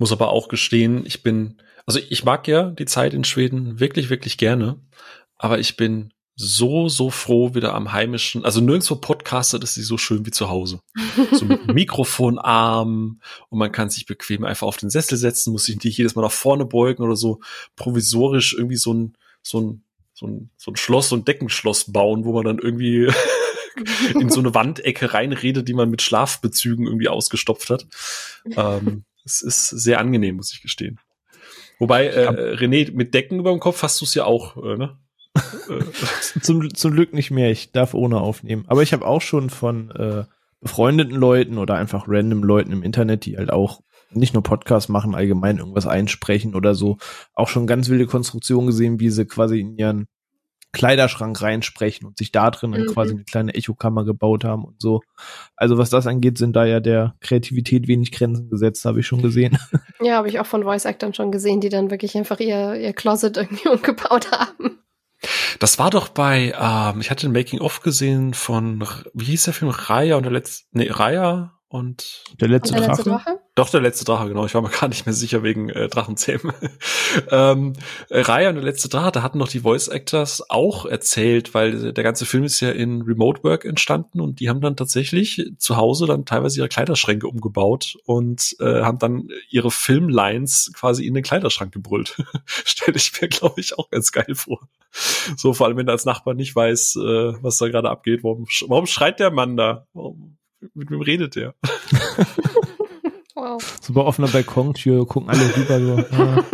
Muss aber auch gestehen, ich bin, also ich mag ja die Zeit in Schweden wirklich, wirklich gerne, aber ich bin so, so froh wieder am heimischen, also nirgendwo podcastet ist sie so schön wie zu Hause. So mit Mikrofonarm und man kann sich bequem einfach auf den Sessel setzen, muss sich nicht jedes Mal nach vorne beugen oder so provisorisch irgendwie so ein, so ein, so ein, so ein Schloss, so ein Deckenschloss bauen, wo man dann irgendwie in so eine Wandecke reinredet, die man mit Schlafbezügen irgendwie ausgestopft hat. Ähm, es ist sehr angenehm, muss ich gestehen. Wobei, äh, René, mit Decken über dem Kopf hast du es ja auch, äh, ne? zum, zum Glück nicht mehr. Ich darf ohne aufnehmen. Aber ich habe auch schon von äh, befreundeten Leuten oder einfach random Leuten im Internet, die halt auch nicht nur Podcasts machen, allgemein irgendwas einsprechen oder so, auch schon ganz wilde Konstruktionen gesehen, wie sie quasi in ihren Kleiderschrank reinsprechen und sich da drin dann mhm. quasi eine kleine Echokammer gebaut haben und so. Also was das angeht, sind da ja der Kreativität wenig Grenzen gesetzt, habe ich schon gesehen. Ja, habe ich auch von Voice Actors schon gesehen, die dann wirklich einfach ihr, ihr Closet irgendwie umgebaut haben. Das war doch bei, ähm, ich hatte ein Making-of gesehen von, wie hieß der Film? Raya und der letzte, nee, Raya und der letzte, und der letzte Drache? Drache? Doch, der letzte Drache, genau. Ich war mir gar nicht mehr sicher wegen äh, Drachenzähmen. ähm, äh, Raya und der letzte Drache, da hatten noch die Voice Actors auch erzählt, weil der ganze Film ist ja in Remote Work entstanden und die haben dann tatsächlich zu Hause dann teilweise ihre Kleiderschränke umgebaut und äh, haben dann ihre Filmlines quasi in den Kleiderschrank gebrüllt. Stelle ich mir, glaube ich, auch ganz geil vor. So, vor allem, wenn du als Nachbar nicht weiß, äh, was da gerade abgeht. Warum, warum schreit der Mann da? Warum, mit wem redet der? Wow. So bei offener Balkontür gucken alle rüber so. Ja.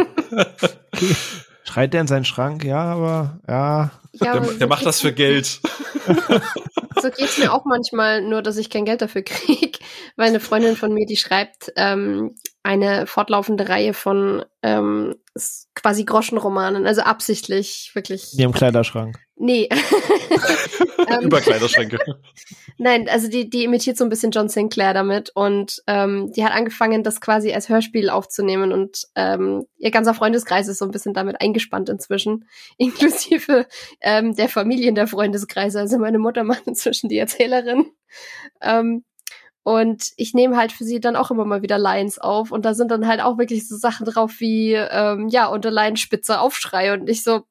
Okay. Schreit der in seinen Schrank? Ja, aber ja. Ja der, der macht das für Geld. so geht's mir auch manchmal, nur dass ich kein Geld dafür kriege. Weil eine Freundin von mir, die schreibt ähm, eine fortlaufende Reihe von ähm, quasi Groschenromanen, also absichtlich, wirklich. Die im Kleiderschrank. Nee. ähm, Über Kleiderschränke. Nein, also die, die imitiert so ein bisschen John Sinclair damit und ähm, die hat angefangen, das quasi als Hörspiel aufzunehmen und ähm, ihr ganzer Freundeskreis ist so ein bisschen damit eingespannt inzwischen, inklusive ähm, der Familien der Freundeskreise. Also meine Mutter macht inzwischen die Erzählerin. Ähm, und ich nehme halt für sie dann auch immer mal wieder Lines auf. Und da sind dann halt auch wirklich so Sachen drauf wie, ähm, ja, unter Laienspitze Aufschrei. Und ich so,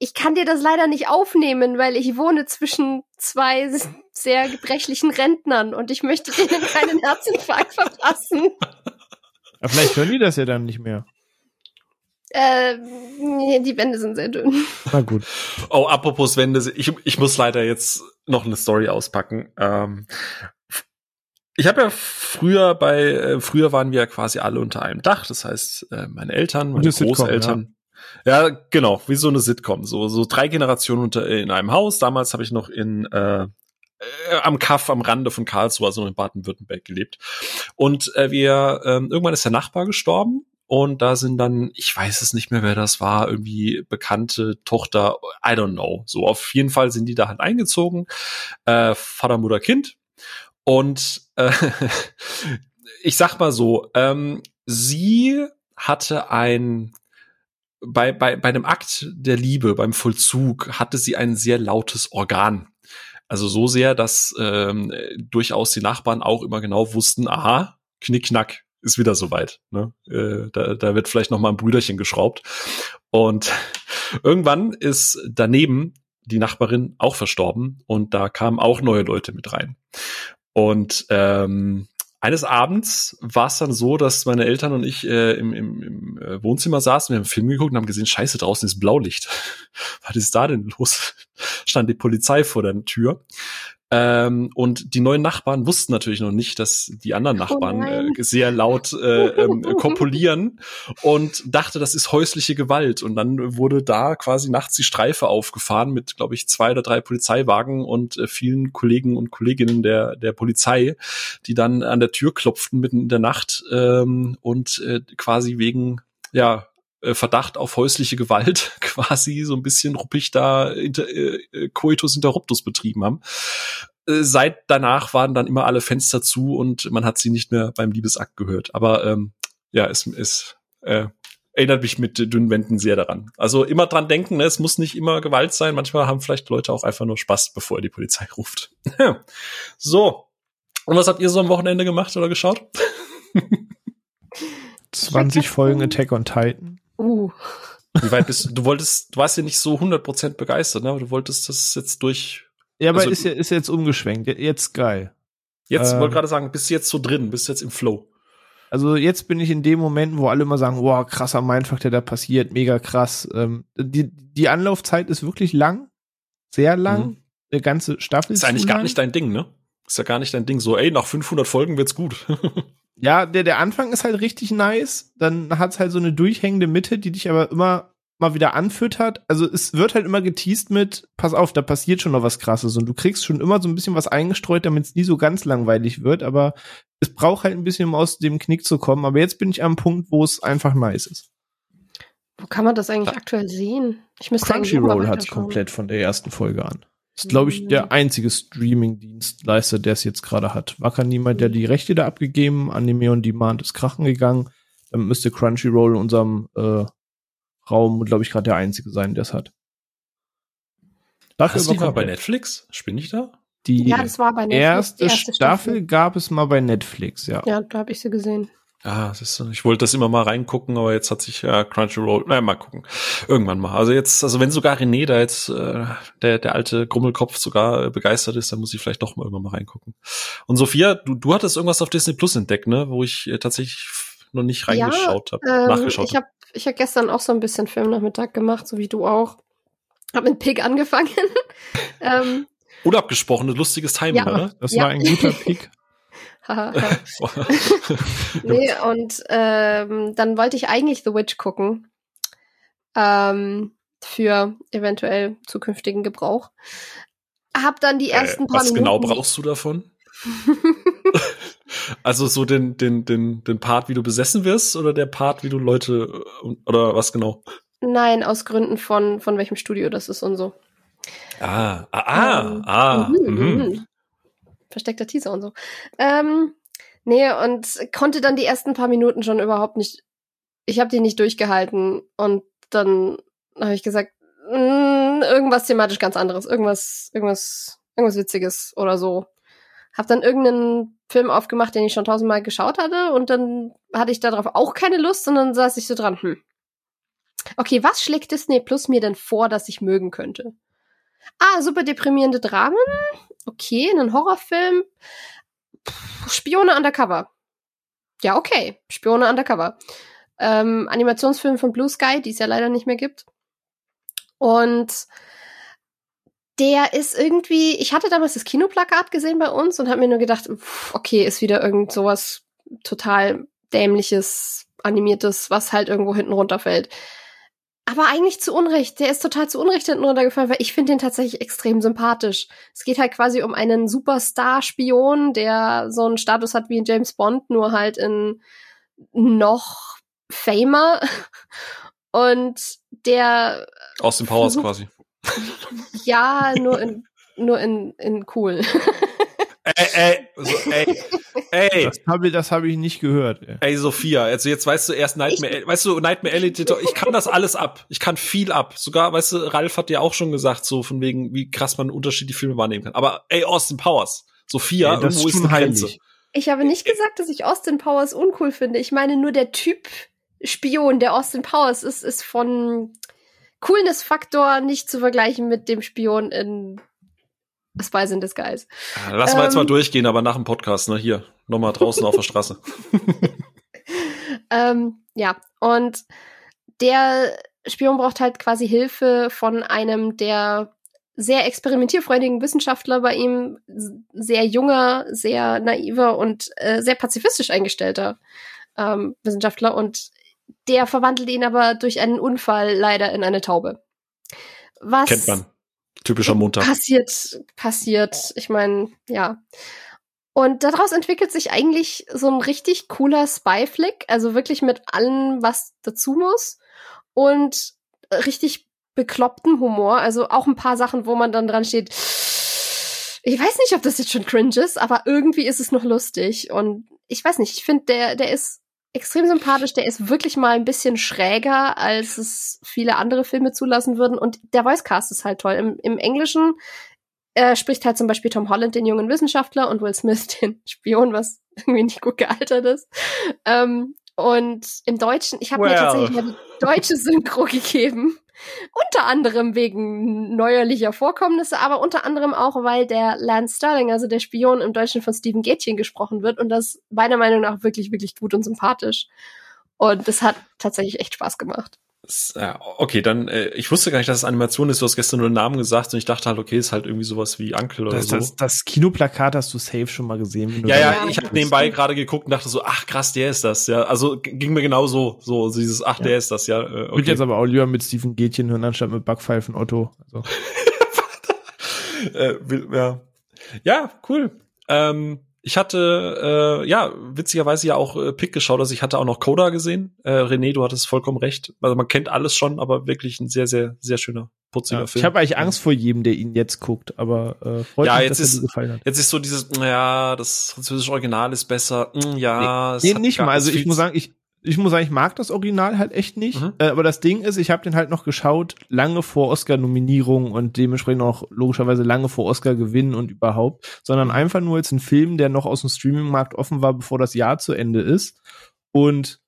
ich kann dir das leider nicht aufnehmen, weil ich wohne zwischen zwei sehr gebrechlichen Rentnern und ich möchte denen keinen Herzinfarkt verpassen. Aber vielleicht hören die das ja dann nicht mehr. Äh, die Wände sind sehr dünn. Na gut. Oh, apropos Wände, ich, ich muss leider jetzt noch eine Story auspacken. Ähm, ich habe ja früher bei, äh, früher waren wir ja quasi alle unter einem Dach. Das heißt, äh, meine Eltern, meine Großeltern. ja. ja. genau, wie so eine Sitcom. So, so drei Generationen unter, in einem Haus. Damals habe ich noch in, äh, äh, am Kaff am Rande von Karlsruhe, also in Baden-Württemberg gelebt. Und äh, wir, äh, irgendwann ist der Nachbar gestorben und da sind dann, ich weiß es nicht mehr, wer das war, irgendwie bekannte Tochter, I don't know. So, auf jeden Fall sind die da halt eingezogen. Äh, Vater, Mutter, Kind. Und äh, ich sag mal so, ähm, sie hatte ein bei, bei, bei einem Akt der Liebe, beim Vollzug, hatte sie ein sehr lautes Organ. Also so sehr, dass ähm, durchaus die Nachbarn auch immer genau wussten, aha, knickknack, ist wieder soweit. Ne? Äh, da, da wird vielleicht noch mal ein Brüderchen geschraubt. Und irgendwann ist daneben die Nachbarin auch verstorben und da kamen auch neue Leute mit rein. Und ähm, eines Abends war es dann so, dass meine Eltern und ich äh, im, im, im äh, Wohnzimmer saßen, wir haben einen Film geguckt und haben gesehen, scheiße, draußen ist Blaulicht. Was ist da denn los? Stand die Polizei vor der Tür. Ähm, und die neuen Nachbarn wussten natürlich noch nicht, dass die anderen oh Nachbarn oh äh, sehr laut äh, ähm, kopulieren und dachte, das ist häusliche Gewalt. Und dann wurde da quasi nachts die Streife aufgefahren mit, glaube ich, zwei oder drei Polizeiwagen und äh, vielen Kollegen und Kolleginnen der, der Polizei, die dann an der Tür klopften mitten in der Nacht ähm, und äh, quasi wegen ja, äh, Verdacht auf häusliche Gewalt quasi so ein bisschen ruppig da inter, äh, äh, Coitus interruptus betrieben haben. Äh, seit danach waren dann immer alle Fenster zu und man hat sie nicht mehr beim Liebesakt gehört. Aber ähm, ja, es ist äh, erinnert mich mit dünnen Wänden sehr daran. Also immer dran denken, ne? es muss nicht immer Gewalt sein. Manchmal haben vielleicht Leute auch einfach nur Spaß, bevor er die Polizei ruft. so. Und was habt ihr so am Wochenende gemacht oder geschaut? 20 Folgen Attack on Titan. Uh. Wie weit bist du? Du wolltest, du warst ja nicht so 100% begeistert, ne? Aber du wolltest das jetzt durch. Ja, aber Also- ist, ja, ist jetzt umgeschwenkt. Jetzt geil. Jetzt Ähm. wollte gerade sagen, bist du jetzt so drin, bist du jetzt im Flow. Also jetzt bin ich in dem Moment, wo alle immer sagen, wow, krasser Mindfuck, der da passiert, mega krass. Ähm, die, die Anlaufzeit ist wirklich lang, sehr lang. Mhm. Eine ganze Staffel Ist eigentlich zu gar lang. nicht dein Ding, ne? Ist ja gar nicht dein Ding. So, ey, nach 500 Folgen wird's gut. Ja, der, der Anfang ist halt richtig nice. Dann hat's halt so eine durchhängende Mitte, die dich aber immer mal wieder anfüttert. Also es wird halt immer geteased mit, pass auf, da passiert schon noch was krasses. Und du kriegst schon immer so ein bisschen was eingestreut, damit es nie so ganz langweilig wird. Aber es braucht halt ein bisschen, um aus dem Knick zu kommen. Aber jetzt bin ich am Punkt, wo es einfach nice ist. Wo kann man das eigentlich aktuell sehen? Ich müsste Crunchyroll hat's weiterschauen. komplett von der ersten Folge an. Ist, glaube ich, Mhm. der einzige Streaming-Dienstleister, der es jetzt gerade hat. War kein niemand, der die Rechte da abgegeben, Anime on Demand ist krachen gegangen. Dann müsste Crunchyroll in unserem äh, Raum, glaube ich, gerade der einzige sein, der es hat. Dafür Hast du nicht aber mal bei. Netflix? Spinne ich da? Die Ja, das war bei Netflix. erste, die Staffel, gab es mal bei Netflix, ja. Ja, da habe ich sie gesehen. Ah, das ist, ich wollte das immer mal reingucken, aber jetzt hat sich ja Crunchyroll, naja, mal gucken. Irgendwann mal. Also jetzt, also wenn sogar René da jetzt, äh, der, der alte Grummelkopf sogar äh, begeistert ist, dann muss ich vielleicht doch mal irgendwann mal reingucken. Und Sophia, du, du hattest irgendwas auf Disney Plus entdeckt, ne? Wo ich äh, tatsächlich noch nicht reingeschaut habe, Ähm, nachgeschaut ich habe ich hab gestern auch so ein bisschen Filmnachmittag gemacht, so wie du auch. Hab mit Pig angefangen. ähm, Unabgesprochenes, lustiges Timing, Ja. oder? Das Ja. war ein guter Pick. nee, und ähm, dann wollte ich eigentlich The Witch gucken. Ähm, für eventuell zukünftigen Gebrauch. Hab dann die ersten äh, paar was Minuten. genau brauchst du davon? Also so den, den, den, den Part, wie du besessen wirst, oder der Part, wie du Leute, äh, oder was genau? Nein, aus Gründen von, von welchem Studio das ist und so. Ah, ah, ah, Ähm, ah. mhm, mhm. Versteckter Teaser und so. Ähm, nee, und konnte dann die ersten paar Minuten schon überhaupt nicht. Ich habe die nicht durchgehalten und dann habe ich gesagt, mm, irgendwas thematisch ganz anderes, irgendwas, irgendwas, irgendwas Witziges oder so. Hab dann irgendeinen Film aufgemacht, den ich schon tausendmal geschaut hatte und dann hatte ich darauf auch keine Lust und dann saß ich so dran, hm. Okay, was schlägt Disney Plus mir denn vor, dass ich mögen könnte? Ah, super deprimierende Dramen. Okay, einen Horrorfilm. Pff, Spione undercover. Ja, okay. Spione undercover. Ähm, Animationsfilm von Blue Sky, die es ja leider nicht mehr gibt. Und der ist irgendwie, ich hatte damals das Kinoplakat gesehen bei uns und habe mir nur gedacht, pff, okay, ist wieder irgend sowas total dämliches, animiertes, was halt irgendwo hinten runterfällt. Aber eigentlich zu Unrecht. Der ist total zu Unrecht hinten runtergefallen, weil ich finde den tatsächlich extrem sympathisch. Es geht halt quasi um einen Superstar-Spion, der so einen Status hat wie in James Bond, nur halt in noch famer. Und der, Aus dem Powers quasi. ja, nur in, nur in, in cool. Ey, ey, so, ey, ey. Das habe ich, das hab ich nicht gehört. Ey. Ey, Sophia, also jetzt weißt du erst Nightmare, weißt du, Nightmare Alley, ich kann das alles ab. Ich kann viel ab. Sogar, weißt du, Ralf hat ja auch schon gesagt, so von wegen, wie krass man unterschiedliche Filme wahrnehmen kann. Aber ey, Austin Powers, Sophia, Ey, das irgendwo ist ist eine Grenze. heilig. Ich habe nicht gesagt, dass ich Austin Powers uncool finde. Ich meine nur der Typ Spion, der Austin Powers ist, ist von Coolness-Faktor nicht zu vergleichen mit dem Spion in Spice in Disguise. Lass mal jetzt Ähm. mal durchgehen, aber nach dem Podcast, ne, hier, nochmal draußen auf der Straße. Ähm, ja, und der Spion braucht halt quasi Hilfe von einem der sehr experimentierfreudigen Wissenschaftler bei ihm, sehr junger, sehr naiver und äh, sehr pazifistisch eingestellter ähm, Wissenschaftler und der verwandelt ihn aber durch einen Unfall leider in eine Taube. Was Kennt man. Typischer Montag. passiert, passiert. Ich meine, ja. Und daraus entwickelt sich eigentlich so ein richtig cooler Spy-Flick, also wirklich mit allem, was dazu muss. Und richtig bekloppten Humor, also auch ein paar Sachen, wo man dann dran steht. Ich weiß nicht, ob das jetzt schon cringe ist, aber irgendwie ist es noch lustig. Und ich weiß nicht, ich finde, der, der ist extrem sympathisch, der ist wirklich mal ein bisschen schräger, als es viele andere Filme zulassen würden. Und der Voicecast ist halt toll. Im, im Englischen äh, spricht halt zum Beispiel Tom Holland den jungen Wissenschaftler und Will Smith den Spion, was irgendwie nicht gut gealtert ist. Ähm, Und im Deutschen, ich habe Well. mir tatsächlich mal die deutsche Synchro gegeben. Unter anderem wegen neuerlicher Vorkommnisse, aber unter anderem auch, weil der Lance Sterling, also der Spion im Deutschen von Stephen Gätchen gesprochen wird und das meiner Meinung nach wirklich, wirklich gut und sympathisch. Und das hat tatsächlich echt Spaß gemacht. Okay, dann, äh, ich wusste gar nicht, dass es Animation ist. Du hast gestern nur den Namen gesagt und ich dachte halt, okay, ist halt irgendwie sowas wie Uncle oder Das, so. das, das Kinoplakat hast du safe schon mal gesehen. ja, ja, ich habe nebenbei gerade geguckt und dachte so, ach krass, der ist das, ja. Also ging mir genau so, so dieses, ach, Ja. der ist das, ja. Äh, Ich würde okay. jetzt aber auch lieber mit Stephen Gätchen hören, anstatt mit Backpfeifen Otto. Also, äh, ja. ja, cool. Ähm, ich hatte, äh, ja, witzigerweise ja auch äh, Pick geschaut, also ich hatte auch noch Coda gesehen. Äh, René, du hattest vollkommen recht. Also man kennt alles schon, aber wirklich ein sehr, sehr, sehr schöner, putziger ja. Film. Ich habe eigentlich Angst vor jedem, der ihn jetzt guckt, aber äh, freut Ja, mich, jetzt dass ist- dir gefallen hat. Jetzt ist so dieses, ja, das französische Original ist besser. Mm, ja, es Nee, hat nicht mal. Also ich muss sagen, ich, ich muss sagen, ich mag das Original halt echt nicht. Mhm. Äh, aber das Ding ist, ich habe den halt noch geschaut, lange vor Oscar-Nominierung und dementsprechend auch logischerweise lange vor Oscar-Gewinn und überhaupt, sondern Mhm. einfach nur als ein Film, der noch aus dem Streaming-Markt offen war, bevor das Jahr zu Ende ist. Und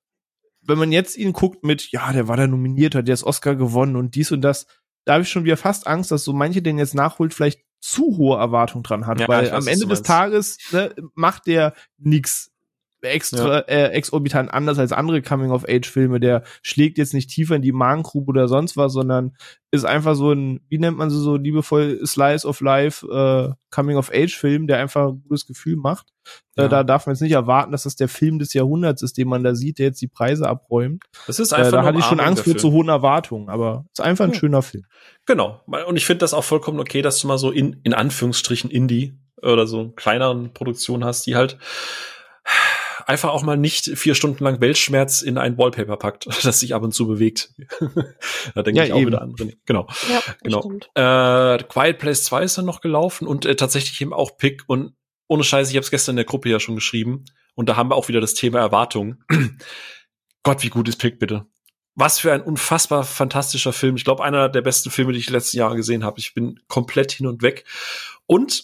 wenn man jetzt ihn guckt mit, ja, der war da nominiert, hat jetzt Oscar gewonnen und dies und das, da habe ich schon wieder fast Angst, dass so manche den jetzt nachholt, vielleicht zu hohe Erwartungen dran hat, Ja, weil weiß, am Ende des. Tages ne, macht der nix extra äh, exorbitant anders als andere Coming-of-Age-Filme. Der schlägt jetzt nicht tiefer in die Magengrube oder sonst was, sondern ist einfach so ein, wie nennt man so so liebevoll Slice of Life äh, Coming-of-Age-Film, der einfach ein gutes Gefühl macht. Ja. Äh, da darf man jetzt nicht erwarten, dass das der Film des Jahrhunderts ist, den man da sieht, der jetzt die Preise abräumt. Das ist Äh, einfach da nur hatte ich schon Angst vor der zu Film. hohen Erwartungen, aber es ist einfach ein Ja. schöner Film. Genau. Und ich finde das auch vollkommen okay, dass du mal so in, in Anführungsstrichen Indie oder so kleineren Produktionen hast, die halt einfach auch mal nicht vier Stunden lang Weltschmerz in ein Wallpaper packt, das sich ab und zu bewegt. da denke Ja, ich auch eben. wieder an. René. Genau. Ja, Genau. stimmt. Äh, Quiet Place 2 ist dann noch gelaufen und äh, tatsächlich eben auch Pick und ohne Scheiße, ich habe es gestern in der Gruppe ja schon geschrieben und da haben wir auch wieder das Thema Erwartungen. Gott, wie gut ist Pick bitte? Was für ein unfassbar fantastischer Film. Ich glaube, einer der besten Filme, die ich die letzten Jahre gesehen habe. Ich bin komplett hin und weg. Und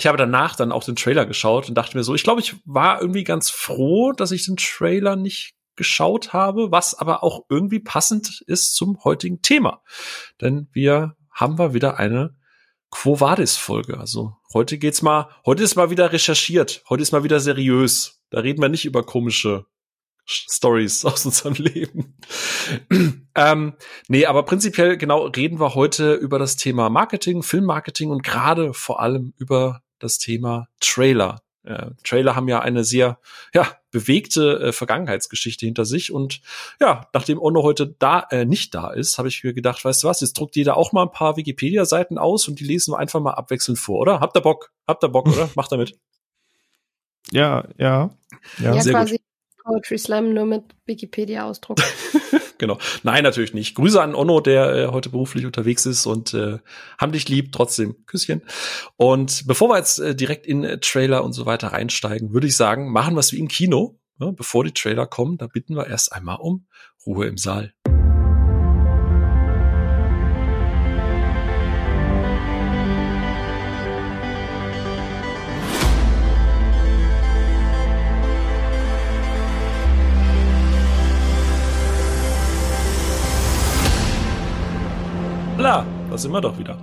ich habe danach dann auch den Trailer geschaut und dachte mir so, ich glaube, ich war irgendwie ganz froh, dass ich den Trailer nicht geschaut habe, was aber auch irgendwie passend ist zum heutigen Thema. Denn wir haben wir wieder eine Quo Vadis Folge. Also heute geht's mal, heute ist mal wieder recherchiert, heute ist mal wieder seriös. Da reden wir nicht über komische Stories aus unserem Leben. ähm, nee, aber prinzipiell genau reden wir heute über das Thema Marketing, Filmmarketing und gerade vor allem über das Thema Trailer. Äh, Trailer haben ja eine sehr ja, bewegte äh, Vergangenheitsgeschichte hinter sich und ja, nachdem Onno heute da äh, nicht da ist, habe ich mir gedacht, weißt du was, jetzt druckt jeder auch mal ein paar Wikipedia-Seiten aus und die lesen wir einfach mal abwechselnd vor, oder? Habt ihr Bock? Habt ihr Bock, oder? Macht damit. Ja, ja. Ja, Ja, sehr quasi Poetry Slam nur mit Wikipedia-Ausdruck. Genau. Nein, natürlich nicht. Grüße an Onno, der äh, heute beruflich unterwegs ist und äh, haben dich lieb, trotzdem Küsschen. Und bevor wir jetzt äh, direkt in äh, Trailer und so weiter reinsteigen, würde ich sagen, machen wir es wie im Kino. Ja, bevor die Trailer kommen, da bitten wir erst einmal um Ruhe im Saal. Da sind wir doch wieder.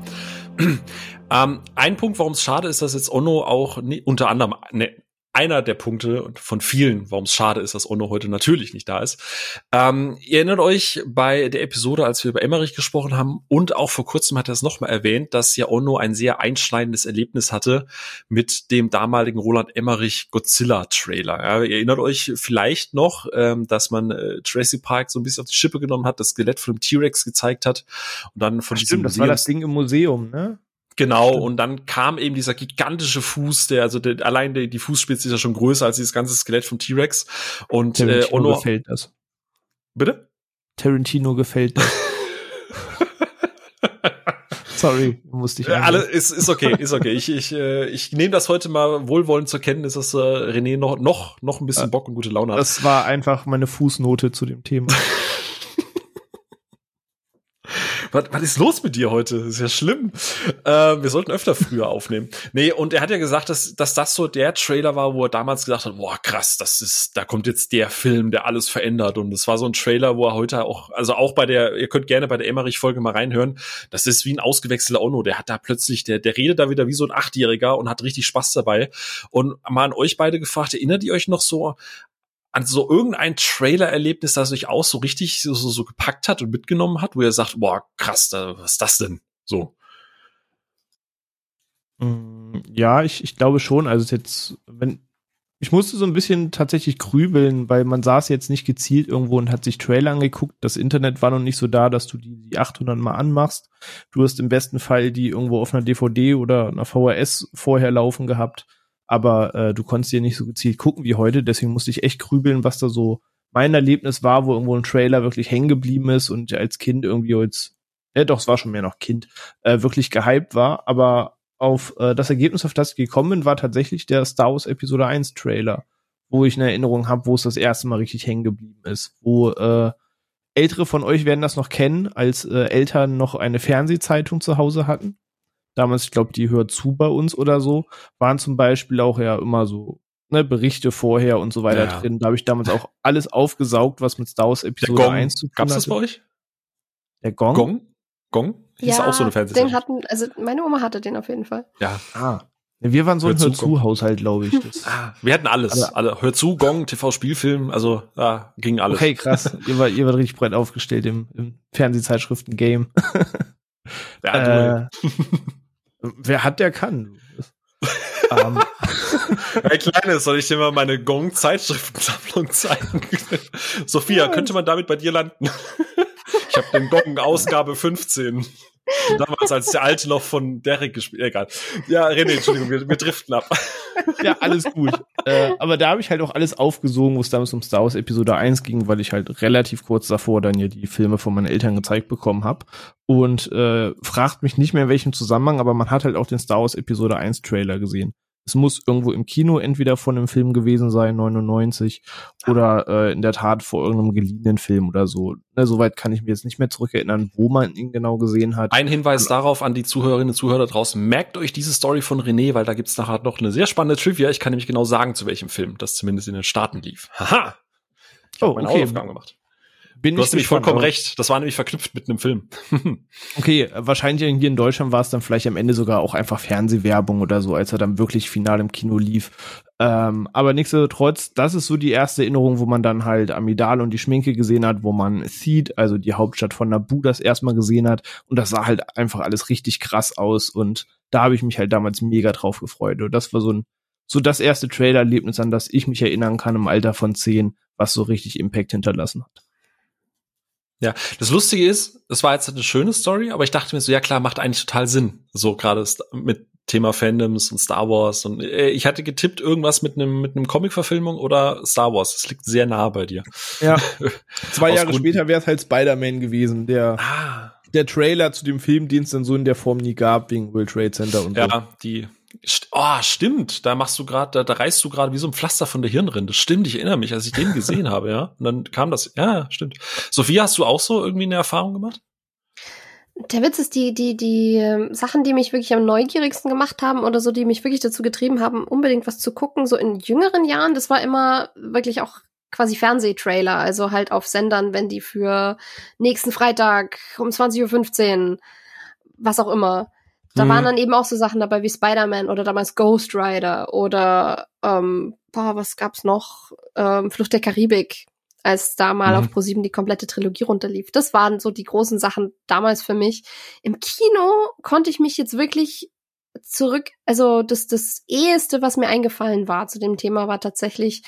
ähm, ein Punkt, warum es schade ist, dass jetzt Onno auch nie, unter anderem ne, einer der Punkte von vielen, warum es schade ist, dass Onno heute natürlich nicht da ist. Ähm, ihr erinnert euch bei der Episode, als wir über Emmerich gesprochen haben und auch vor kurzem hat er es nochmal erwähnt, dass ja Onno ein sehr einschneidendes Erlebnis hatte mit dem damaligen Roland Emmerich Godzilla Trailer. Ja, ihr erinnert euch vielleicht noch, ähm, dass man äh, Tracy Park so ein bisschen auf die Schippe genommen hat, das Skelett von dem T-Rex gezeigt hat und dann von diesem Stimmt, das war das Ding im Museum, ne? Genau, Stimmt. und dann kam eben dieser gigantische Fuß, der, also der, allein die, die Fußspitze ist ja schon größer als dieses ganze Skelett vom T-Rex. Und äh, Tarantino Ono, gefällt das. bitte? Tarantino gefällt das. Sorry, musste ich Äh. Alle, ist, ist okay, ist okay. Ich, ich, äh, ich nehme das heute mal wohlwollend zur Kenntnis, dass äh, René noch, noch, noch ein bisschen Äh, Bock und gute Laune hat. Das war einfach meine Fußnote zu dem Thema. was, was ist los mit dir heute? Das ist ja schlimm. Äh, wir sollten öfter früher aufnehmen. Nee, und er hat ja gesagt, dass, dass das so der Trailer war, wo er damals gesagt hat, boah, krass, das ist, da kommt jetzt der Film, der alles verändert. Und es war so ein Trailer, wo er heute auch, also auch bei der, ihr könnt gerne bei der Emmerich-Folge mal reinhören, das ist wie ein ausgewechselter Ono. Der hat da plötzlich, der, der redet da wieder wie so ein Achtjähriger und hat richtig Spaß dabei. Und mal an euch beide gefragt, erinnert ihr euch noch so an so irgendein Trailer-Erlebnis, das euch auch so richtig so, so, gepackt hat und mitgenommen hat, wo ihr sagt, boah, krass, da, was ist das denn? So. Mm, ja, ich, ich glaube schon. Also jetzt, wenn ich musste so ein bisschen tatsächlich grübeln, weil man saß jetzt nicht gezielt irgendwo und hat sich Trailer angeguckt. Das Internet war noch nicht so da, dass du die, die 800 mal anmachst. Du hast im besten Fall die irgendwo auf einer DVD oder einer VHS vorher laufen gehabt aber äh, du konntest dir nicht so gezielt gucken wie heute, deswegen musste ich echt grübeln, was da so mein Erlebnis war, wo irgendwo ein Trailer wirklich hängen geblieben ist und als Kind irgendwie jetzt, ja doch, es war schon mehr noch Kind, äh, wirklich gehypt war, aber auf äh, das Ergebnis, auf das ich gekommen bin, war tatsächlich der Star Wars Episode 1 Trailer, wo ich eine Erinnerung habe, wo es das erste Mal richtig hängen geblieben ist, wo äh, Ältere von euch werden das noch kennen, als äh, Eltern noch eine Fernsehzeitung zu Hause hatten damals, ich glaube, die hört zu bei uns oder so, waren zum Beispiel auch ja immer so ne, Berichte vorher und so weiter ja. drin. Da habe ich damals auch alles aufgesaugt, was mit Star Wars Episode Gong. 1 zu tun Gab's das bei euch? Der Gong? Gong? Gong? Hieß ja, auch so eine Den hatten, also meine Oma hatte den auf jeden Fall. Ja. Ah. Wir waren so ein Hör-zu-Haushalt, glaube ich. Das. Ah, wir hatten alles. Alle, alle Hör-zu, Gong, TV-Spielfilm, also da ging alles. Okay, krass. ihr, war, ihr wart richtig breit aufgestellt im, im Fernsehzeitschriften-Game. Ja, äh, Wer hat, der kann. um. Hey Kleines, soll ich dir mal meine Gong-Zeitschriftensammlung zeigen? Sophia, ja. könnte man damit bei dir landen? Ich habe den Gong Ausgabe 15. Damals als der alte noch von Derek gespielt. Egal. Ja, René, Entschuldigung, wir, wir driften ab. ja, alles gut. äh, aber da habe ich halt auch alles aufgesogen, wo es damals um Star Wars Episode 1 ging, weil ich halt relativ kurz davor dann ja die Filme von meinen Eltern gezeigt bekommen habe. Und äh, fragt mich nicht mehr in welchem Zusammenhang, aber man hat halt auch den Star Wars Episode 1 Trailer gesehen. Es muss irgendwo im Kino entweder von einem Film gewesen sein, 99, oder äh, in der Tat vor irgendeinem geliehenen Film oder so. Ne, Soweit kann ich mir jetzt nicht mehr zurückerinnern, wo man ihn genau gesehen hat. Ein Hinweis und, darauf an die Zuhörerinnen und Zuhörer draußen. Merkt euch diese Story von René, weil da gibt's nachher noch eine sehr spannende Trivia. Ich kann nämlich genau sagen, zu welchem Film das zumindest in den Staaten lief. Haha! Ich oh, meine okay. Hausaufgaben gemacht. Bin du hast nämlich vollkommen recht. Das war nämlich verknüpft mit einem Film. okay, wahrscheinlich hier in Deutschland war es dann vielleicht am Ende sogar auch einfach Fernsehwerbung oder so, als er dann wirklich final im Kino lief. Ähm, aber nichtsdestotrotz, das ist so die erste Erinnerung, wo man dann halt Amidal und die Schminke gesehen hat, wo man Theed, also die Hauptstadt von Naboo, das erstmal gesehen hat. Und das sah halt einfach alles richtig krass aus. Und da habe ich mich halt damals mega drauf gefreut. Und das war so ein so das erste Trailer-Erlebnis, an das ich mich erinnern kann im Alter von zehn, was so richtig Impact hinterlassen hat. Ja, das Lustige ist, es war jetzt eine schöne Story, aber ich dachte mir so, ja klar, macht eigentlich total Sinn. So gerade mit Thema Fandoms und Star Wars und äh, ich hatte getippt irgendwas mit einem mit einem Comic-Verfilmung oder Star Wars. Das liegt sehr nah bei dir. Ja. Zwei Jahre Gründen. später wäre es halt Spider-Man gewesen, der ah. der Trailer zu dem Filmdienst dann so in der Form nie gab wegen World Trade Center und ja, so. Ja, die Oh, stimmt. Da machst du gerade, da, da reißt du gerade wie so ein Pflaster von der Hirnrinde. Stimmt, ich erinnere mich, als ich den gesehen habe, ja. Und dann kam das. Ja, stimmt. Sophia, hast du auch so irgendwie eine Erfahrung gemacht? Der Witz ist, die, die, die äh, Sachen, die mich wirklich am neugierigsten gemacht haben oder so, die mich wirklich dazu getrieben haben, unbedingt was zu gucken, so in jüngeren Jahren, das war immer wirklich auch quasi Fernsehtrailer, also halt auf Sendern, wenn die für nächsten Freitag um 20.15 Uhr, was auch immer, da mhm. waren dann eben auch so Sachen dabei wie Spider-Man oder damals Ghost Rider oder ähm, boah, was gab's noch? Ähm, Flucht der Karibik, als da mal mhm. auf ProSieben die komplette Trilogie runterlief. Das waren so die großen Sachen damals für mich. Im Kino konnte ich mich jetzt wirklich zurück, also das, das eheste, was mir eingefallen war zu dem Thema, war tatsächlich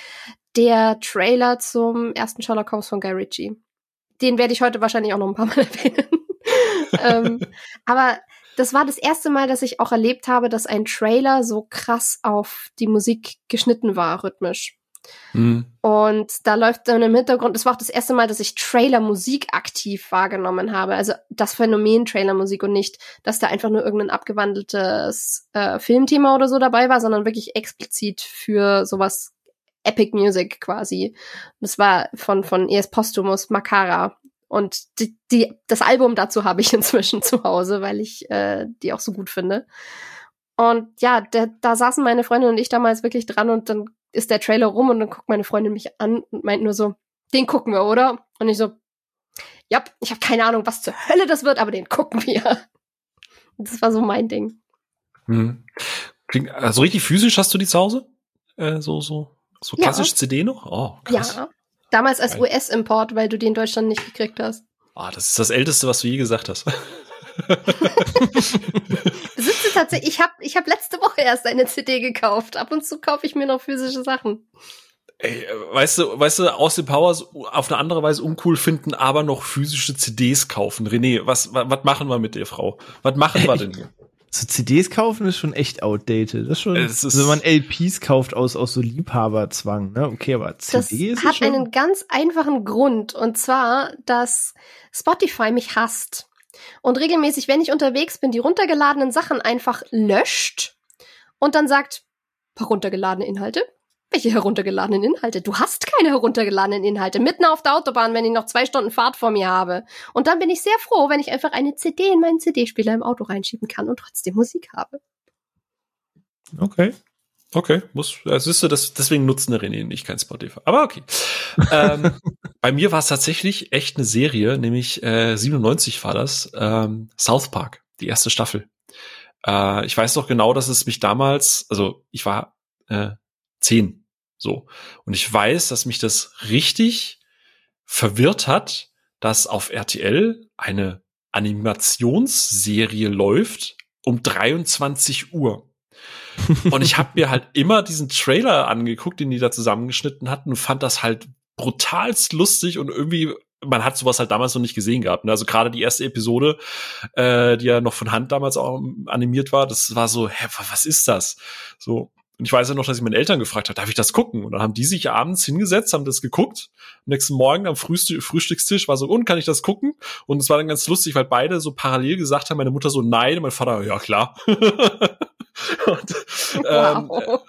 der Trailer zum ersten Sherlock Holmes von Guy Ritchie. Den werde ich heute wahrscheinlich auch noch ein paar Mal erwähnen. ähm, aber das war das erste Mal, dass ich auch erlebt habe, dass ein Trailer so krass auf die Musik geschnitten war, rhythmisch. Mhm. Und da läuft dann im Hintergrund, das war auch das erste Mal, dass ich Trailer-Musik aktiv wahrgenommen habe. Also das Phänomen Trailer-Musik und nicht, dass da einfach nur irgendein abgewandeltes äh, Filmthema oder so dabei war, sondern wirklich explizit für sowas Epic Music quasi. Das war von, von ES Postumus Makara Und die, die, das Album dazu habe ich inzwischen zu Hause, weil ich äh, die auch so gut finde. Und ja, der, da saßen meine Freundin und ich damals wirklich dran und dann ist der Trailer rum und dann guckt meine Freundin mich an und meint nur so, den gucken wir, oder? Und ich so, ja, ich habe keine Ahnung, was zur Hölle das wird, aber den gucken wir. Das war so mein Ding. Hm. Also richtig physisch hast du die zu Hause? Äh, so, so, so klassisch ja. CD noch? Oh, krass. Ja. Damals als US-Import, weil du die in Deutschland nicht gekriegt hast. Ah, das ist das Älteste, was du je gesagt hast. Besitze tatsächlich, ich habe ich hab letzte Woche erst eine CD gekauft. Ab und zu kaufe ich mir noch physische Sachen. Ey, weißt du, weißt du, Austin Powers auf eine andere Weise uncool finden, aber noch physische CDs kaufen. René, was, was, was machen wir mit der Frau? Was machen wir denn hier? So CDs kaufen ist schon echt outdated. Das ist schon, ist, wenn man LPs kauft aus, aus so Liebhaberzwang, ne? Okay, aber CDs das hat schon einen ganz einfachen Grund. Und zwar, dass Spotify mich hasst und regelmäßig, wenn ich unterwegs bin, die runtergeladenen Sachen einfach löscht und dann sagt, heruntergeladene Inhalte? Welche heruntergeladenen Inhalte? Du hast keine heruntergeladenen Inhalte. Mitten auf der Autobahn, wenn ich noch zwei Stunden Fahrt vor mir habe. Und dann bin ich sehr froh, wenn ich einfach eine CD in meinen CD-Spieler im Auto reinschieben kann und trotzdem Musik habe. Okay. Okay, muss, also siehst du, das, deswegen nutzen René nicht kein Spotify. Aber okay. ähm, bei mir war es tatsächlich echt eine Serie, nämlich äh, 97 war das, ähm, South Park, die erste Staffel. Äh, ich weiß noch genau, dass es mich damals, also ich war äh, zehn, so. Und ich weiß, dass mich das richtig verwirrt hat, dass auf RTL eine Animationsserie läuft um 23 Uhr. und ich habe mir halt immer diesen Trailer angeguckt, den die da zusammengeschnitten hatten und fand das halt brutalst lustig und irgendwie man hat sowas halt damals noch nicht gesehen gehabt. Ne? Also gerade die erste Episode, äh, die ja noch von Hand damals auch animiert war, das war so, hä, was ist das? So. Und ich weiß ja noch, dass ich meine Eltern gefragt habe, darf ich das gucken? Und dann haben die sich abends hingesetzt, haben das geguckt. Am nächsten Morgen am Frühst Frühstückstisch war so, und kann ich das gucken? Und es war dann ganz lustig, weil beide so parallel gesagt haben, meine Mutter so, nein, und mein Vater, ja klar. Und, ähm, wow.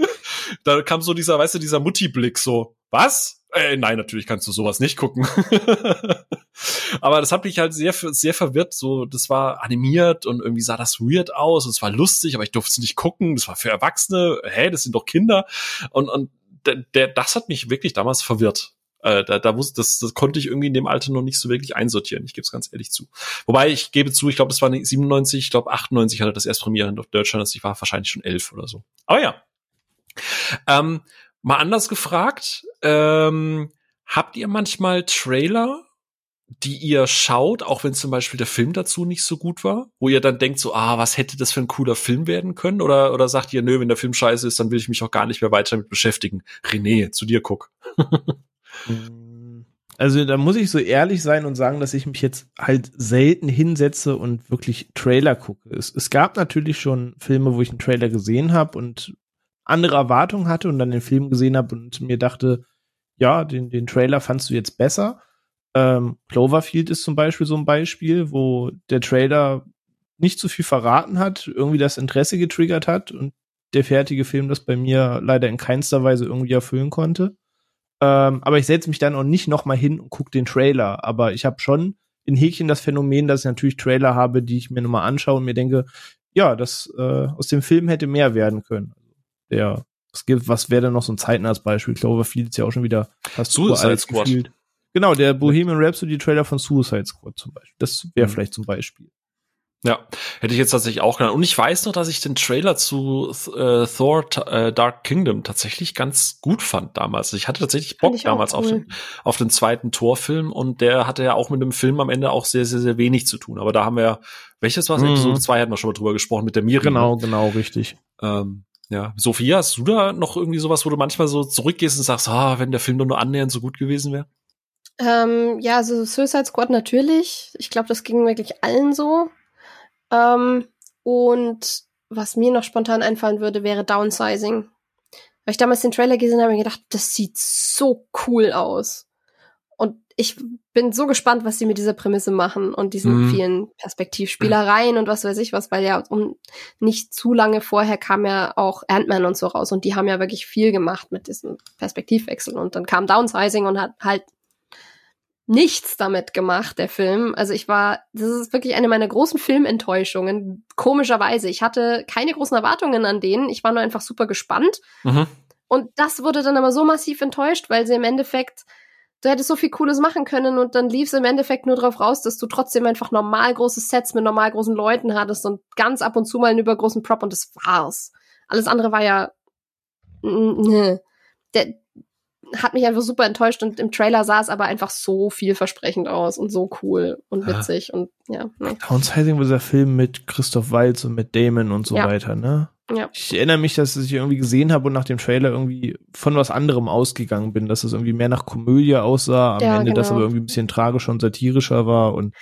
da kam so dieser, weißt du, dieser Mutti-Blick so, was? Äh, nein, natürlich kannst du sowas nicht gucken. Aber das hat mich halt sehr, sehr verwirrt. So, das war animiert und irgendwie sah das weird aus. Es war lustig, aber ich durfte es nicht gucken. Das war für Erwachsene. Hä, das sind doch Kinder. Und, und der, der, das hat mich wirklich damals verwirrt. Äh, da, da wusste, das, das konnte ich irgendwie in dem Alter noch nicht so wirklich einsortieren. Ich gebe es ganz ehrlich zu. Wobei ich gebe zu, ich glaube, das war 97, ich glaube 98 hatte das erst Premiere in Deutschland, also ich war wahrscheinlich schon elf oder so. Aber ja. Ähm, mal anders gefragt, ähm, habt ihr manchmal Trailer, die ihr schaut, auch wenn zum Beispiel der Film dazu nicht so gut war, wo ihr dann denkt so, ah, was hätte das für ein cooler Film werden können? Oder, oder sagt ihr, nö, wenn der Film scheiße ist, dann will ich mich auch gar nicht mehr weiter damit beschäftigen. René, zu dir guck. Also da muss ich so ehrlich sein und sagen, dass ich mich jetzt halt selten hinsetze und wirklich Trailer gucke. Es, es gab natürlich schon Filme, wo ich einen Trailer gesehen habe und andere Erwartungen hatte und dann den Film gesehen habe und mir dachte, ja, den, den Trailer fandst du jetzt besser. Ähm, Cloverfield ist zum Beispiel so ein Beispiel, wo der Trailer nicht so viel verraten hat, irgendwie das Interesse getriggert hat und der fertige Film das bei mir leider in keinster Weise irgendwie erfüllen konnte. Ähm, aber ich setze mich dann auch nicht noch mal hin und gucke den Trailer. Aber ich habe schon in Häkchen das Phänomen, dass ich natürlich Trailer habe, die ich mir nochmal anschaue und mir denke, ja, das äh, aus dem Film hätte mehr werden können. Der, es gibt, was wäre denn noch so ein zeitnahes Beispiel? Cloverfield ist ja auch schon wieder fast Suicide Squad. Gefühlt. Genau, der Bohemian Rhapsody Trailer von Suicide Squad zum Beispiel. Das wäre mhm. vielleicht zum Beispiel. Ja, hätte ich jetzt tatsächlich auch genannt. Und ich weiß noch, dass ich den Trailer zu äh, Thor äh, Dark Kingdom tatsächlich ganz gut fand damals. Ich hatte tatsächlich Bock damals cool. auf, den, auf den zweiten Torfilm und der hatte ja auch mit dem Film am Ende auch sehr, sehr, sehr wenig zu tun. Aber da haben wir ja, welches war es? Mhm. Episode 2 hatten wir schon mal drüber gesprochen mit der Miriam. Genau, genau, richtig. Ähm, ja, Sophia, hast du da noch irgendwie sowas, wo du manchmal so zurückgehst und sagst, ah, wenn der Film doch nur annähernd so gut gewesen wäre? Ähm, ja, also Suicide Squad natürlich. Ich glaube, das ging wirklich allen so. Ähm, und was mir noch spontan einfallen würde, wäre Downsizing. Weil ich damals den Trailer gesehen habe, ich gedacht, das sieht so cool aus. Ich bin so gespannt, was sie mit dieser Prämisse machen und diesen mhm. vielen Perspektivspielereien und was weiß ich was, weil ja um nicht zu lange vorher kam ja auch Ant-Man und so raus und die haben ja wirklich viel gemacht mit diesem Perspektivwechsel und dann kam Downsizing und hat halt nichts damit gemacht, der Film. Also ich war, das ist wirklich eine meiner großen Filmenttäuschungen. Komischerweise. Ich hatte keine großen Erwartungen an denen. Ich war nur einfach super gespannt. Mhm. Und das wurde dann aber so massiv enttäuscht, weil sie im Endeffekt, du hättest so viel Cooles machen können und dann lief es im Endeffekt nur darauf raus, dass du trotzdem einfach normal große Sets mit normal großen Leuten hattest und ganz ab und zu mal einen übergroßen Prop und das war's. Alles andere war ja, ne. Der, hat mich einfach super enttäuscht und im Trailer sah es aber einfach so vielversprechend aus und so cool und witzig ja. und ja. Ne. Downsizing war dieser Film mit Christoph Waltz und mit Damon und so ja. weiter, ne? Ja. Ich erinnere mich, dass ich irgendwie gesehen habe und nach dem Trailer irgendwie von was anderem ausgegangen bin, dass es irgendwie mehr nach Komödie aussah, am ja, Ende genau. das aber irgendwie ein bisschen tragischer und satirischer war und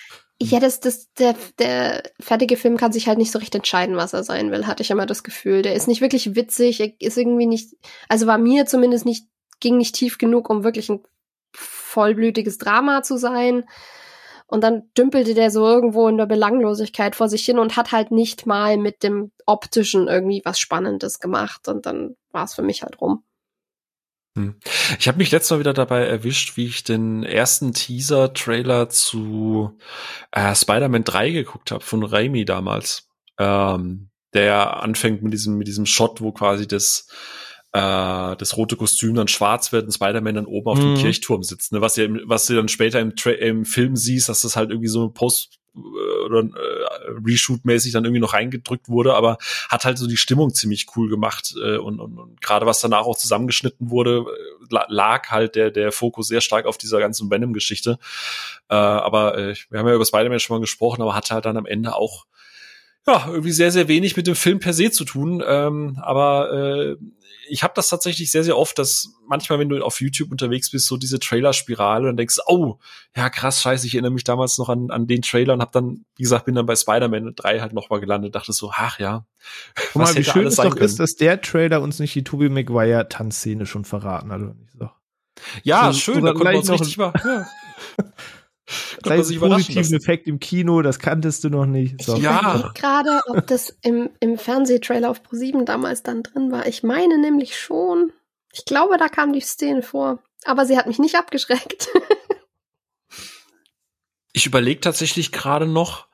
ja, das, das, der, der fertige Film kann sich halt nicht so recht entscheiden, was er sein will, hatte ich immer das Gefühl. Der ist nicht wirklich witzig, er ist irgendwie nicht, also war mir zumindest nicht ging nicht tief genug, um wirklich ein vollblütiges Drama zu sein. Und dann dümpelte der so irgendwo in der Belanglosigkeit vor sich hin und hat halt nicht mal mit dem optischen irgendwie was Spannendes gemacht. Und dann war es für mich halt rum. Hm. Ich habe mich letztes Mal wieder dabei erwischt, wie ich den ersten Teaser-Trailer zu äh, Spider-Man 3 geguckt habe, von Raimi damals. Ähm, der anfängt mit diesem, mit diesem Shot, wo quasi das äh, das rote Kostüm dann schwarz wird und Spider-Man dann oben auf mhm. dem Kirchturm sitzt. Ne? Was, ihr, was du dann später im, Tra im Film siehst, dass das halt irgendwie so ein Post äh, oder äh, Reshoot-mäßig dann irgendwie noch reingedrückt wurde, aber hat halt so die Stimmung ziemlich cool gemacht äh, und, und, und gerade was danach auch zusammengeschnitten wurde, äh, lag halt der der Fokus sehr stark auf dieser ganzen Venom-Geschichte. Äh, aber äh, wir haben ja über Spider-Man schon mal gesprochen, aber hatte halt dann am Ende auch ja irgendwie sehr sehr wenig mit dem Film per se zu tun. Ähm, aber äh, ich habe das tatsächlich sehr, sehr oft, dass manchmal, wenn du auf YouTube unterwegs bist, so diese Trailer-Spirale und denkst, oh, ja krass, scheiße, ich erinnere mich damals noch an, an den Trailer und habe dann, wie gesagt, bin dann bei Spider-Man 3 halt nochmal gelandet, dachte so, ach ja. Guck mal, wie schön es doch können. ist, dass der Trailer uns nicht die Tobey Maguire Tanzszene schon verraten hat, oder nicht so. Ja, so, schön, da konnten wir uns richtig mal. Ja. Gleich positiven Effekt im Kino, das kanntest du noch nicht. So. Ich ja. gerade, ob das im, im Fernsehtrailer auf Pro7 damals dann drin war. Ich meine nämlich schon. Ich glaube, da kam die Szene vor. Aber sie hat mich nicht abgeschreckt. ich überlege tatsächlich gerade noch,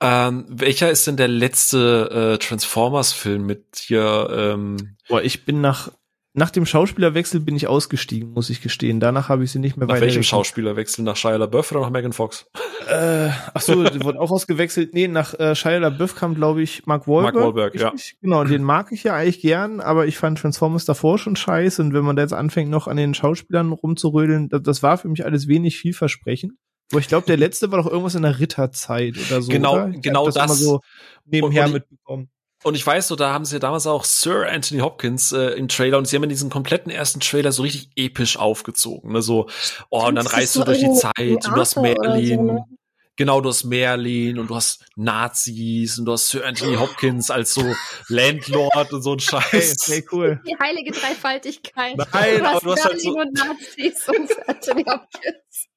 ähm, welcher ist denn der letzte äh, Transformers-Film mit hier? Ähm Boah, ich bin nach nach dem Schauspielerwechsel bin ich ausgestiegen, muss ich gestehen. Danach habe ich sie nicht mehr weiter. Nach welchem Schauspielerwechsel? Nach Shia LaBeouf oder nach Megan Fox? Äh, ach so, die wurde auch ausgewechselt. Nee, nach äh, Shia LaBeouf kam, glaube ich, Mark Wahlberg. Mark Wahlberg, ja. Genau, den mag ich ja eigentlich gern, aber ich fand Transformers davor schon scheiße. Und wenn man da jetzt anfängt, noch an den Schauspielern rumzurödeln, das, das war für mich alles wenig vielversprechend. Aber ich glaube, der letzte war doch irgendwas in der Ritterzeit oder so. Genau, genau das. das. Immer so nebenher und, und mitbekommen. Und ich weiß so, da haben sie damals auch Sir Anthony Hopkins äh, im Trailer und sie haben in diesen kompletten ersten Trailer so richtig episch aufgezogen. Ne? So, oh, und dann reist du durch die Zeit und du hast Merlin. So, ne? Genau, du hast Merlin und du hast Nazis und du hast Sir Anthony Hopkins als so Landlord und so ein Scheiß. Hey, cool. Die heilige Dreifaltigkeit. Nein, du aber du hast halt so und Nazis und Sir Anthony Hopkins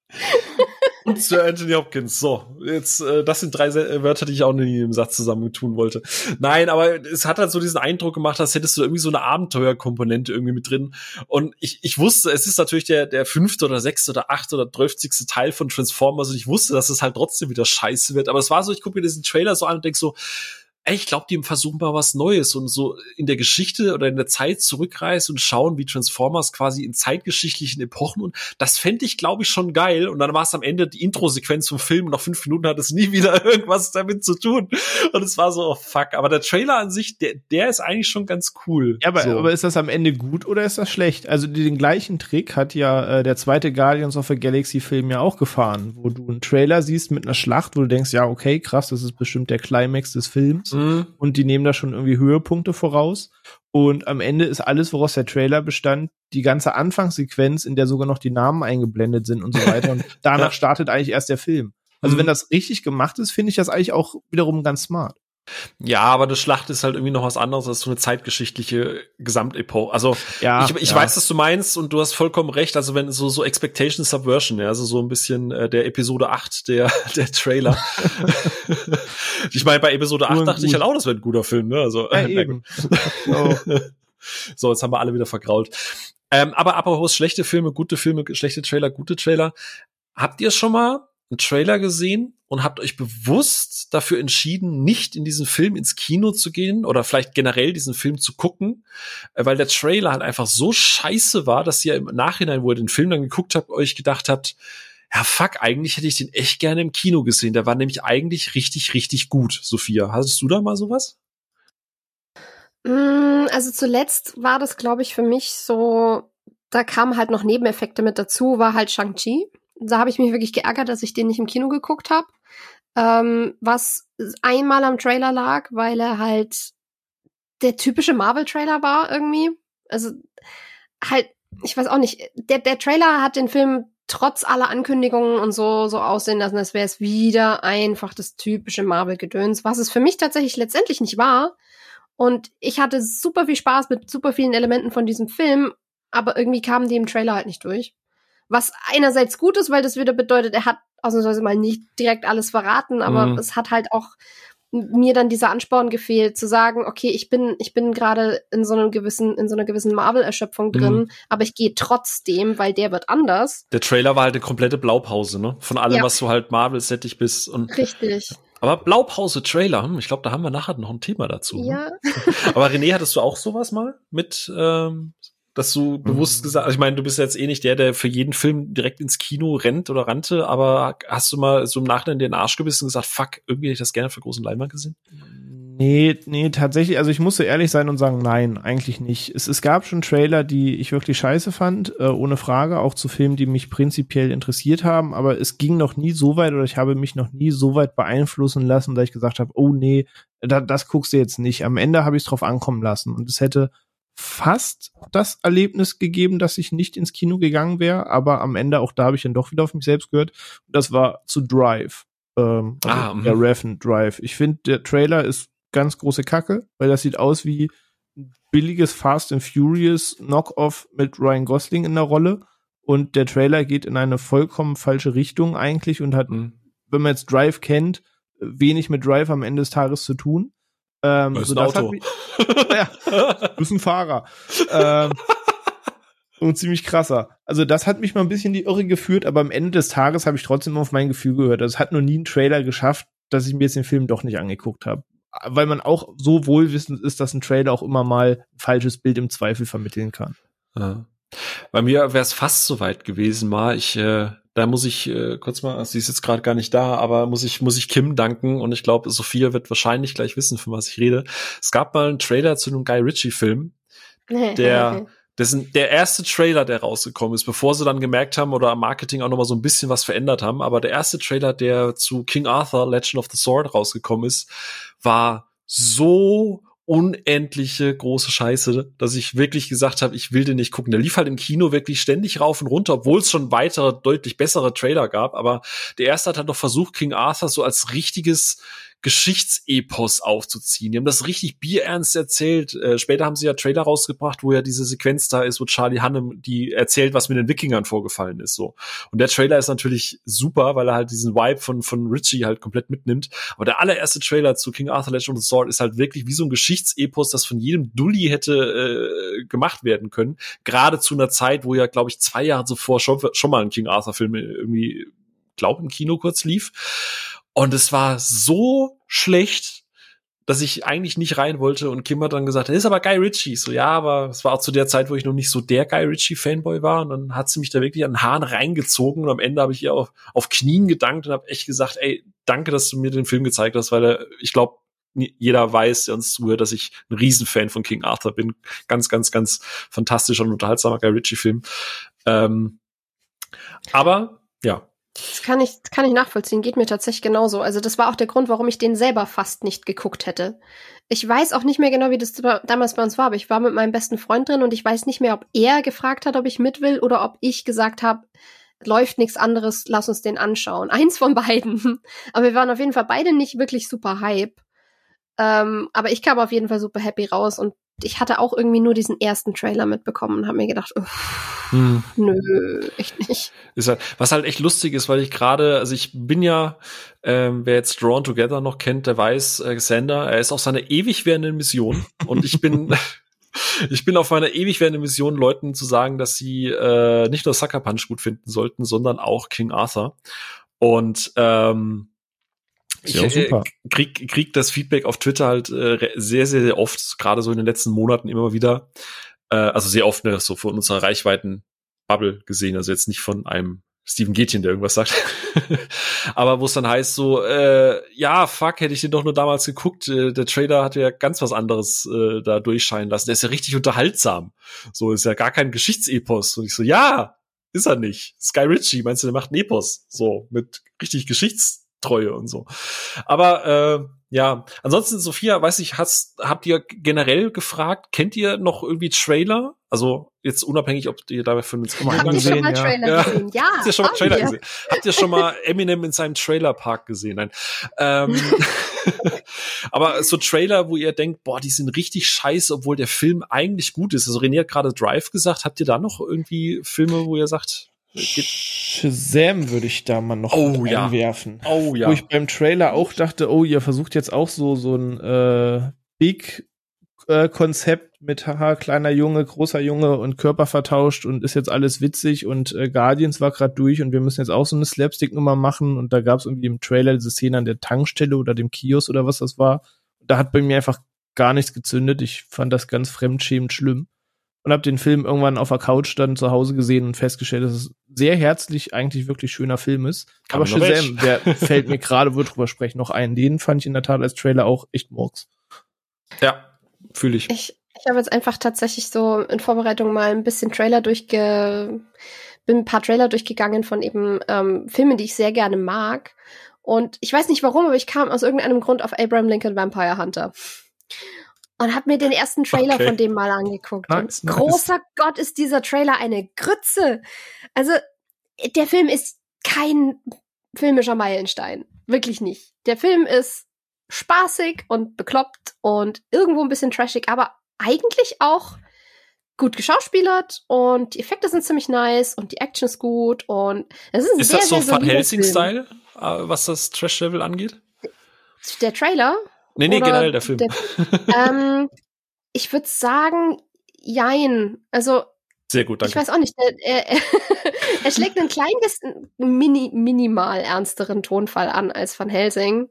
und Sir Anthony Hopkins. So, jetzt, äh, das sind drei äh, Wörter, die ich auch nie im Satz zusammen tun wollte. Nein, aber es hat halt so diesen Eindruck gemacht, als hättest du irgendwie so eine Abenteuerkomponente irgendwie mit drin. Und ich, ich wusste, es ist natürlich der, der fünfte oder sechste oder achte oder zwölfzigste Teil von Transformers und ich wusste, dass es halt trotzdem wieder scheiße wird. Aber es war so, ich gucke mir diesen Trailer so an und denk so, ey, ich glaube, die versuchen mal was Neues und so in der Geschichte oder in der Zeit zurückreisen und schauen, wie Transformers quasi in zeitgeschichtlichen Epochen und das fände ich, glaube ich, schon geil. Und dann war es am Ende die Intro-Sequenz vom Film und nach fünf Minuten hat es nie wieder irgendwas damit zu tun. Und es war so, oh fuck. Aber der Trailer an sich, der, der ist eigentlich schon ganz cool. Ja, aber, so. aber ist das am Ende gut oder ist das schlecht? Also den gleichen Trick hat ja äh, der zweite Guardians of the Galaxy Film ja auch gefahren, wo du einen Trailer siehst mit einer Schlacht, wo du denkst, ja, okay, krass, das ist bestimmt der Climax des Films. Mhm. Und die nehmen da schon irgendwie Höhepunkte voraus. Und am Ende ist alles, woraus der Trailer bestand, die ganze Anfangssequenz, in der sogar noch die Namen eingeblendet sind und so weiter. Und danach ja. startet eigentlich erst der Film. Also mhm. wenn das richtig gemacht ist, finde ich das eigentlich auch wiederum ganz smart. Ja, aber das Schlacht ist halt irgendwie noch was anderes als so eine zeitgeschichtliche Gesamtepoche. Also ja, ich, ich ja. weiß, was du meinst und du hast vollkommen recht. Also wenn so so Expectation Subversion, ja, also so ein bisschen äh, der Episode 8 der der Trailer. ich meine, bei Episode 8 dachte ich halt auch, das wäre ein guter Film, ne? Also ja, eben. oh. so, jetzt haben wir alle wieder vergrault. Ähm, aber apropos schlechte Filme, gute Filme, schlechte Trailer, gute Trailer habt ihr schon mal einen Trailer gesehen und habt euch bewusst dafür entschieden, nicht in diesen Film ins Kino zu gehen oder vielleicht generell diesen Film zu gucken, äh, weil der Trailer halt einfach so scheiße war, dass ihr im Nachhinein, wo ihr den Film dann geguckt habt, euch gedacht habt, ja fuck, eigentlich hätte ich den echt gerne im Kino gesehen. Der war nämlich eigentlich richtig, richtig gut, Sophia. Hattest du da mal sowas? Mm, also zuletzt war das, glaube ich, für mich so, da kamen halt noch Nebeneffekte mit dazu, war halt Shang-Chi. Da habe ich mich wirklich geärgert, dass ich den nicht im Kino geguckt habe. Ähm, was einmal am Trailer lag, weil er halt der typische Marvel-Trailer war irgendwie. Also halt, ich weiß auch nicht, der, der Trailer hat den Film trotz aller Ankündigungen und so, so aussehen lassen, als wäre es wieder einfach das typische Marvel-Gedöns, was es für mich tatsächlich letztendlich nicht war. Und ich hatte super viel Spaß mit super vielen Elementen von diesem Film, aber irgendwie kamen die im Trailer halt nicht durch. Was einerseits gut ist, weil das wieder bedeutet, er hat ausnahmsweise mal nicht direkt alles verraten, aber mhm. es hat halt auch mir dann dieser Ansporn gefehlt, zu sagen, okay, ich bin, ich bin gerade in so einem gewissen, in so einer gewissen Marvel-Erschöpfung drin, mhm. aber ich gehe trotzdem, weil der wird anders. Der Trailer war halt eine komplette Blaupause, ne? Von allem, ja. was du halt Marvel-sättig bist und. Richtig. Aber Blaupause Trailer, hm, ich glaube, da haben wir nachher noch ein Thema dazu. Ne? Ja. Ne? aber René, hattest du auch sowas mal mit ähm, dass du mhm. bewusst gesagt, also ich meine, du bist jetzt eh nicht der, der für jeden Film direkt ins Kino rennt oder rannte, aber hast du mal so im Nachhinein den Arsch gebissen und gesagt, fuck, irgendwie hätte ich das gerne für großen Leinwand gesehen? Nee, nee, tatsächlich, also ich musste ehrlich sein und sagen, nein, eigentlich nicht. Es, es gab schon Trailer, die ich wirklich scheiße fand, äh, ohne Frage, auch zu Filmen, die mich prinzipiell interessiert haben, aber es ging noch nie so weit oder ich habe mich noch nie so weit beeinflussen lassen, dass ich gesagt habe, oh nee, da, das guckst du jetzt nicht. Am Ende habe ich es drauf ankommen lassen und es hätte fast das Erlebnis gegeben, dass ich nicht ins Kino gegangen wäre, aber am Ende auch da habe ich dann doch wieder auf mich selbst gehört. Und das war zu Drive. Ähm, also ah, der mhm. Reffen Drive. Ich finde, der Trailer ist ganz große Kacke, weil das sieht aus wie ein billiges Fast and Furious Knockoff mit Ryan Gosling in der Rolle. Und der Trailer geht in eine vollkommen falsche Richtung eigentlich und hat, mhm. wenn man jetzt Drive kennt, wenig mit Drive am Ende des Tages zu tun. Ähm, das ist ein Auto. Mich, ja, du bist ein Fahrer. ähm, und ziemlich krasser. Also das hat mich mal ein bisschen die Irre geführt, aber am Ende des Tages habe ich trotzdem auf mein Gefühl gehört. Also es hat noch nie einen Trailer geschafft, dass ich mir jetzt den Film doch nicht angeguckt habe. Weil man auch so wohlwissend ist, dass ein Trailer auch immer mal ein falsches Bild im Zweifel vermitteln kann. Ja. Bei mir wäre es fast so weit gewesen, mal. Ich äh, da muss ich äh, kurz mal, sie ist jetzt gerade gar nicht da, aber muss ich muss ich Kim danken und ich glaube, Sophia wird wahrscheinlich gleich wissen, von was ich rede. Es gab mal einen Trailer zu einem Guy Ritchie Film, der dessen, der erste Trailer, der rausgekommen ist, bevor sie dann gemerkt haben oder am Marketing auch noch mal so ein bisschen was verändert haben, aber der erste Trailer, der zu King Arthur Legend of the Sword rausgekommen ist, war so unendliche große Scheiße, dass ich wirklich gesagt habe, ich will den nicht gucken. Der lief halt im Kino wirklich ständig rauf und runter, obwohl es schon weitere, deutlich bessere Trailer gab. Aber der erste hat halt noch versucht, King Arthur so als richtiges Geschichtsepos aufzuziehen. Die haben das richtig bierernst erzählt. Äh, später haben sie ja Trailer rausgebracht, wo ja diese Sequenz da ist, wo Charlie Hannem die erzählt, was mit den Wikingern vorgefallen ist. So. Und der Trailer ist natürlich super, weil er halt diesen Vibe von, von Richie halt komplett mitnimmt. Aber der allererste Trailer zu King Arthur Legend of the Sword ist halt wirklich wie so ein Geschichtsepos, das von jedem Dulli hätte äh, gemacht werden können. Gerade zu einer Zeit, wo ja, glaube ich, zwei Jahre zuvor schon, schon mal ein King Arthur-Film irgendwie, glaub, im Kino kurz lief. Und es war so schlecht, dass ich eigentlich nicht rein wollte und Kim hat dann gesagt, das ist aber Guy Ritchie. So, ja, aber es war auch zu der Zeit, wo ich noch nicht so der Guy Ritchie-Fanboy war. Und dann hat sie mich da wirklich an den Haaren reingezogen und am Ende habe ich ihr auf, auf Knien gedankt und habe echt gesagt, ey, danke, dass du mir den Film gezeigt hast, weil er, ich glaube, jeder weiß, der uns zuhört, dass ich ein Riesenfan von King Arthur bin. Ganz, ganz, ganz fantastischer und unterhaltsamer Guy Ritchie-Film. Ähm, aber ja, das kann ich, kann ich nachvollziehen, geht mir tatsächlich genauso. Also das war auch der Grund, warum ich den selber fast nicht geguckt hätte. Ich weiß auch nicht mehr genau, wie das damals bei uns war, aber ich war mit meinem besten Freund drin und ich weiß nicht mehr, ob er gefragt hat, ob ich mit will oder ob ich gesagt habe, läuft nichts anderes, lass uns den anschauen. Eins von beiden. Aber wir waren auf jeden Fall beide nicht wirklich super hype. Ähm, aber ich kam auf jeden Fall super happy raus und ich hatte auch irgendwie nur diesen ersten Trailer mitbekommen und habe mir gedacht, hm. nö, echt nicht. Ist halt, was halt echt lustig ist, weil ich gerade, also ich bin ja, ähm, wer jetzt Drawn Together noch kennt, der weiß, äh, Sander, er ist auf seiner ewig währenden Mission und ich bin Ich bin auf meiner ewig werdenden Mission, Leuten zu sagen, dass sie äh, nicht nur Sucker Punch gut finden sollten, sondern auch King Arthur. Und ähm, ich Ja, super. äh, krieg, krieg das Feedback auf Twitter halt äh, sehr, sehr, sehr oft, gerade so in den letzten Monaten immer wieder. Äh, also sehr oft, ne, so von unserer Reichweiten-Bubble gesehen, also jetzt nicht von einem Steven Gätchen, der irgendwas sagt. Aber wo es dann heißt so, äh, ja, fuck, hätte ich den doch nur damals geguckt. Äh, der Trailer hat ja ganz was anderes äh, da durchscheinen lassen. Der ist ja richtig unterhaltsam. So ist ja gar kein Geschichtsepos. Und ich so, ja, ist er nicht. Sky Ritchie, meinst du, der macht einen Epos. So, mit richtig Geschichtstreue und so. Aber äh, ja, ansonsten, Sophia, weiß ich, hast, habt ihr generell gefragt, kennt ihr noch irgendwie Trailer? Also jetzt unabhängig, ob ihr dabei für uns Mal Habt ihr gesehen, schon mal ja. Trailer Ja. gesehen? Ja. Habt ihr schon mal Trailer wir. gesehen? Habt ihr schon mal Eminem in seinem Trailerpark gesehen? Nein. Ähm, aber so Trailer, wo ihr denkt, boah, die sind richtig scheiße, obwohl der Film eigentlich gut ist. Also René hat gerade Drive gesagt. Habt ihr da noch irgendwie Filme, wo ihr sagt, Shazam würde ich da mal noch Oh, ja. einwerfen. oh Wo ich beim Trailer auch dachte, oh, ihr versucht jetzt auch so, so ein äh, Big äh, Konzept mit haha, kleiner Junge, großer Junge und Körper vertauscht und ist jetzt alles witzig und äh, Guardians war gerade durch und wir müssen jetzt auch so eine Slapstick-Nummer machen und da gab es irgendwie im Trailer diese Szene an der Tankstelle oder dem Kiosk oder was das war. Da hat bei mir einfach gar nichts gezündet. Ich fand das ganz fremdschämend schlimm und habe den Film irgendwann auf der Couch dann zu Hause gesehen und festgestellt, dass es sehr herzlich eigentlich wirklich schöner Film ist. Kann Aber Shazam, der fällt mir gerade, wo drüber sprechen, noch ein. Den fand ich in der Tat als Trailer auch echt murks. Ja, fühle ich. Ich, ich habe jetzt einfach tatsächlich so in Vorbereitung mal ein bisschen Trailer durchge... bin ein paar Trailer durchgegangen von eben ähm, Filmen, die ich sehr gerne mag. Und ich weiß nicht warum, aber ich kam aus irgendeinem Grund auf Abraham Lincoln Vampire Hunter. Und habe mir den ersten Trailer Okay. von dem mal angeguckt. Nice, und nice. großer Gott ist dieser Trailer eine Grütze. Also, der Film ist kein filmischer Meilenstein. Wirklich nicht. Der Film ist spaßig und bekloppt und irgendwo ein bisschen trashig, aber eigentlich auch gut geschauspielert und die Effekte sind ziemlich nice und die Action ist gut und es ist ein Ist sehr, das so Van solider Film. Helsing-Style, äh, was das Trash-Level angeht? Der Trailer? Nee, nee, generell der Film. der- ähm, ich würde sagen, jein. Also, Sehr gut, ich danke. weiß auch nicht. Er, er, er schlägt einen klein bisschen mini, minimal ernsteren Tonfall an als Van Helsing.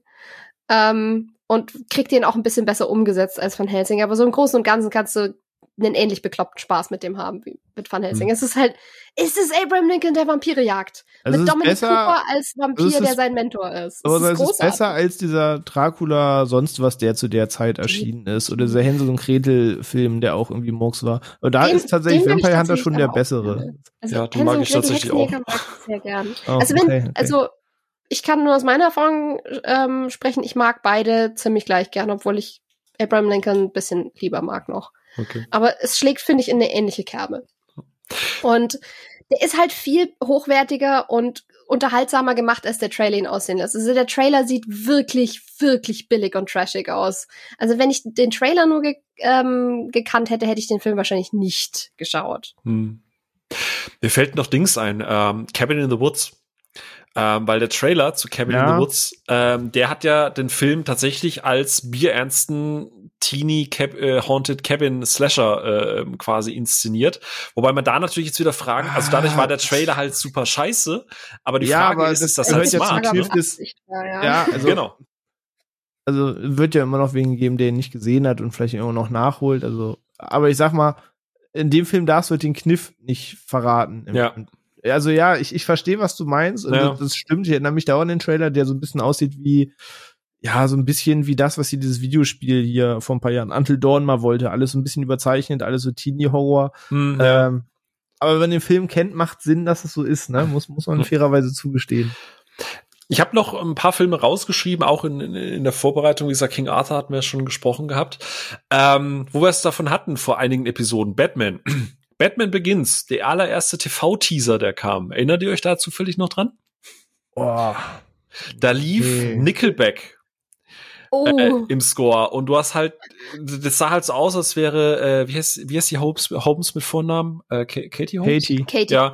Ähm, und kriegt den auch ein bisschen besser umgesetzt als Van Helsing. Aber so im Großen und Ganzen kannst du einen ähnlich bekloppten Spaß mit dem haben wie mit Van Helsing. Hm. Es ist halt, es ist Abraham Lincoln, der Vampire jagt. Also mit es ist Dominic besser- Cooper als Vampir, also es der ist- sein Mentor ist. Aber es es ist ist großartig. besser als dieser Dracula sonst was, der zu der Zeit erschienen ist. Oder dieser Hänsel und Gretel Film, der auch irgendwie Murks war. Aber da Den- ist tatsächlich Vampire Hunter schon der bessere. Also Ja, den Hänsel mag und ich Gretel tatsächlich auch. mag ich sehr gern. Oh, Also wenn, okay, okay. also ich kann nur aus meiner Erfahrung ähm, sprechen, ich mag beide ziemlich gleich gern, obwohl ich Abraham Lincoln ein bisschen lieber mag noch. Okay. Aber es schlägt, finde ich, in eine ähnliche Kerbe. Und der ist halt viel hochwertiger und unterhaltsamer gemacht, als der Trailer ihn aussehen lässt. Also der Trailer sieht wirklich, wirklich billig und trashig aus. Also wenn ich den Trailer nur ge ähm, gekannt hätte, hätte ich den Film wahrscheinlich nicht geschaut. Hm. Mir fällt noch Dings ein, ähm, Cabin in the Woods. Ähm, weil der Trailer zu Cabin in Ja. the Woods, ähm, der hat ja den Film tatsächlich als bierernsten Teeny Cab äh, Haunted Cabin Slasher äh, quasi inszeniert. Wobei man da natürlich jetzt wieder fragen, also dadurch war der Trailer halt super scheiße, aber die Ja, Frage aber ist, das ist das halt ja smart? Ne? war, ja. Ja, also, genau. also wird ja immer noch wen geben, der ihn nicht gesehen hat und vielleicht immer noch nachholt. Also, aber ich sag mal, in dem Film darfst du den Kniff nicht verraten. Ja. Also ja, ich, ich verstehe, was du meinst. Und Ja. das, das stimmt. Ich erinnere mich da auch an den Trailer, der so ein bisschen aussieht wie, ja, so ein bisschen wie das, was sie dieses Videospiel hier vor ein paar Jahren Until Dawn mal wollte. Alles so ein bisschen überzeichnet, alles so Teenie-Horror. Hm, Ähm, aber wenn man den Film kennt, macht Sinn, dass es so ist, ne? Muss, muss man fairerweise zugestehen. Ich habe noch ein paar Filme rausgeschrieben, auch in, in, in der Vorbereitung. Wie gesagt, King Arthur hatten wir schon gesprochen gehabt. Ähm, wo wir es davon hatten vor einigen Episoden. Batman. Batman Begins, der allererste TV-Teaser, der kam. Erinnert ihr euch da zufällig noch dran? Oh. Da lief Nee. Nickelback Oh, äh, im Score. Und du hast halt, das sah halt so aus, als wäre, äh, wie heißt, wie heißt die Holmes, Holmes mit Vornamen? Äh, Ka- Katie Holmes? Katie. Katie. Ja,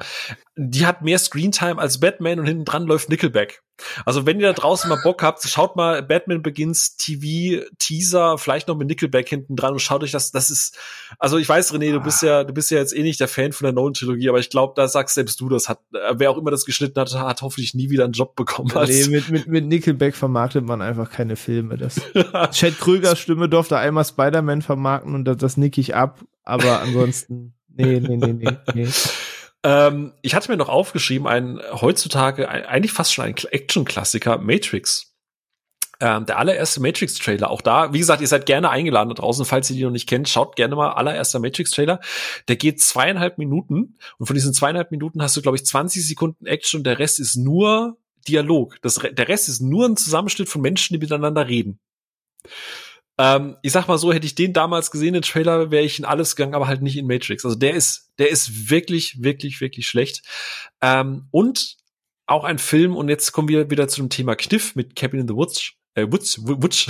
die hat mehr Screentime als Batman und hinten dran läuft Nickelback. Also wenn ihr da draußen mal Bock habt, schaut mal Batman Begins TV Teaser, vielleicht noch mit Nickelback hinten dran und schaut euch das. Das ist, also ich weiß, René, du bist ja, du bist ja jetzt eh nicht der Fan von der Nolan Trilogie, aber ich glaube, da sagst selbst du, das hat, wer auch immer das geschnitten hat, hat hoffentlich nie wieder einen Job bekommen. Nee, mit, mit, mit Nickelback vermarktet man einfach keine Filme. Das Chad Krügers Stimme durfte einmal Spider-Man vermarkten und das, das nick ich ab, aber ansonsten, nee, nee, nee, nee, nee. Ähm, ich hatte mir noch aufgeschrieben, ein heutzutage ein, eigentlich fast schon ein Action-Klassiker, Matrix. Ähm, der allererste Matrix-Trailer, auch da, wie gesagt, ihr seid gerne eingeladen da draußen, falls ihr die noch nicht kennt, schaut gerne mal allererster Matrix-Trailer. Der geht zweieinhalb Minuten und von diesen zweieinhalb Minuten hast du, glaube ich, 20 Sekunden Action und der Rest ist nur Dialog. Das, der Rest ist nur ein Zusammenschnitt von Menschen, die miteinander reden. Ähm, ich sag mal so, hätte ich den damals gesehen, den Trailer, wäre ich in alles gegangen, aber halt nicht in Matrix. Also der ist, der ist wirklich, wirklich, wirklich schlecht. Ähm, und auch ein Film, und jetzt kommen wir wieder zu dem Thema Kniff mit Cabin in the Woods. Äh, Woods, Woods.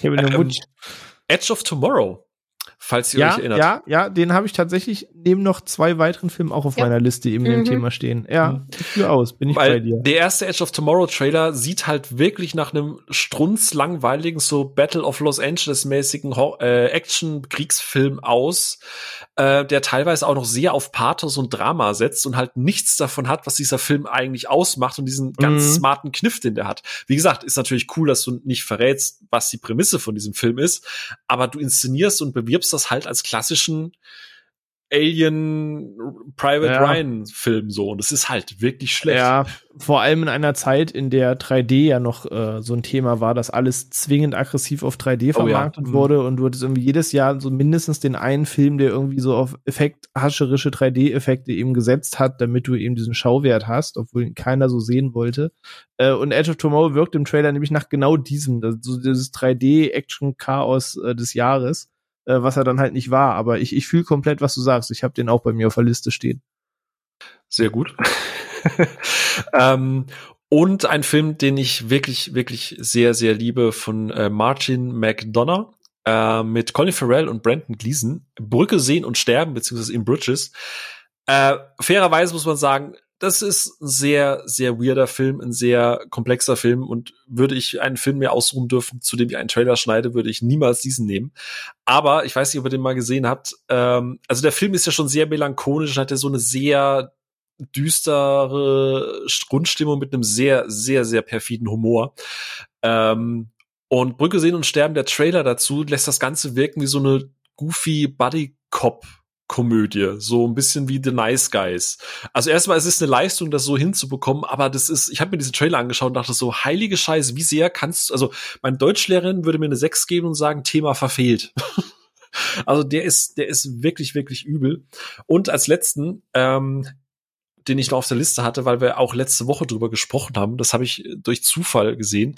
Cabin in the ähm, Woods. Edge of Tomorrow falls ihr ja, euch erinnert. Ja, ja, den habe ich tatsächlich neben noch zwei weiteren Filmen auch auf ja. meiner Liste, die eben mhm. dem Thema stehen. Ja, mhm. für aus, bin ich Weil bei dir. Der erste Edge of Tomorrow Trailer sieht halt wirklich nach einem strunzlangweiligen, so Battle of Los Angeles mäßigen äh, Action-Kriegsfilm aus, äh, der teilweise auch noch sehr auf Pathos und Drama setzt und halt nichts davon hat, was dieser Film eigentlich ausmacht und diesen ganz mhm. smarten Kniff, den der hat. Wie gesagt, ist natürlich cool, dass du nicht verrätst, was die Prämisse von diesem Film ist, aber du inszenierst und bewirbst das halt als klassischen Alien Private ja. Ryan Film so und es ist halt wirklich schlecht. Ja, vor allem in einer Zeit, in der 3D ja noch äh, so ein Thema war, dass alles zwingend aggressiv auf 3D vermarktet oh, ja. Mhm. wurde und du hattest irgendwie jedes Jahr so mindestens den einen Film, der irgendwie so auf Effekt hascherische 3D-Effekte eben gesetzt hat, damit du eben diesen Schauwert hast, obwohl ihn keiner so sehen wollte. Äh, und Edge of Tomorrow wirkt im Trailer nämlich nach genau diesem, so dieses 3D-Action-Chaos äh, des Jahres äh, was er dann halt nicht war. Aber ich, ich fühle komplett, was du sagst. Ich habe den auch bei mir auf der Liste stehen. Sehr gut. ähm, und ein Film, den ich wirklich, wirklich sehr, sehr liebe von äh, Martin McDonough äh, mit Colin Farrell und Brandon Gleason. Brücke sehen und sterben, beziehungsweise in Bridges. Äh, fairerweise muss man sagen, das ist ein sehr, sehr weirder Film, ein sehr komplexer Film und würde ich einen Film mehr ausruhen dürfen, zu dem ich einen Trailer schneide, würde ich niemals diesen nehmen. Aber ich weiß nicht, ob ihr den mal gesehen habt. Ähm, also der Film ist ja schon sehr melancholisch und hat ja so eine sehr düstere Grundstimmung mit einem sehr, sehr, sehr perfiden Humor. Ähm, und Brücke sehen und sterben, der Trailer dazu lässt das Ganze wirken wie so eine goofy Buddy Cop Komödie, so ein bisschen wie The Nice Guys. Also erstmal, es ist eine Leistung, das so hinzubekommen, aber das ist, ich habe mir diesen Trailer angeschaut und dachte so, heilige Scheiße, wie sehr kannst du, also meine Deutschlehrerin würde mir eine 6 geben und sagen, Thema verfehlt. also der ist, der ist wirklich, wirklich übel. Und als letzten, ähm, den ich noch auf der Liste hatte, weil wir auch letzte Woche drüber gesprochen haben, das habe ich durch Zufall gesehen.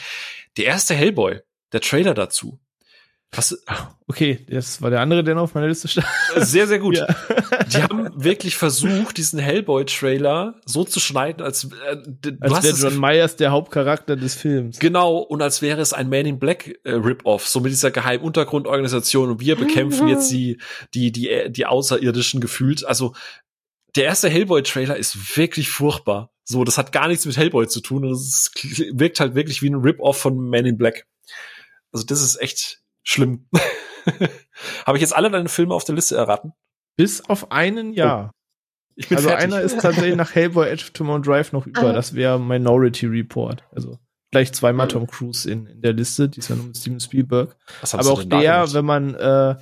Der erste Hellboy, der Trailer dazu. Was? Okay, das war der andere, der noch auf meiner Liste stand. Sehr, sehr gut. Ja. Die haben wirklich versucht, diesen Hellboy-Trailer so zu schneiden, als, äh, als wäre John Myers der Hauptcharakter des Films. Genau, und als wäre es ein Man in Black äh, Rip-Off, so mit dieser geheimen Untergrundorganisation und wir bekämpfen jetzt die, die, die, die Außerirdischen gefühlt. Also, der erste Hellboy-Trailer ist wirklich furchtbar. So, das hat gar nichts mit Hellboy zu tun es wirkt halt wirklich wie ein Rip-Off von Man in Black. Also, das ist echt, schlimm. Habe ich jetzt alle deine Filme auf der Liste erraten? Bis auf einen, ja. Oh. Ich bin also fertig. einer ist tatsächlich nach Hellboy Edge of Tomorrow Drive noch über. Das wäre Minority Report. Also gleich zweimal Tom Cruise in, in der Liste. Die ist ja nur mit Steven Spielberg. Aber auch der, wenn man äh,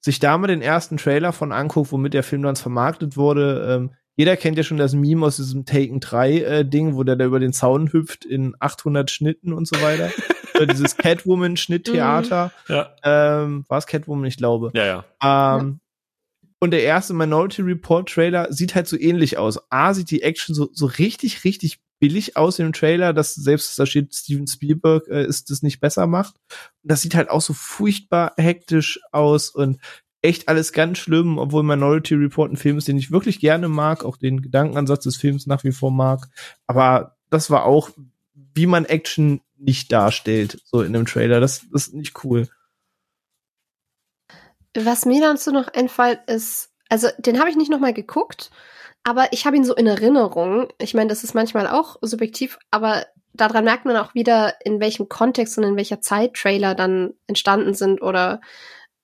sich da mal den ersten Trailer von anguckt, womit der Film dann vermarktet wurde, ähm, jeder kennt ja schon das Meme aus diesem Taken 3 äh, Ding, wo der da über den Zaun hüpft in 800 Schnitten und so weiter. dieses Catwoman-Schnitttheater. Mhm. Ja. Ähm, war es Catwoman, ich glaube. Ja, ja. Ähm, und der erste Minority Report Trailer sieht halt so ähnlich aus. A, sieht die Action so, so richtig, richtig billig aus im Trailer, dass selbst da steht Steven Spielberg äh, ist das nicht besser macht. Und das sieht halt auch so furchtbar hektisch aus und echt alles ganz schlimm, obwohl Minority Report ein Film ist, den ich wirklich gerne mag, auch den Gedankenansatz des Films nach wie vor mag. Aber das war auch, wie man Action nicht darstellt, so in dem Trailer. Das, das ist nicht cool. Was mir dazu noch einfällt, ist, also den habe ich nicht nochmal geguckt, aber ich habe ihn so in Erinnerung. Ich meine, das ist manchmal auch subjektiv, aber daran merkt man auch wieder, in welchem Kontext und in welcher Zeit Trailer dann entstanden sind oder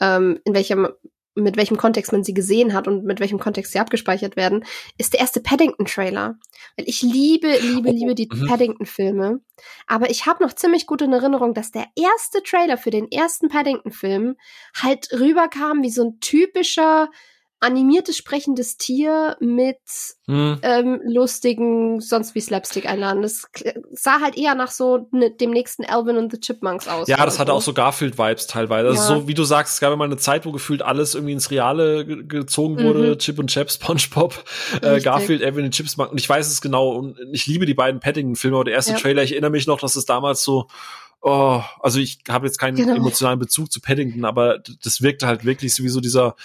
ähm, in welchem mit welchem Kontext man sie gesehen hat und mit welchem Kontext sie abgespeichert werden, ist der erste Paddington-Trailer. Weil ich liebe, liebe, liebe die Mhm. Paddington-Filme. Aber ich habe noch ziemlich gut in Erinnerung, dass der erste Trailer für den ersten Paddington-Film halt rüberkam wie so ein typischer animiertes sprechendes Tier mit Hm. ähm, lustigen, sonst wie Slapstick-Einladen. Das sah halt eher nach so ne, dem nächsten Alvin und the Chipmunks aus. Ja, das hatte auch so Garfield-Vibes teilweise. Also Ja. so wie du sagst, es gab immer eine Zeit, wo gefühlt alles irgendwie ins Reale ge gezogen wurde. Mhm. Chip und Chap, SpongeBob, äh. Garfield, Evan und Chips. Und ich weiß es genau. Und ich liebe die beiden Paddington-Filme. Der erste Ja. Trailer, ich erinnere mich noch, dass es damals so Oh, also ich habe jetzt keinen Genau. emotionalen Bezug zu Paddington, aber das wirkte halt wirklich so wie so dieser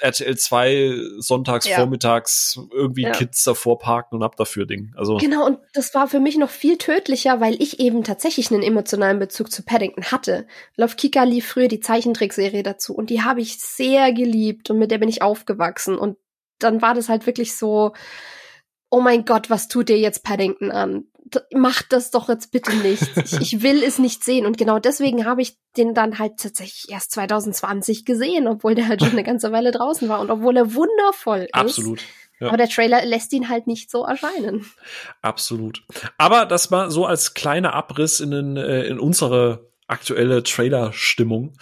RTL 2 sonntags Ja. vormittags irgendwie Ja. Kids davor parken und ab dafür Ding. Also Genau, und das war für mich noch viel tödlicher, weil ich eben tatsächlich einen emotionalen Bezug zu Paddington hatte. Weil auf Kika lief früher die Zeichentrickserie dazu und die habe ich sehr geliebt und mit der bin ich aufgewachsen. Und dann war das halt wirklich so, oh mein Gott, was tut dir jetzt Paddington an? D mach das doch jetzt bitte nicht. Ich, ich will es nicht sehen. Und genau deswegen habe ich den dann halt tatsächlich erst 2020 gesehen, obwohl der halt schon eine ganze Weile draußen war und obwohl er wundervoll ist. absolut. Ja. Aber der Trailer lässt ihn halt nicht so erscheinen. Absolut. Aber das mal so als kleiner Abriss in, den, äh, in unsere aktuelle Trailer-Stimmung.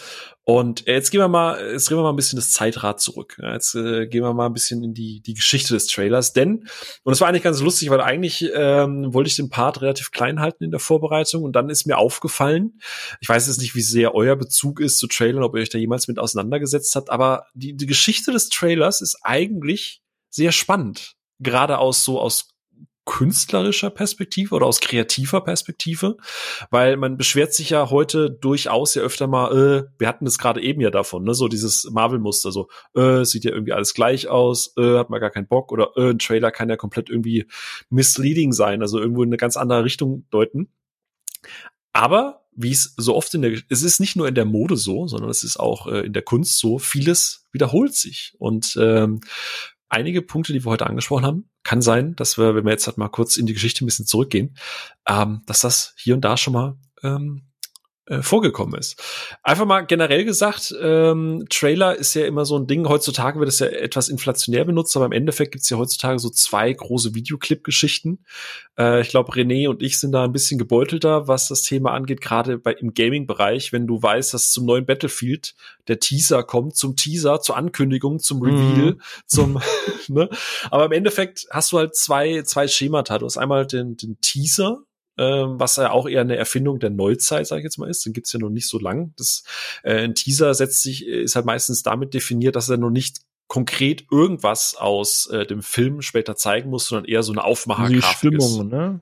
Und äh, jetzt gehen wir mal, jetzt drehen wir mal ein bisschen das Zeitrad zurück. Jetzt äh, gehen wir mal ein bisschen in die, die Geschichte des Trailers. Denn, und das war eigentlich ganz lustig, weil eigentlich ähm, wollte ich den Part relativ klein halten in der Vorbereitung und dann ist mir aufgefallen, ich weiß jetzt nicht, wie sehr euer Bezug ist zu Trailern, ob ihr euch da jemals mit auseinandergesetzt habt, aber die, die Geschichte des Trailers ist eigentlich sehr spannend. Gerade aus so aus künstlerischer Perspektive oder aus kreativer Perspektive, weil man beschwert sich ja heute durchaus ja öfter mal, äh, wir hatten es gerade eben ja davon, ne, so dieses Marvel-Muster, so, äh, sieht ja irgendwie alles gleich aus, äh, hat man gar keinen Bock oder äh, ein Trailer kann ja komplett irgendwie misleading sein, also irgendwo in eine ganz andere Richtung deuten. Aber wie es so oft in der, es ist nicht nur in der Mode so, sondern es ist auch äh, in der Kunst so, vieles wiederholt sich und ähm, einige Punkte, die wir heute angesprochen haben, kann sein, dass wir, wenn wir jetzt halt mal kurz in die Geschichte ein bisschen zurückgehen, ähm, dass das hier und da schon mal ähm, äh, vorgekommen ist. Einfach mal generell gesagt, ähm, Trailer ist ja immer so ein Ding. Heutzutage wird es ja etwas inflationär benutzt, aber im Endeffekt gibt es ja heutzutage so zwei große Videoclip-Geschichten. Äh, ich glaube, René und ich sind da ein bisschen gebeutelter, was das Thema angeht, gerade bei im Gaming-Bereich, wenn du weißt, dass zum neuen Battlefield der Teaser kommt, zum Teaser, zur Ankündigung, zum Reveal, Mhm. zum, ne? Aber im Endeffekt hast du halt zwei, zwei Schemata. Du hast einmal den, den Teaser, ähm, was ja auch eher eine Erfindung der Neuzeit, sage ich jetzt mal, ist. Den gibt's ja noch nicht so lang. Das, äh, ein Teaser setzt sich, ist halt meistens damit definiert, dass er noch nicht konkret irgendwas aus äh, dem Film später zeigen muss, sondern eher so eine Die Aufmachergrafik ist. Stimmung, ne?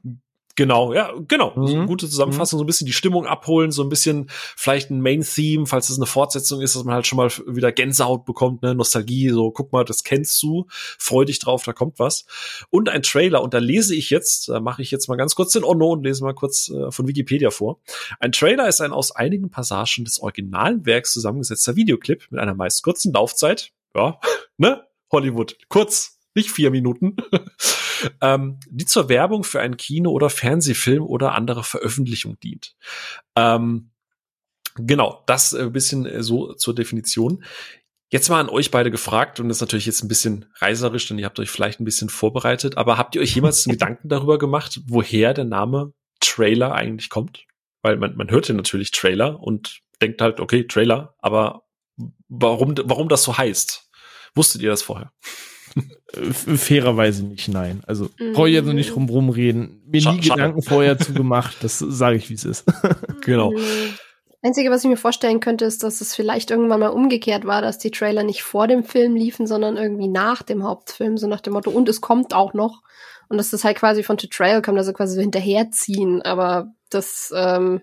Genau, ja, genau. Mhm. So eine gute Zusammenfassung, so ein bisschen die Stimmung abholen, so ein bisschen vielleicht ein Main-Theme, falls es eine Fortsetzung ist, dass man halt schon mal wieder Gänsehaut bekommt, ne, Nostalgie, so guck mal, das kennst du, freu dich drauf, da kommt was. Und ein Trailer, und da lese ich jetzt, da mache ich jetzt mal ganz kurz den Onno und lese mal kurz äh, von Wikipedia vor. Ein Trailer ist ein aus einigen Passagen des originalen Werks zusammengesetzter Videoclip mit einer meist kurzen Laufzeit, ja, ne, Hollywood, kurz, nicht vier Minuten, ähm, die zur Werbung für einen Kino- oder Fernsehfilm oder andere Veröffentlichung dient. Ähm, genau, das ein bisschen äh, so zur Definition. Jetzt mal an euch beide gefragt und das ist natürlich jetzt ein bisschen reiserisch, denn ihr habt euch vielleicht ein bisschen vorbereitet, aber habt ihr euch jemals Gedanken darüber gemacht, woher der Name Trailer eigentlich kommt? Weil man, man hört ja natürlich Trailer und denkt halt, okay, Trailer, aber warum, warum das so heißt? Wusstet ihr das vorher? Fairerweise nicht, nein. Also Mhm. brauche ich jetzt noch nicht drum rumreden. Mir Scha- nie schade. Gedanken vorher zu gemacht, das sage ich, wie es ist. Genau. Mhm. Einzige, was ich mir vorstellen könnte, ist, dass es vielleicht irgendwann mal umgekehrt war, dass die Trailer nicht vor dem Film liefen, sondern irgendwie nach dem Hauptfilm, so nach dem Motto, und es kommt auch noch. Und dass das halt quasi von Tutorial kommt, also quasi so hinterherziehen. Aber das, ähm,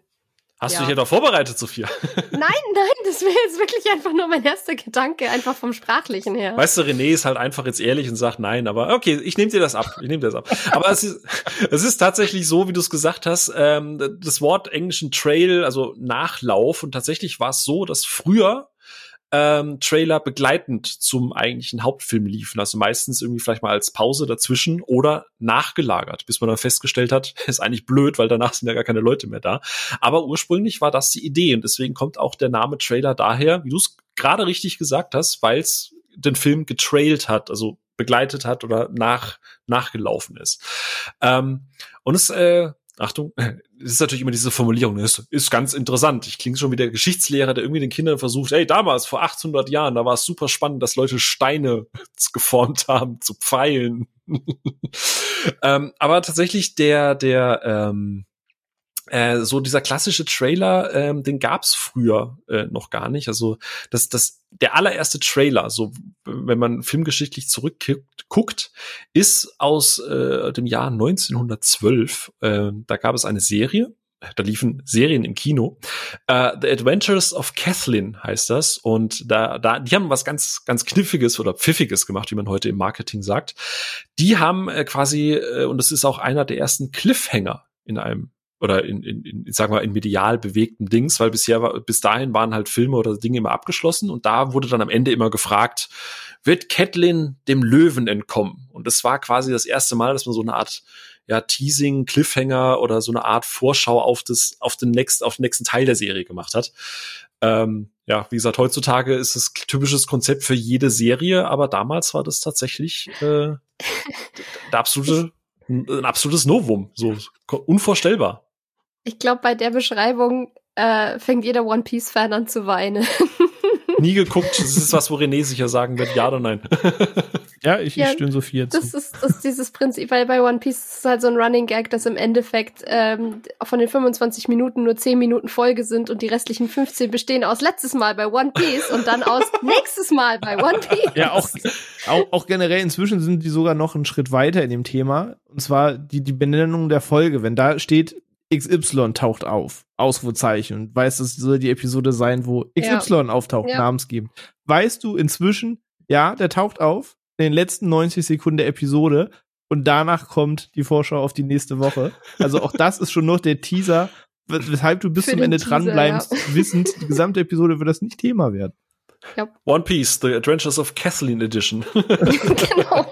Hast Ja. du dich ja doch vorbereitet, Sophia? nein, nein, das wäre jetzt wirklich einfach nur mein erster Gedanke, einfach vom Sprachlichen her. Weißt du, René ist halt einfach jetzt ehrlich und sagt nein, aber okay, ich nehme dir das ab. Ich nehme dir das ab. Aber es ist, es ist tatsächlich so, wie du es gesagt hast, ähm, das Wort englischen Trail, also Nachlauf, und tatsächlich war es so, dass früher ähm, Trailer begleitend zum eigentlichen Hauptfilm liefen. Also meistens irgendwie vielleicht mal als Pause dazwischen oder nachgelagert, bis man dann festgestellt hat, ist eigentlich blöd, weil danach sind ja gar keine Leute mehr da. Aber ursprünglich war das die Idee und deswegen kommt auch der Name Trailer daher, wie du es gerade richtig gesagt hast, weil es den Film getrailt hat, also begleitet hat oder nach, nachgelaufen ist. Ähm, und es, äh, Achtung, es ist natürlich immer diese Formulierung, ist, ist ganz interessant. Ich klinge schon wie der Geschichtslehrer, der irgendwie den Kindern versucht, hey, damals, vor 800 Jahren, da war es super spannend, dass Leute Steine geformt haben zu Pfeilen. ähm, aber tatsächlich der, der, ähm, äh, so dieser klassische Trailer, ähm, den gab's früher äh, noch gar nicht. Also das, das, der allererste Trailer, so wenn man filmgeschichtlich zurückguckt, ist aus äh, dem Jahr 1912. Äh, da gab es eine Serie, da liefen Serien im Kino. Uh, The Adventures of Kathleen heißt das. Und da, da, die haben was ganz, ganz Kniffiges oder Pfiffiges gemacht, wie man heute im Marketing sagt. Die haben äh, quasi, äh, und das ist auch einer der ersten Cliffhanger in einem oder in, in, in sag mal, in medial bewegten Dings, weil bisher war, bis dahin waren halt Filme oder Dinge immer abgeschlossen und da wurde dann am Ende immer gefragt, wird Catelyn dem Löwen entkommen? Und das war quasi das erste Mal, dass man so eine Art ja, Teasing, Cliffhanger oder so eine Art Vorschau auf das, auf den nächsten, auf den nächsten Teil der Serie gemacht hat. Ähm, ja, wie gesagt, heutzutage ist es typisches Konzept für jede Serie, aber damals war das tatsächlich äh, der absolute, ein absolutes Novum, so unvorstellbar. Ich glaube, bei der Beschreibung äh, fängt jeder One Piece-Fan an zu weinen. Nie geguckt. Das ist was, wo René sicher sagen wird, ja oder nein. ja, ich, ja, ich stöhne Sophia zu. Das ist, das ist dieses Prinzip, weil bei One Piece ist es halt so ein Running Gag, dass im Endeffekt ähm, von den 25 Minuten nur 10 Minuten Folge sind und die restlichen 15 bestehen aus letztes Mal bei One Piece und dann aus nächstes Mal bei One Piece. Ja, auch, auch, auch generell inzwischen sind die sogar noch einen Schritt weiter in dem Thema. Und zwar die, die Benennung der Folge. Wenn da steht, XY taucht auf. Ausrufezeichen. Und weißt, es soll die Episode sein, wo XY ja. auftaucht, ja. namensgebend. Weißt du inzwischen, ja, der taucht auf in den letzten 90 Sekunden der Episode und danach kommt die Vorschau auf die nächste Woche. Also auch das ist schon noch der Teaser, weshalb du bis Für zum Ende Teaser, dranbleibst, ja. wissend, die gesamte Episode wird das nicht Thema werden. Yep. One Piece, The Adventures of Kathleen Edition. genau.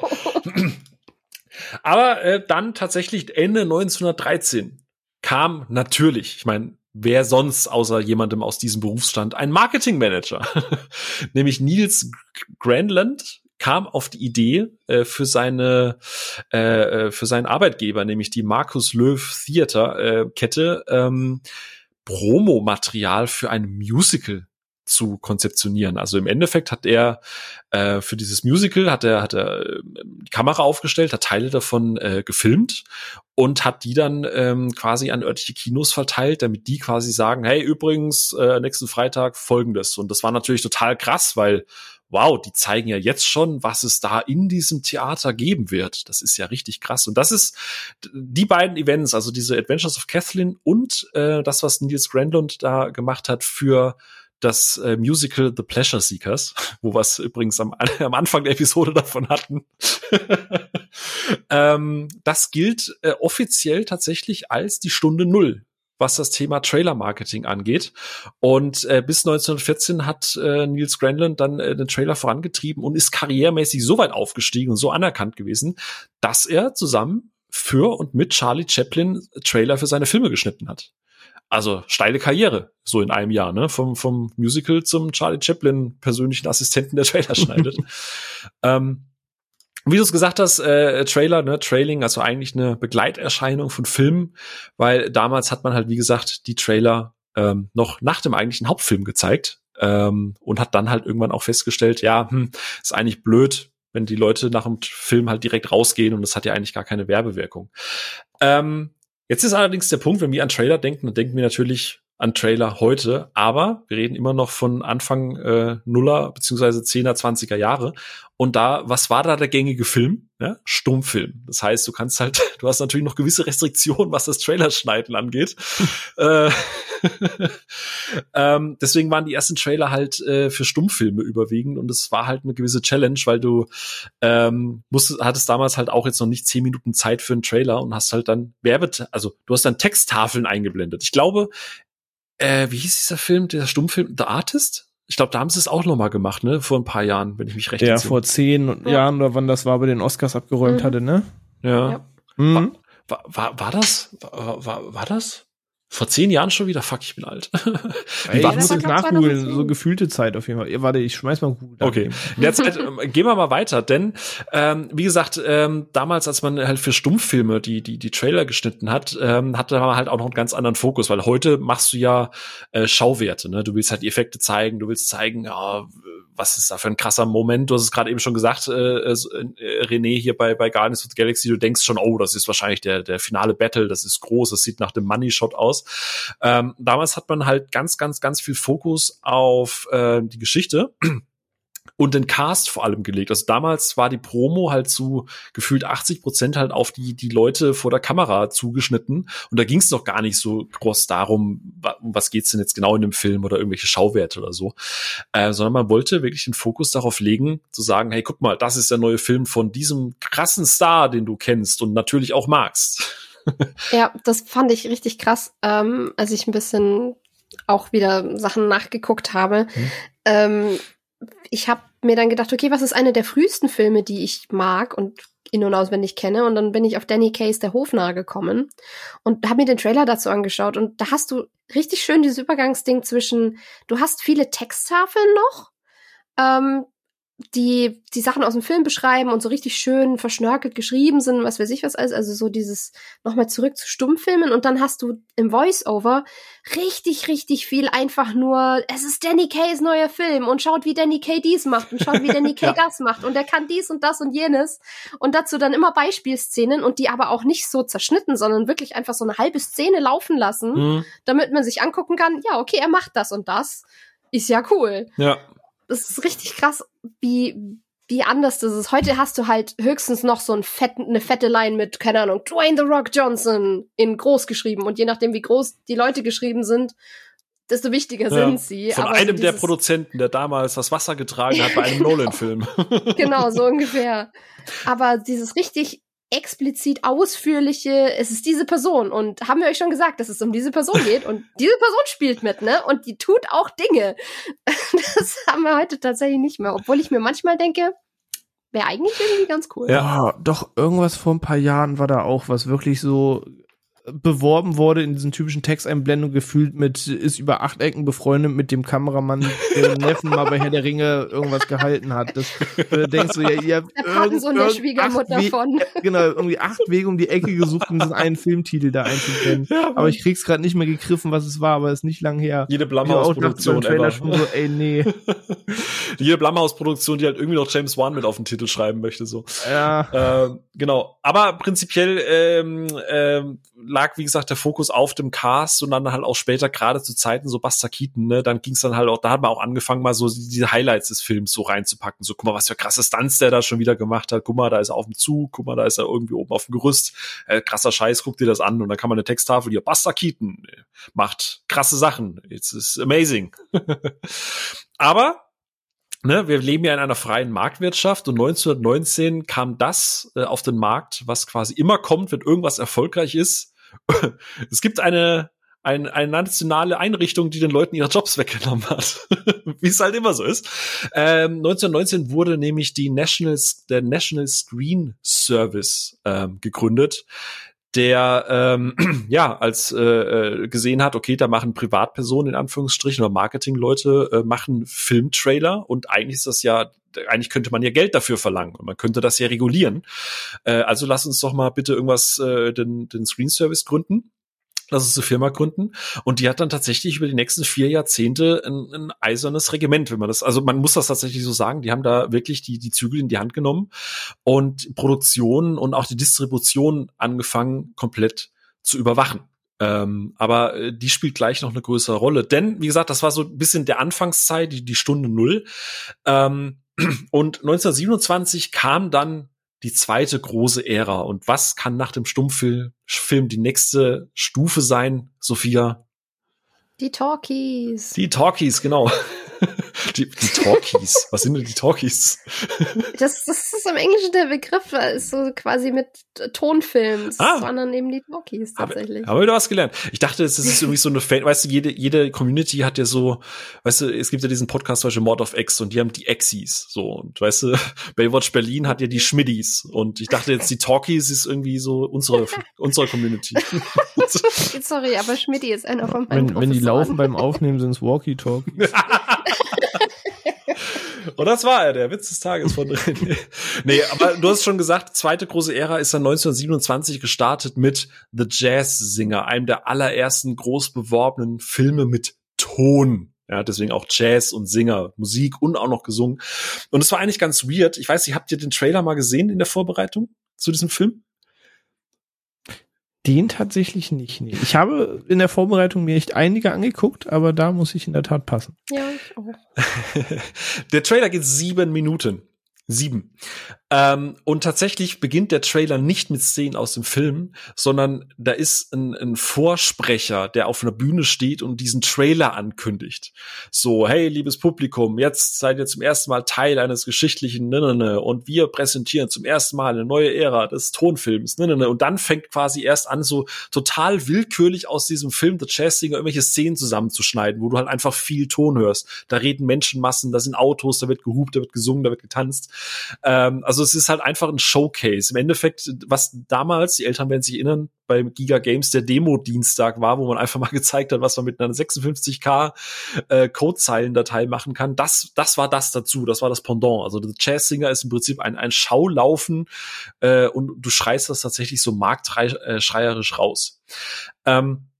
Aber äh, dann tatsächlich Ende 1913 kam natürlich, ich meine, wer sonst außer jemandem aus diesem Berufsstand, ein Marketingmanager, nämlich Nils Grandland kam auf die Idee äh, für seine äh, äh, für seinen Arbeitgeber, nämlich die Markus Löw Theater äh, Kette, ähm, Promomaterial für ein Musical zu konzeptionieren. Also im Endeffekt hat er äh, für dieses Musical hat er hat er äh, die Kamera aufgestellt, hat Teile davon äh, gefilmt und hat die dann ähm, quasi an örtliche Kinos verteilt, damit die quasi sagen, hey übrigens äh, nächsten Freitag folgendes. Und das war natürlich total krass, weil wow, die zeigen ja jetzt schon, was es da in diesem Theater geben wird. Das ist ja richtig krass. Und das ist die beiden Events, also diese Adventures of Kathleen und äh, das, was Nils Grandlund da gemacht hat für das äh, Musical The Pleasure Seekers, wo wir es übrigens am, am Anfang der Episode davon hatten. ähm, das gilt äh, offiziell tatsächlich als die Stunde Null was das Thema Trailer Marketing angeht. Und äh, bis 1914 hat äh, Nils Granlund dann äh, den Trailer vorangetrieben und ist karrieremäßig so weit aufgestiegen und so anerkannt gewesen, dass er zusammen für und mit Charlie Chaplin Trailer für seine Filme geschnitten hat. Also steile Karriere, so in einem Jahr, ne? Vom, vom Musical zum Charlie Chaplin persönlichen Assistenten, der Trailer schneidet. ähm, wie du es gesagt hast, äh, Trailer, ne, Trailing, also eigentlich eine Begleiterscheinung von Filmen, weil damals hat man halt, wie gesagt, die Trailer ähm, noch nach dem eigentlichen Hauptfilm gezeigt ähm, und hat dann halt irgendwann auch festgestellt, ja, hm, ist eigentlich blöd, wenn die Leute nach dem Film halt direkt rausgehen und das hat ja eigentlich gar keine Werbewirkung. Ähm, Jetzt ist allerdings der Punkt, wenn wir an Trailer denken, dann denken wir natürlich an Trailer heute, aber wir reden immer noch von Anfang äh, Nuller beziehungsweise Zehner, Zwanziger Jahre. Und da, was war da der gängige Film? Ja, Stummfilm. Das heißt, du kannst halt, du hast natürlich noch gewisse Restriktionen, was das Trailerschneiden angeht. äh, ähm, deswegen waren die ersten Trailer halt äh, für Stummfilme überwiegend und es war halt eine gewisse Challenge, weil du ähm, musstest, hattest damals halt auch jetzt noch nicht zehn Minuten Zeit für einen Trailer und hast halt dann Werbet, also du hast dann Texttafeln eingeblendet. Ich glaube, äh, wie hieß dieser Film, dieser Stummfilm, The Artist? Ich glaube, da haben sie es auch noch mal gemacht, ne? Vor ein paar Jahren, wenn ich mich recht Der entsinne. vor zehn Ja. Jahren oder wann das war, bei den Oscars abgeräumt Mhm. hatte, ne? Ja. Ja. Mhm. War, war, war das? War, war, war das? Vor zehn Jahren schon wieder? Fuck, ich bin alt. Ey, ich muss das? jetzt war nachgoogeln, 2010. so gefühlte Zeit auf jeden Fall. Warte, ich schmeiß mal Google. Okay. In der Zeit ähm, gehen wir mal weiter, denn ähm, wie gesagt, ähm, damals, als man halt für Stummfilme die die die Trailer geschnitten hat, ähm, hatte man halt auch noch einen ganz anderen Fokus, weil heute machst du ja äh, Schauwerte, ne? Du willst halt die Effekte zeigen, du willst zeigen, ja, was ist da für ein krasser Moment. Du hast es gerade eben schon gesagt, äh, äh, René hier bei bei Guardians of the Galaxy, du denkst schon, oh, das ist wahrscheinlich der der finale Battle, das ist groß, das sieht nach dem Money Shot aus. Ähm, damals hat man halt ganz ganz ganz viel Fokus auf äh, die Geschichte und den Cast vor allem gelegt. Also damals war die Promo halt zu gefühlt 80 Prozent halt auf die, die Leute vor der Kamera zugeschnitten. Und da ging es doch gar nicht so groß darum, um was geht's denn jetzt genau in dem Film oder irgendwelche Schauwerte oder so. Äh, sondern man wollte wirklich den Fokus darauf legen, zu sagen, hey, guck mal, das ist der neue Film von diesem krassen Star, den du kennst und natürlich auch magst. Ja, das fand ich richtig krass, ähm, als ich ein bisschen auch wieder Sachen nachgeguckt habe. Mhm. Ähm, ich habe mir dann gedacht, okay, was ist eine der frühesten Filme, die ich mag und in- und auswendig kenne? Und dann bin ich auf Danny Case, der Hofnarr, gekommen und habe mir den Trailer dazu angeschaut. Und da hast du richtig schön dieses Übergangsding zwischen, du hast viele Texttafeln noch, ähm, die die Sachen aus dem Film beschreiben und so richtig schön verschnörkelt geschrieben sind, was weiß ich was alles. Also so dieses nochmal zurück zu Stummfilmen und dann hast du im Voice-Over richtig, richtig viel einfach nur, es ist Danny Kays neuer Film und schaut, wie Danny Kay dies macht und schaut, wie Danny Kay Ja. das macht und er kann dies und das und jenes und dazu dann immer Beispielszenen und die aber auch nicht so zerschnitten, sondern wirklich einfach so eine halbe Szene laufen lassen, Mhm. damit man sich angucken kann, ja, okay, er macht das und das. Ist ja cool Ja. Das ist richtig krass, wie, wie anders das ist. Heute hast du halt höchstens noch so ein fetten, eine fette Line mit, keine Ahnung, Dwayne The Rock Johnson in groß geschrieben. Und je nachdem, wie groß die Leute geschrieben sind, desto wichtiger Ja. sind sie. Von Aber so einem der dieses- Produzenten, der damals das Wasser getragen hat bei einem Nolan-Film. Genau, so ungefähr. Aber dieses richtig explizit ausführliche, es ist diese Person und haben wir euch schon gesagt, dass es um diese Person geht und diese Person spielt mit, ne? Und die tut auch Dinge. Das haben wir heute tatsächlich nicht mehr, obwohl ich mir manchmal denke, wäre eigentlich irgendwie ganz cool. Ja. Doch, irgendwas vor ein paar Jahren war da auch, was wirklich so beworben wurde in diesen typischen Texteinblendungen gefühlt mit, ist über acht Ecken befreundet mit dem Kameramann, der Neffen mal bei Herr der Ringe irgendwas gehalten hat. Das, du denkst du, ja, ihr habt irgend- Schwiegermutter acht We- von. Genau, irgendwie acht Wege um die Ecke gesucht, um diesen einen Filmtitel da einzublenden. Aber ich krieg's gerade nicht mehr gegriffen, was es war, aber ist nicht lang her. Jede Blumhouse-Produktion schon so, ey, nee. Jede Blumhouse-Produktion, die halt irgendwie noch James Wan mit auf den Titel schreiben möchte, so. Ja, Ähm, genau. Aber prinzipiell ähm, ähm, lag, wie gesagt, der Fokus auf dem Cast und dann halt auch später, gerade zu Zeiten so Buster ne, dann ging's dann halt auch, da hat man auch angefangen, mal so diese Highlights des Films so reinzupacken. So, guck mal, was für krasse Stunts der da schon wieder gemacht hat. Guck mal, da ist er auf dem Zug, guck mal, da ist er irgendwie oben auf dem Gerüst. Äh, krasser Scheiß, guck dir das an. Und dann kann man eine Texttafel hier, Buster äh, macht krasse Sachen. It's, it's amazing. Aber ne, wir leben ja in einer freien Marktwirtschaft und 1919 kam das äh, auf den Markt, was quasi immer kommt, wenn irgendwas erfolgreich ist. es gibt eine, eine, eine nationale Einrichtung, die den Leuten ihre Jobs weggenommen hat. Wie es halt immer so ist. Ähm, 1919 wurde nämlich die National, der National Screen Service ähm, gegründet der ähm, ja als äh, äh, gesehen hat, okay, da machen Privatpersonen in Anführungsstrichen oder Marketingleute äh, machen Filmtrailer und eigentlich ist das ja eigentlich könnte man ja Geld dafür verlangen und man könnte das ja regulieren. Äh, also lass uns doch mal bitte irgendwas äh, den den Screen Service gründen. Lass uns eine Firma gründen. Und die hat dann tatsächlich über die nächsten vier Jahrzehnte ein, ein eisernes Regiment, wenn man das, also man muss das tatsächlich so sagen, die haben da wirklich die, die Zügel in die Hand genommen und Produktion und auch die Distribution angefangen, komplett zu überwachen. Ähm, aber äh, die spielt gleich noch eine größere Rolle. Denn, wie gesagt, das war so ein bisschen der Anfangszeit, die, die Stunde Null. Ähm, und 1927 kam dann die zweite große Ära. Und was kann nach dem Stummfilm Film die nächste Stufe sein, Sophia? Die Talkies. Die Talkies, genau. Die, die Talkies. Was sind denn die Talkies? Das, das ist im Englischen der Begriff, weil es so quasi mit Tonfilms, Ah. das waren dann eben die Talkies tatsächlich. Haben wir wieder was gelernt. Ich dachte, es ist irgendwie so eine Fan, weißt du, jede, jede Community hat ja so, weißt du, es gibt ja diesen Podcast, zum Beispiel Mord of X und die haben die Xis, so, und weißt du, Baywatch Berlin hat ja die Schmiddies und ich dachte jetzt, die Talkies ist irgendwie so unsere, unsere Community. Sorry, aber Schmidti ist einer von meinen Wenn, wenn die laufen beim Aufnehmen, sind es Walkie-Talkie. Und das war er, der Witz des Tages von René. Nee, aber du hast schon gesagt, zweite große Ära ist dann 1927 gestartet mit The Jazz Singer, einem der allerersten groß beworbenen Filme mit Ton. Ja, deswegen auch Jazz und Singer, Musik und auch noch gesungen. Und es war eigentlich ganz weird. Ich weiß nicht, habt ihr den Trailer mal gesehen in der Vorbereitung zu diesem Film? Den tatsächlich nicht. Nee. Ich habe in der Vorbereitung mir echt einige angeguckt, aber da muss ich in der Tat passen. Ja, ich auch. der Trailer geht sieben Minuten. Sieben. Ähm, und tatsächlich beginnt der Trailer nicht mit Szenen aus dem Film, sondern da ist ein, ein Vorsprecher, der auf einer Bühne steht und diesen Trailer ankündigt. So, hey, liebes Publikum, jetzt seid ihr zum ersten Mal Teil eines geschichtlichen ne, ne, ne, und wir präsentieren zum ersten Mal eine neue Ära des Tonfilms. Ne, ne, ne. Und dann fängt quasi erst an, so total willkürlich aus diesem Film The Jazz Singer irgendwelche Szenen zusammenzuschneiden, wo du halt einfach viel Ton hörst. Da reden Menschenmassen, da sind Autos, da wird gehupt, da wird gesungen, da wird getanzt. Ähm, also es ist halt einfach ein Showcase. Im Endeffekt, was damals, die Eltern werden sich erinnern, bei Giga Games der Demo-Dienstag war, wo man einfach mal gezeigt hat, was man mit einer 56k äh, Codezeilendatei machen kann. Das, das war das dazu. Das war das Pendant. Also der Jazz Singer ist im Prinzip ein, ein Schaulaufen äh, und du schreist das tatsächlich so marktschreierisch raus. Ähm,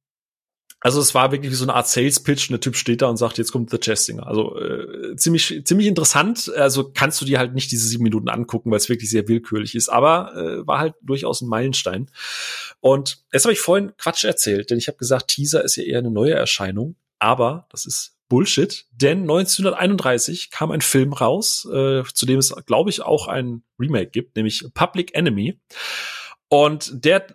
also es war wirklich wie so eine Art Sales Pitch und der Typ steht da und sagt, jetzt kommt The Jazz Singer. Also äh, ziemlich ziemlich interessant. Also kannst du dir halt nicht diese sieben Minuten angucken, weil es wirklich sehr willkürlich ist, aber äh, war halt durchaus ein Meilenstein. Und jetzt habe ich vorhin Quatsch erzählt, denn ich habe gesagt, Teaser ist ja eher eine neue Erscheinung, aber das ist Bullshit, denn 1931 kam ein Film raus, äh, zu dem es, glaube ich, auch ein Remake gibt, nämlich Public Enemy. Und der,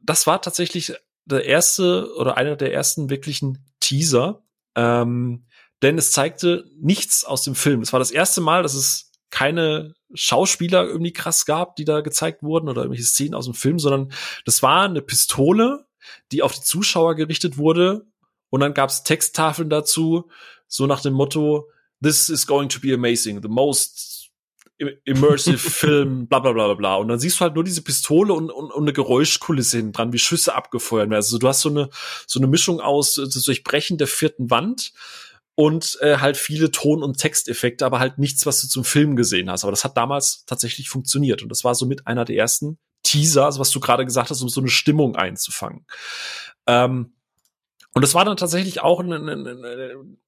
das war tatsächlich der erste oder einer der ersten wirklichen Teaser, ähm, denn es zeigte nichts aus dem Film. Es war das erste Mal, dass es keine Schauspieler irgendwie krass gab, die da gezeigt wurden oder irgendwelche Szenen aus dem Film, sondern das war eine Pistole, die auf die Zuschauer gerichtet wurde. Und dann gab es Texttafeln dazu, so nach dem Motto, This is going to be amazing, the most immersive Film, bla bla bla bla bla. Und dann siehst du halt nur diese Pistole und, und, und eine Geräuschkulisse hinten dran, wie Schüsse abgefeuert werden. Also du hast so eine, so eine Mischung aus das Durchbrechen der vierten Wand und äh, halt viele Ton- und Texteffekte, aber halt nichts, was du zum Film gesehen hast. Aber das hat damals tatsächlich funktioniert. Und das war somit einer der ersten Teaser, also was du gerade gesagt hast, um so eine Stimmung einzufangen. Ähm, und das war dann tatsächlich auch ein, ein, ein,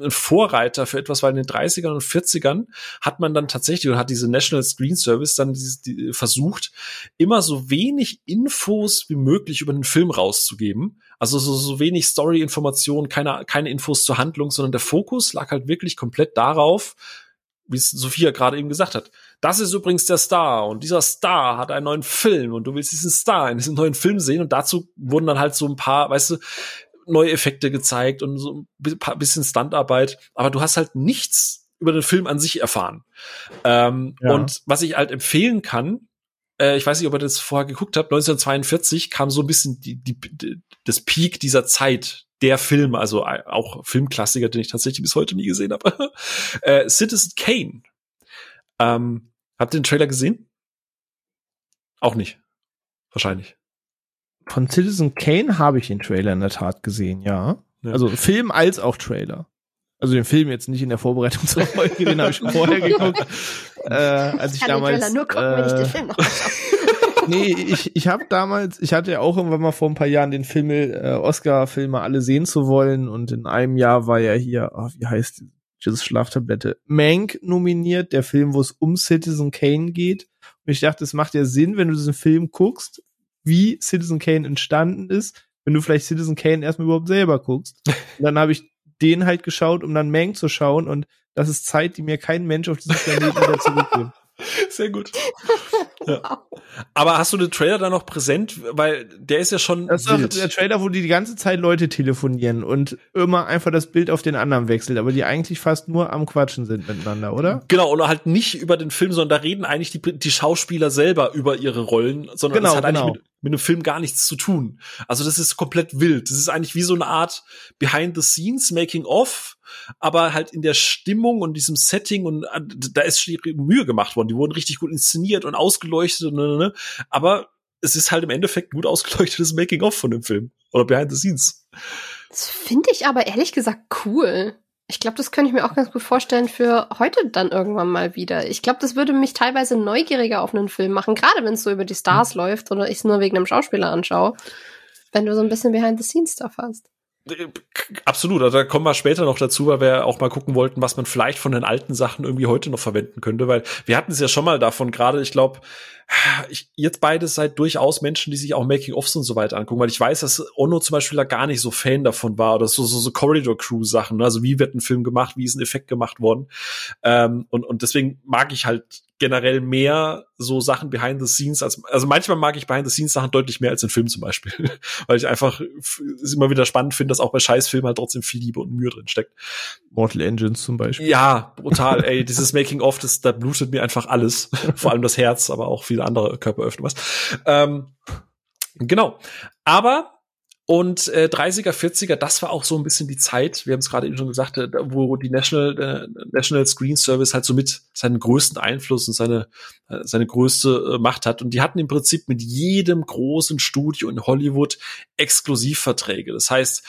ein Vorreiter für etwas, weil in den 30ern und 40ern hat man dann tatsächlich und hat diese National Screen Service dann dieses, die, versucht, immer so wenig Infos wie möglich über den Film rauszugeben. Also so, so wenig Story-Informationen, keine, keine Infos zur Handlung, sondern der Fokus lag halt wirklich komplett darauf, wie es Sophia gerade eben gesagt hat. Das ist übrigens der Star und dieser Star hat einen neuen Film und du willst diesen Star in diesem neuen Film sehen und dazu wurden dann halt so ein paar, weißt du, neue Effekte gezeigt und so ein bisschen Standarbeit, aber du hast halt nichts über den Film an sich erfahren. Ähm, Ja. Und was ich halt empfehlen kann, äh, ich weiß nicht, ob ihr das vorher geguckt habt, 1942 kam so ein bisschen die, die, die, das Peak dieser Zeit, der Film, also auch Filmklassiker, den ich tatsächlich bis heute nie gesehen habe. äh, Citizen Kane. Ähm, habt ihr den Trailer gesehen? Auch nicht. Wahrscheinlich. Von Citizen Kane habe ich den Trailer in der Tat gesehen, ja. Ja. Also Film als auch Trailer. Also den Film jetzt nicht in der Vorbereitung zur Folge, den habe ich schon vorher geguckt. Äh, als ich kann den damals. Trailer nur gucken, wenn ich äh, den Film noch schaue. nee, ich, ich habe damals, ich hatte ja auch irgendwann mal vor ein paar Jahren den Film, äh, Oscar-Filme alle sehen zu wollen und in einem Jahr war ja hier, oh, wie heißt die Jesus Schlaftablette, Mank nominiert, der Film, wo es um Citizen Kane geht. Und ich dachte, es macht ja Sinn, wenn du diesen Film guckst, wie Citizen Kane entstanden ist, wenn du vielleicht Citizen Kane erstmal überhaupt selber guckst. Und dann habe ich den halt geschaut, um dann Mank zu schauen und das ist Zeit, die mir kein Mensch auf diesem Planeten wieder zurückgibt. Sehr gut. Ja. Aber hast du den Trailer da noch präsent? Weil der ist ja schon. Das ist doch der Trailer, wo die die ganze Zeit Leute telefonieren und immer einfach das Bild auf den anderen wechselt, aber die eigentlich fast nur am Quatschen sind miteinander, oder? Genau, und halt nicht über den Film, sondern da reden eigentlich die, die Schauspieler selber über ihre Rollen, sondern Genau, das hat genau. eigentlich mit, mit dem Film gar nichts zu tun. Also das ist komplett wild. Das ist eigentlich wie so eine Art Behind the Scenes, Making of, aber halt in der Stimmung und diesem Setting und äh, da ist Mühe gemacht worden. Die wurden richtig gut inszeniert und ausgeleuchtet und ne, ne, aber es ist halt im Endeffekt gut ausgeleuchtetes Making of von dem Film oder Behind the Scenes. Das finde ich aber ehrlich gesagt cool. Ich glaube, das könnte ich mir auch ganz gut vorstellen für heute dann irgendwann mal wieder. Ich glaube, das würde mich teilweise neugieriger auf einen Film machen, gerade wenn es so über die Stars läuft oder ich es nur wegen einem Schauspieler anschaue. Wenn du so ein bisschen Behind-the-Scenes-Stuff hast. Absolut, also da kommen wir später noch dazu, weil wir auch mal gucken wollten, was man vielleicht von den alten Sachen irgendwie heute noch verwenden könnte, weil wir hatten es ja schon mal davon, gerade, ich glaube, ich, jetzt beide seid durchaus Menschen, die sich auch Making-ofs und so weiter angucken, weil ich weiß, dass Ono zum Beispiel da gar nicht so Fan davon war oder so, so, so Corridor-Crew-Sachen, ne? also wie wird ein Film gemacht, wie ist ein Effekt gemacht worden ähm, und, und deswegen mag ich halt generell mehr so Sachen behind the scenes als also manchmal mag ich behind the scenes Sachen deutlich mehr als in Film zum Beispiel, weil ich einfach es immer wieder spannend finde, dass auch bei Scheißfilmen halt trotzdem viel Liebe und Mühe drin steckt. Mortal Engines zum Beispiel. Ja, brutal, ey, dieses Making of, das da blutet mir einfach alles, vor allem das Herz, aber auch viele andere Körperöffnungen was. Ähm, genau, aber und äh, 30er, 40er, das war auch so ein bisschen die Zeit, wir haben es gerade eben schon gesagt, äh, wo die National, äh, National Screen Service halt so mit seinen größten Einfluss und seine, äh, seine größte äh, Macht hat. Und die hatten im Prinzip mit jedem großen Studio in Hollywood Exklusivverträge. Das heißt,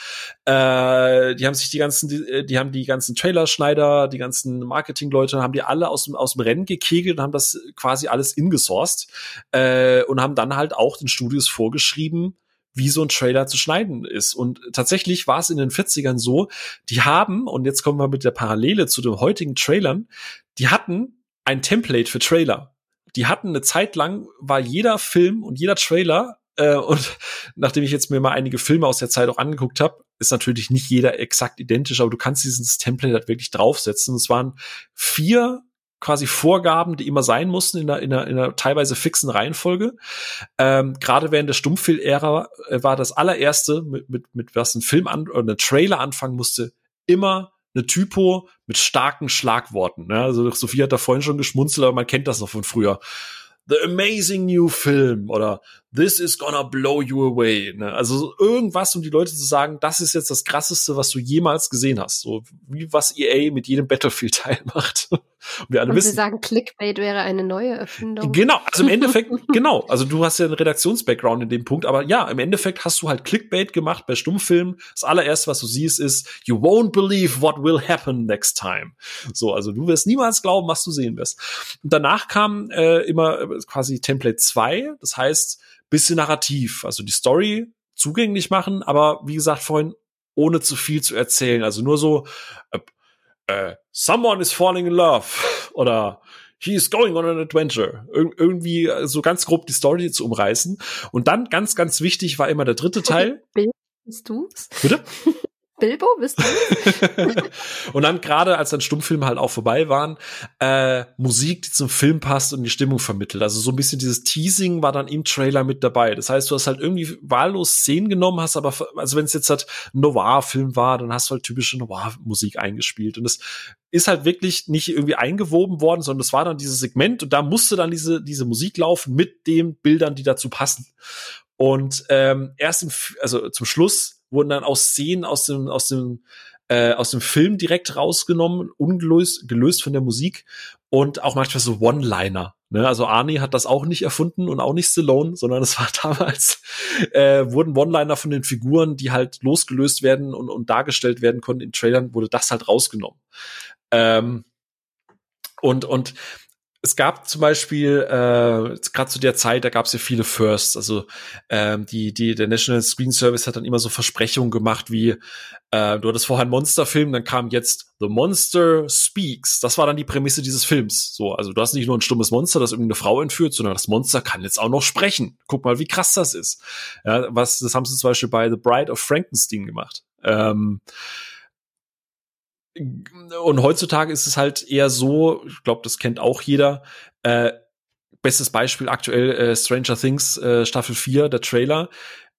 äh, die haben sich die ganzen, die, die haben die ganzen Trailerschneider, die ganzen Marketingleute, haben die alle aus dem, aus dem Rennen gekegelt und haben das quasi alles ingesourced äh, und haben dann halt auch den Studios vorgeschrieben, wie so ein Trailer zu schneiden ist. Und tatsächlich war es in den 40ern so, die haben, und jetzt kommen wir mit der Parallele zu den heutigen Trailern, die hatten ein Template für Trailer. Die hatten eine Zeit lang, war jeder Film und jeder Trailer, äh, und nachdem ich jetzt mir mal einige Filme aus der Zeit auch angeguckt habe, ist natürlich nicht jeder exakt identisch, aber du kannst dieses Template halt wirklich draufsetzen. Es waren vier quasi Vorgaben, die immer sein mussten in einer, in einer, in einer teilweise fixen Reihenfolge. Ähm, Gerade während der Stummfilm-Ära äh, war das allererste, mit, mit, mit was ein Film an oder ein Trailer anfangen musste, immer eine Typo mit starken Schlagworten. Ne? Also Sophie hat da vorhin schon geschmunzelt, aber man kennt das noch von früher. The amazing new film oder This is gonna blow you away. Ne? Also irgendwas, um die Leute zu sagen, das ist jetzt das krasseste, was du jemals gesehen hast. So wie was EA mit jedem Battlefield-Teil macht. Und wir alle Und wissen. sie sagen, Clickbait wäre eine neue Erfindung. Genau, also im Endeffekt, genau. Also du hast ja einen Redaktions-Background in dem Punkt, aber ja, im Endeffekt hast du halt Clickbait gemacht bei Stummfilmen. Das allererste, was du siehst, ist, you won't believe what will happen next time. So, also du wirst niemals glauben, was du sehen wirst. Und danach kam äh, immer äh, quasi Template 2, das heißt, bisschen narrativ, also die Story zugänglich machen, aber wie gesagt vorhin, ohne zu viel zu erzählen. Also nur so, äh, äh, someone is falling in love oder he is going on an adventure. Ir irgendwie so ganz grob die Story zu umreißen. Und dann ganz, ganz wichtig war immer der dritte Teil. Bist du's? Bitte? Bilbo, bist du? und dann gerade, als dann Stummfilme halt auch vorbei waren, äh, Musik, die zum Film passt und die Stimmung vermittelt. Also so ein bisschen dieses Teasing war dann im Trailer mit dabei. Das heißt, du hast halt irgendwie wahllos Szenen genommen, hast aber, also wenn es jetzt halt Noir-Film war, dann hast du halt typische Noir-Musik eingespielt. Und das ist halt wirklich nicht irgendwie eingewoben worden, sondern das war dann dieses Segment und da musste dann diese, diese Musik laufen mit den Bildern, die dazu passen. Und ähm, erst im, also zum Schluss wurden dann auch Szenen aus dem, aus dem, äh, aus dem Film direkt rausgenommen, ungelöst, gelöst von der Musik und auch manchmal so One-Liner. Ne? Also Arnie hat das auch nicht erfunden und auch nicht Stallone, sondern es war damals, äh, wurden One-Liner von den Figuren, die halt losgelöst werden und, und dargestellt werden konnten in Trailern, wurde das halt rausgenommen. Ähm, und, und es gab zum Beispiel äh, gerade zu der Zeit, da gab es ja viele Firsts. Also ähm, die die der National Screen Service hat dann immer so Versprechungen gemacht wie äh, du hattest vorher einen Monsterfilm, dann kam jetzt The Monster Speaks. Das war dann die Prämisse dieses Films. So, also du hast nicht nur ein stummes Monster, das irgendeine Frau entführt, sondern das Monster kann jetzt auch noch sprechen. Guck mal, wie krass das ist. Ja, was das haben sie zum Beispiel bei The Bride of Frankenstein gemacht. Ähm, und heutzutage ist es halt eher so, ich glaube, das kennt auch jeder, äh, bestes Beispiel aktuell äh, Stranger Things äh, Staffel 4, der Trailer.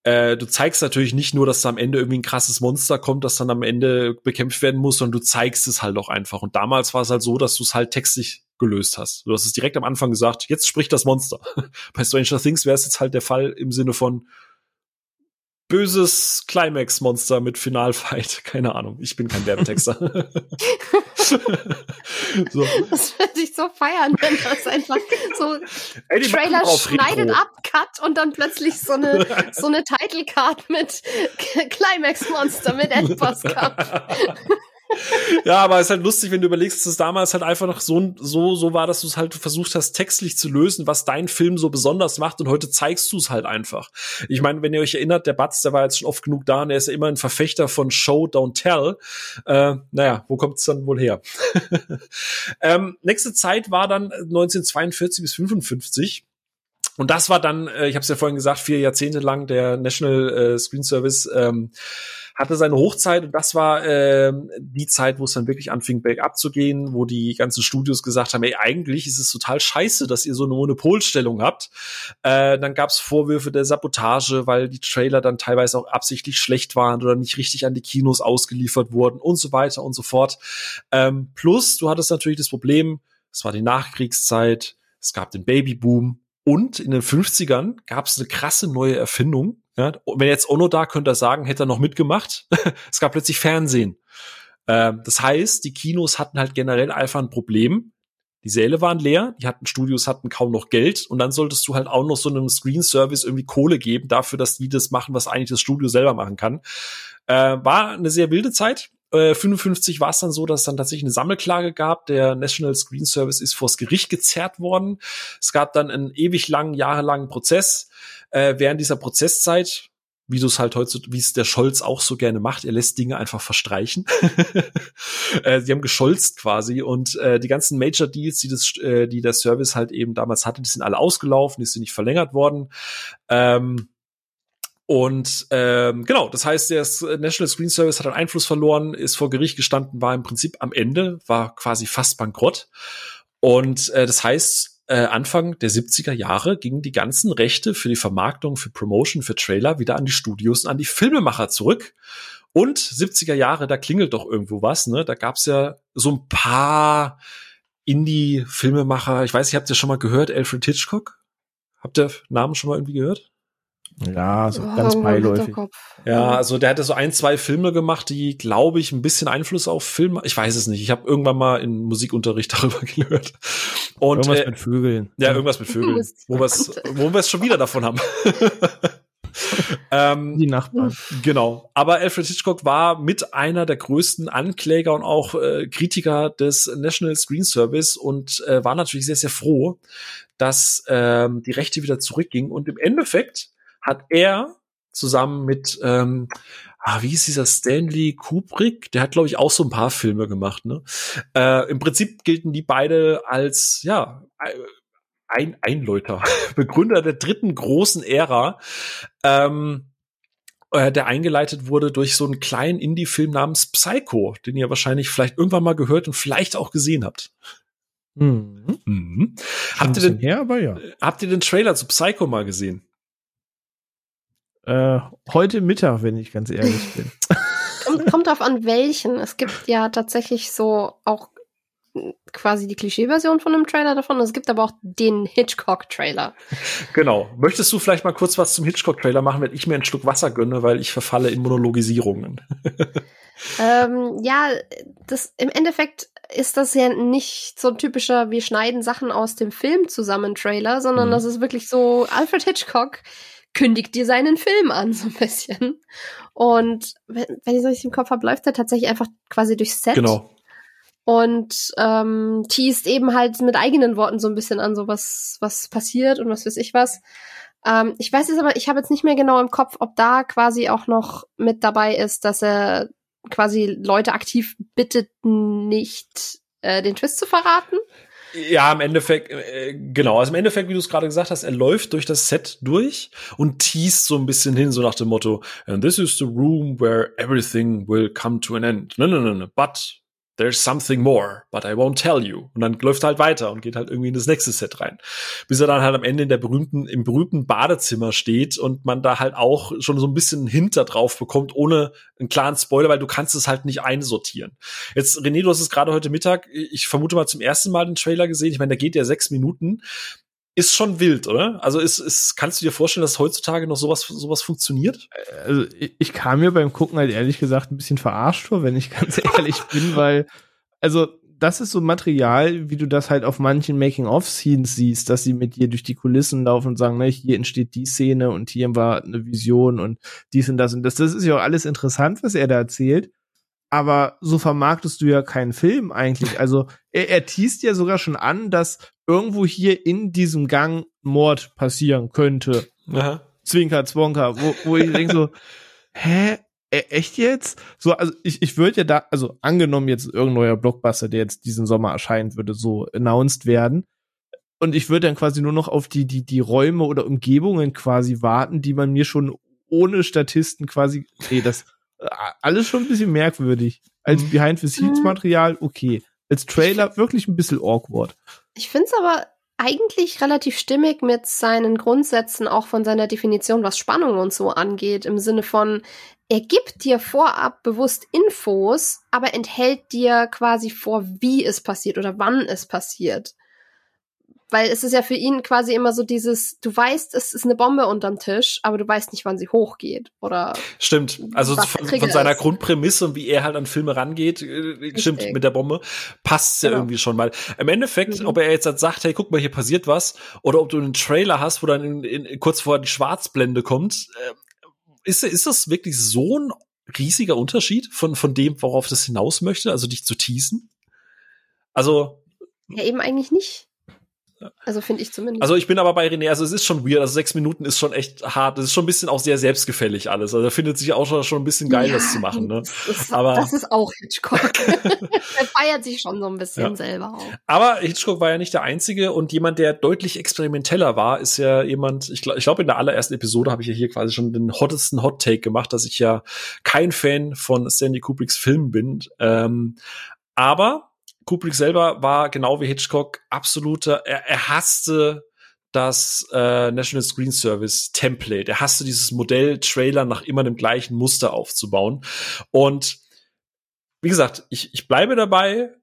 Äh, du zeigst natürlich nicht nur, dass da am Ende irgendwie ein krasses Monster kommt, das dann am Ende bekämpft werden muss, sondern du zeigst es halt auch einfach. Und damals war es halt so, dass du es halt textlich gelöst hast. Du hast es direkt am Anfang gesagt, jetzt spricht das Monster. Bei Stranger Things wäre es jetzt halt der Fall im Sinne von, böses Climax-Monster mit Finalfight. Keine Ahnung. Ich bin kein Werbetexter. so. Das würde ich so feiern, wenn das einfach so Ey, Trailer schneidet ab, Cut und dann plötzlich so eine, so eine Title Card mit Climax-Monster mit Endboss Cup ja, aber es ist halt lustig, wenn du überlegst, dass es damals halt einfach noch so, so, so war, dass du es halt versucht hast, textlich zu lösen, was dein Film so besonders macht und heute zeigst du es halt einfach. Ich meine, wenn ihr euch erinnert, der Batz, der war jetzt schon oft genug da und er ist ja immer ein Verfechter von Show, Don't Tell. Äh, naja, wo kommt es dann wohl her? ähm, nächste Zeit war dann 1942 bis 55. Und das war dann, äh, ich habe es ja vorhin gesagt, vier Jahrzehnte lang der National äh, Screen Service ähm, hatte seine Hochzeit und das war äh, die Zeit, wo es dann wirklich anfing, bergab zu gehen, wo die ganzen Studios gesagt haben, ey, eigentlich ist es total scheiße, dass ihr so eine Monopolstellung habt. Äh, dann gab es Vorwürfe der Sabotage, weil die Trailer dann teilweise auch absichtlich schlecht waren oder nicht richtig an die Kinos ausgeliefert wurden und so weiter und so fort. Ähm, plus, du hattest natürlich das Problem, es war die Nachkriegszeit, es gab den Babyboom und in den 50ern gab es eine krasse neue Erfindung, ja, wenn jetzt Ono da könnte er sagen, hätte er noch mitgemacht. es gab plötzlich Fernsehen. Ähm, das heißt, die Kinos hatten halt generell einfach ein Problem. Die Säle waren leer, die hatten Studios hatten kaum noch Geld und dann solltest du halt auch noch so einem Screen Service irgendwie Kohle geben dafür, dass die das machen, was eigentlich das Studio selber machen kann. Äh, war eine sehr wilde Zeit. Äh, 55 war es dann so, dass es dann tatsächlich eine Sammelklage gab. Der National Screen Service ist vors Gericht gezerrt worden. Es gab dann einen ewig langen, jahrelangen Prozess äh, während dieser Prozesszeit, wie du es halt heute, wie es der Scholz auch so gerne macht, er lässt Dinge einfach verstreichen. äh, die haben gescholzt quasi und äh, die ganzen Major Deals, die das, äh, die der Service halt eben damals hatte, die sind alle ausgelaufen, die sind nicht verlängert worden. Ähm, und ähm, genau, das heißt, der National Screen Service hat einen Einfluss verloren, ist vor Gericht gestanden, war im Prinzip am Ende, war quasi fast bankrott. Und äh, das heißt, äh, Anfang der 70er Jahre gingen die ganzen Rechte für die Vermarktung, für Promotion, für Trailer wieder an die Studios und an die Filmemacher zurück. Und 70er Jahre, da klingelt doch irgendwo was, ne? Da gab's ja so ein paar Indie-Filmemacher. Ich weiß nicht, habt ihr schon mal gehört, Alfred Hitchcock? Habt ihr Namen schon mal irgendwie gehört? Ja, so oh, ganz beiläufig. Ja, also der hatte so ein, zwei Filme gemacht, die, glaube ich, ein bisschen Einfluss auf Filme. Ich weiß es nicht. Ich habe irgendwann mal in Musikunterricht darüber gehört. Und, irgendwas äh, mit Vögeln. Ja, irgendwas mit Vögeln. wo wir es wo wir's schon wieder davon haben. ähm, die Nachbarn. Genau. Aber Alfred Hitchcock war mit einer der größten Ankläger und auch äh, Kritiker des National Screen Service und äh, war natürlich sehr, sehr froh, dass ähm, die Rechte wieder zurückgingen. Und im Endeffekt hat er zusammen mit, ähm, ah, wie ist dieser Stanley Kubrick? Der hat, glaube ich, auch so ein paar Filme gemacht. Ne? Äh, Im Prinzip gelten die beide als, ja, ein Einläuter, Begründer der dritten großen Ära. Ähm, äh, der eingeleitet wurde durch so einen kleinen Indie-Film namens Psycho, den ihr wahrscheinlich vielleicht irgendwann mal gehört und vielleicht auch gesehen habt. Mhm. Mhm. Habt, ihr den, her, ja. habt ihr den Trailer zu Psycho mal gesehen? Äh, heute Mittag, wenn ich ganz ehrlich bin. kommt, kommt drauf an, welchen. Es gibt ja tatsächlich so auch quasi die Klischee-Version von einem Trailer davon. Es gibt aber auch den Hitchcock-Trailer. Genau. Möchtest du vielleicht mal kurz was zum Hitchcock-Trailer machen, wenn ich mir einen Schluck Wasser gönne, weil ich verfalle in Monologisierungen? ähm, ja, das im Endeffekt ist das ja nicht so ein typischer, wir schneiden Sachen aus dem Film zusammen Trailer, sondern mhm. das ist wirklich so Alfred Hitchcock kündigt dir seinen Film an, so ein bisschen. Und wenn, wenn ich so richtig im Kopf habe, läuft er tatsächlich einfach quasi durchs Set. Genau. Und ähm, teast eben halt mit eigenen Worten so ein bisschen an, so was, was passiert und was weiß ich was. Ähm, ich weiß jetzt aber, ich habe jetzt nicht mehr genau im Kopf, ob da quasi auch noch mit dabei ist, dass er quasi Leute aktiv bittet, nicht äh, den Twist zu verraten. Ja, im Endeffekt, äh, genau. Also im Endeffekt, wie du es gerade gesagt hast, er läuft durch das Set durch und teast so ein bisschen hin, so nach dem Motto, and this is the room where everything will come to an end. No, no, no, no. But there's something more, but I won't tell you. Und dann läuft er halt weiter und geht halt irgendwie in das nächste Set rein. Bis er dann halt am Ende in der berühmten, im berühmten Badezimmer steht und man da halt auch schon so ein bisschen Hinter drauf bekommt, ohne einen klaren Spoiler, weil du kannst es halt nicht einsortieren. Jetzt, René, du hast es gerade heute Mittag, ich vermute mal zum ersten Mal den Trailer gesehen. Ich meine, der geht ja sechs Minuten ist schon wild, oder? Also ist, ist, kannst du dir vorstellen, dass heutzutage noch sowas, sowas funktioniert? Also ich, ich kam mir beim Gucken halt ehrlich gesagt ein bisschen verarscht vor, wenn ich ganz ehrlich bin, weil, also das ist so Material, wie du das halt auf manchen Making-of-Scenes siehst, dass sie mit dir durch die Kulissen laufen und sagen, ne, hier entsteht die Szene und hier war eine Vision und dies und das und das. Das ist ja auch alles interessant, was er da erzählt aber so vermarktest du ja keinen Film eigentlich. Also er, er teast ja sogar schon an, dass irgendwo hier in diesem Gang Mord passieren könnte. Aha. Zwinker, Zwonker, wo, wo ich denke so, hä? E echt jetzt? So, also ich, ich würde ja da, also angenommen jetzt irgendein neuer Blockbuster, der jetzt diesen Sommer erscheint, würde so announced werden. Und ich würde dann quasi nur noch auf die, die, die Räume oder Umgebungen quasi warten, die man mir schon ohne Statisten quasi, nee, das, alles schon ein bisschen merkwürdig. Als mhm. Behind-the-Scenes-Material, okay. Als Trailer wirklich ein bisschen awkward. Ich finde es aber eigentlich relativ stimmig mit seinen Grundsätzen, auch von seiner Definition, was Spannung und so angeht, im Sinne von, er gibt dir vorab bewusst Infos, aber enthält dir quasi vor, wie es passiert oder wann es passiert. Weil es ist ja für ihn quasi immer so dieses, du weißt, es ist eine Bombe unterm Tisch, aber du weißt nicht, wann sie hochgeht. Oder Stimmt. Also von, von, seiner ist. Grundprämisse und wie er halt an Filme rangeht, äh, Richtig. stimmt, mit der Bombe, passt es ja genau. irgendwie schon mal. Im Endeffekt, mhm. ob er jetzt halt sagt, hey, guck mal, hier passiert was, oder ob du einen Trailer hast, wo dann in, in, kurz vor die Schwarzblende kommt, äh, ist, ist das wirklich so ein riesiger Unterschied von, von dem, worauf das hinaus möchte, also dich zu teasen? Also. Ja, eben eigentlich nicht. Also finde ich zumindest. Also ich bin aber bei René, also es ist schon weird, also sechs Minuten ist schon echt hart, es ist schon ein bisschen auch sehr selbstgefällig alles. Also er findet sich auch schon, ein bisschen geil, ja, das zu machen. Ne? Das, ist, aber das ist auch Hitchcock. er feiert sich schon so ein bisschen ja. selber auch. Aber Hitchcock war ja nicht der Einzige und jemand, der deutlich experimenteller war, ist ja jemand, ich glaube, ich glaub, in der allerersten Episode habe ich ja hier quasi schon den hottesten Hot Take gemacht, dass ich ja kein Fan von Stanley Kubricks Filmen bin. Ähm, aber Kubrick selber war genau wie Hitchcock absoluter, er, er hasste das äh, National Screen Service Template. Er hasste dieses Modell Trailer nach immer dem gleichen Muster aufzubauen. Und wie gesagt, ich, ich bleibe dabei.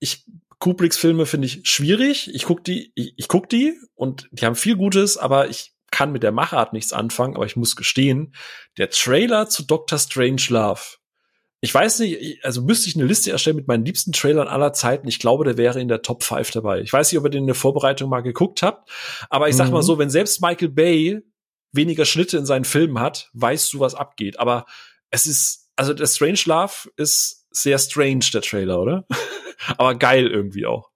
Ich Kubricks Filme finde ich schwierig. Ich guck die, ich, ich guck die und die haben viel Gutes, aber ich kann mit der Machart nichts anfangen. Aber ich muss gestehen, der Trailer zu Doctor Strange Love ich weiß nicht, also müsste ich eine Liste erstellen mit meinen liebsten Trailern aller Zeiten. Ich glaube, der wäre in der Top 5 dabei. Ich weiß nicht, ob ihr den in der Vorbereitung mal geguckt habt, aber ich sag mal mhm. so, wenn selbst Michael Bay weniger Schnitte in seinen Filmen hat, weißt du, was abgeht. Aber es ist, also der Strange Love ist sehr strange, der Trailer, oder? aber geil irgendwie auch.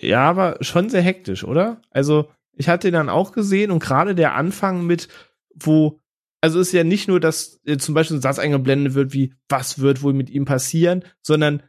Ja, aber schon sehr hektisch, oder? Also, ich hatte den dann auch gesehen und gerade der Anfang mit, wo also ist ja nicht nur, dass äh, zum Beispiel ein Satz eingeblendet wird, wie was wird wohl mit ihm passieren, sondern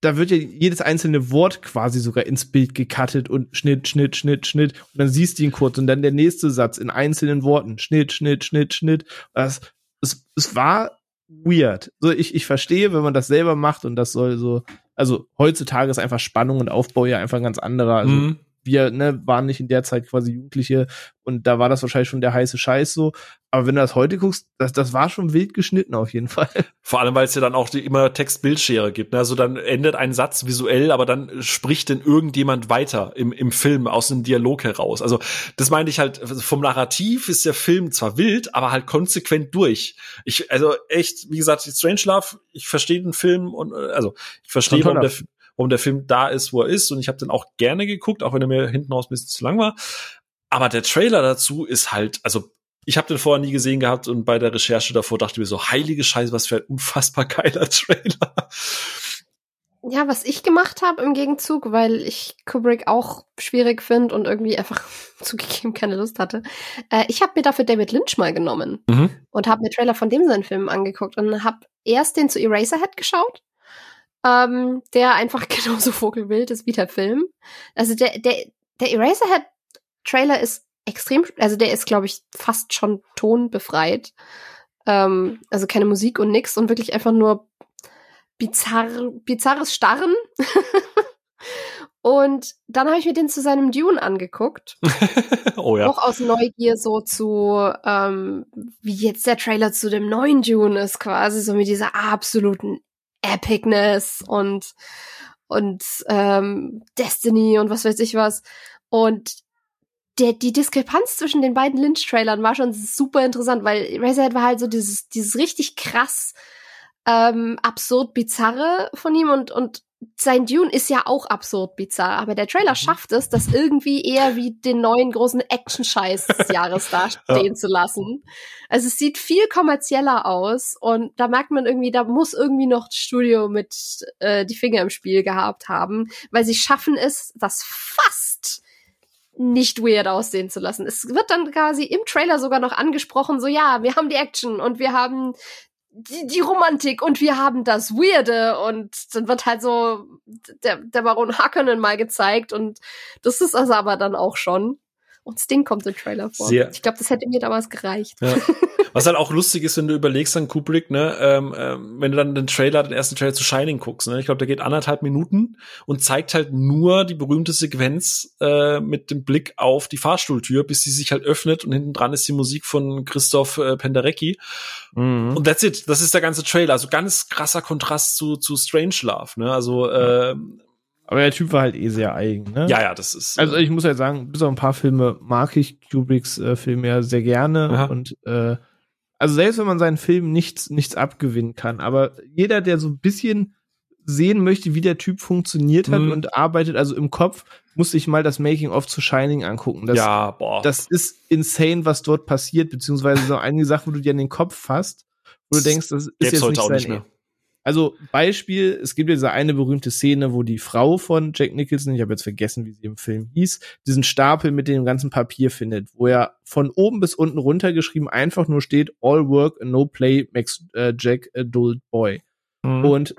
da wird ja jedes einzelne Wort quasi sogar ins Bild gecuttet und Schnitt, Schnitt, Schnitt, Schnitt. Und dann siehst du ihn kurz und dann der nächste Satz in einzelnen Worten. Schnitt, Schnitt, Schnitt, Schnitt. Das, es, es war weird. So, ich, ich verstehe, wenn man das selber macht und das soll so, also heutzutage ist einfach Spannung und Aufbau ja einfach ein ganz anderer. Also, mhm wir ne, waren nicht in der Zeit quasi Jugendliche und da war das wahrscheinlich schon der heiße Scheiß so. Aber wenn du das heute guckst, das, das war schon wild geschnitten auf jeden Fall. Vor allem, weil es ja dann auch die, immer Text-Bildschere gibt. Ne? Also dann endet ein Satz visuell, aber dann spricht denn irgendjemand weiter im, im Film aus einem Dialog heraus. Also das meine ich halt, vom Narrativ ist der Film zwar wild, aber halt konsequent durch. Ich, also echt, wie gesagt, Strange Love, ich verstehe den Film und also ich verstehe, warum der, warum der Film da ist, wo er ist. Und ich habe den auch gerne geguckt, auch wenn er mir hinten raus ein bisschen zu lang war. Aber der Trailer dazu ist halt, also ich habe den vorher nie gesehen gehabt und bei der Recherche davor dachte ich mir so, heilige Scheiße, was für ein unfassbar geiler Trailer. Ja, was ich gemacht habe im Gegenzug, weil ich Kubrick auch schwierig finde und irgendwie einfach zugegeben keine Lust hatte. Äh, ich habe mir dafür David Lynch mal genommen mhm. und habe mir Trailer von dem seinen Filmen angeguckt und habe erst den zu Eraserhead geschaut ähm, der einfach genauso vogelwild ist wie der Film. Also der, der, der Eraserhead-Trailer ist extrem, also der ist, glaube ich, fast schon tonbefreit. Ähm, also keine Musik und nix und wirklich einfach nur bizarr, bizarres Starren. Und dann habe ich mir den zu seinem Dune angeguckt. oh ja. Auch aus Neugier so zu, ähm, wie jetzt der Trailer zu dem neuen Dune ist, quasi so mit dieser absoluten Epicness und und ähm, Destiny und was weiß ich was. Und der, die Diskrepanz zwischen den beiden Lynch-Trailern war schon super interessant, weil Razorhead war halt so dieses, dieses richtig krass ähm, absurd bizarre von ihm und, und sein Dune ist ja auch absurd bizarr, aber der Trailer mhm. schafft es, das irgendwie eher wie den neuen großen Action-Scheiß des Jahres dastehen ja. zu lassen. Also es sieht viel kommerzieller aus und da merkt man irgendwie, da muss irgendwie noch das Studio mit äh, die Finger im Spiel gehabt haben, weil sie schaffen es, das fast nicht weird aussehen zu lassen. Es wird dann quasi im Trailer sogar noch angesprochen, so ja, wir haben die Action und wir haben die, die Romantik und wir haben das Weirde und dann wird halt so der, der Baron Harkonnen mal gezeigt und das ist also aber dann auch schon. Und Sting kommt im Trailer vor. Sehr. Ich glaube, das hätte mir damals gereicht. Ja. Was halt auch lustig ist, wenn du überlegst an Kubrick, ne, ähm, ähm, wenn du dann den Trailer, den ersten Trailer zu Shining guckst, ne, ich glaube, der geht anderthalb Minuten und zeigt halt nur die berühmte Sequenz äh, mit dem Blick auf die Fahrstuhltür, bis sie sich halt öffnet und hinten dran ist die Musik von Christoph äh, Penderecki. Mhm. Und that's it. Das ist der ganze Trailer. Also ganz krasser Kontrast zu, zu Strange Love, ne, also, äh, aber der Typ war halt eh sehr eigen, ne? Ja, ja, das ist. Also ich muss ja sagen, bis auf ein paar Filme mag ich Kubricks äh, Filme ja sehr gerne. Aha. Und äh, also selbst wenn man seinen Film nichts, nichts abgewinnen kann, aber jeder, der so ein bisschen sehen möchte, wie der Typ funktioniert hat mhm. und arbeitet, also im Kopf, muss sich mal das Making-of zu Shining angucken. Das, ja, boah. Das ist insane, was dort passiert, beziehungsweise so einige Sachen, wo du dir an den Kopf fasst, wo du denkst, das ist jetzt nicht, sein, nicht mehr. Also Beispiel, es gibt ja diese eine berühmte Szene, wo die Frau von Jack Nicholson, ich habe jetzt vergessen, wie sie im Film hieß, diesen Stapel mit dem ganzen Papier findet, wo er von oben bis unten runtergeschrieben einfach nur steht, All work and no play makes uh, Jack a dull boy. Mhm. Und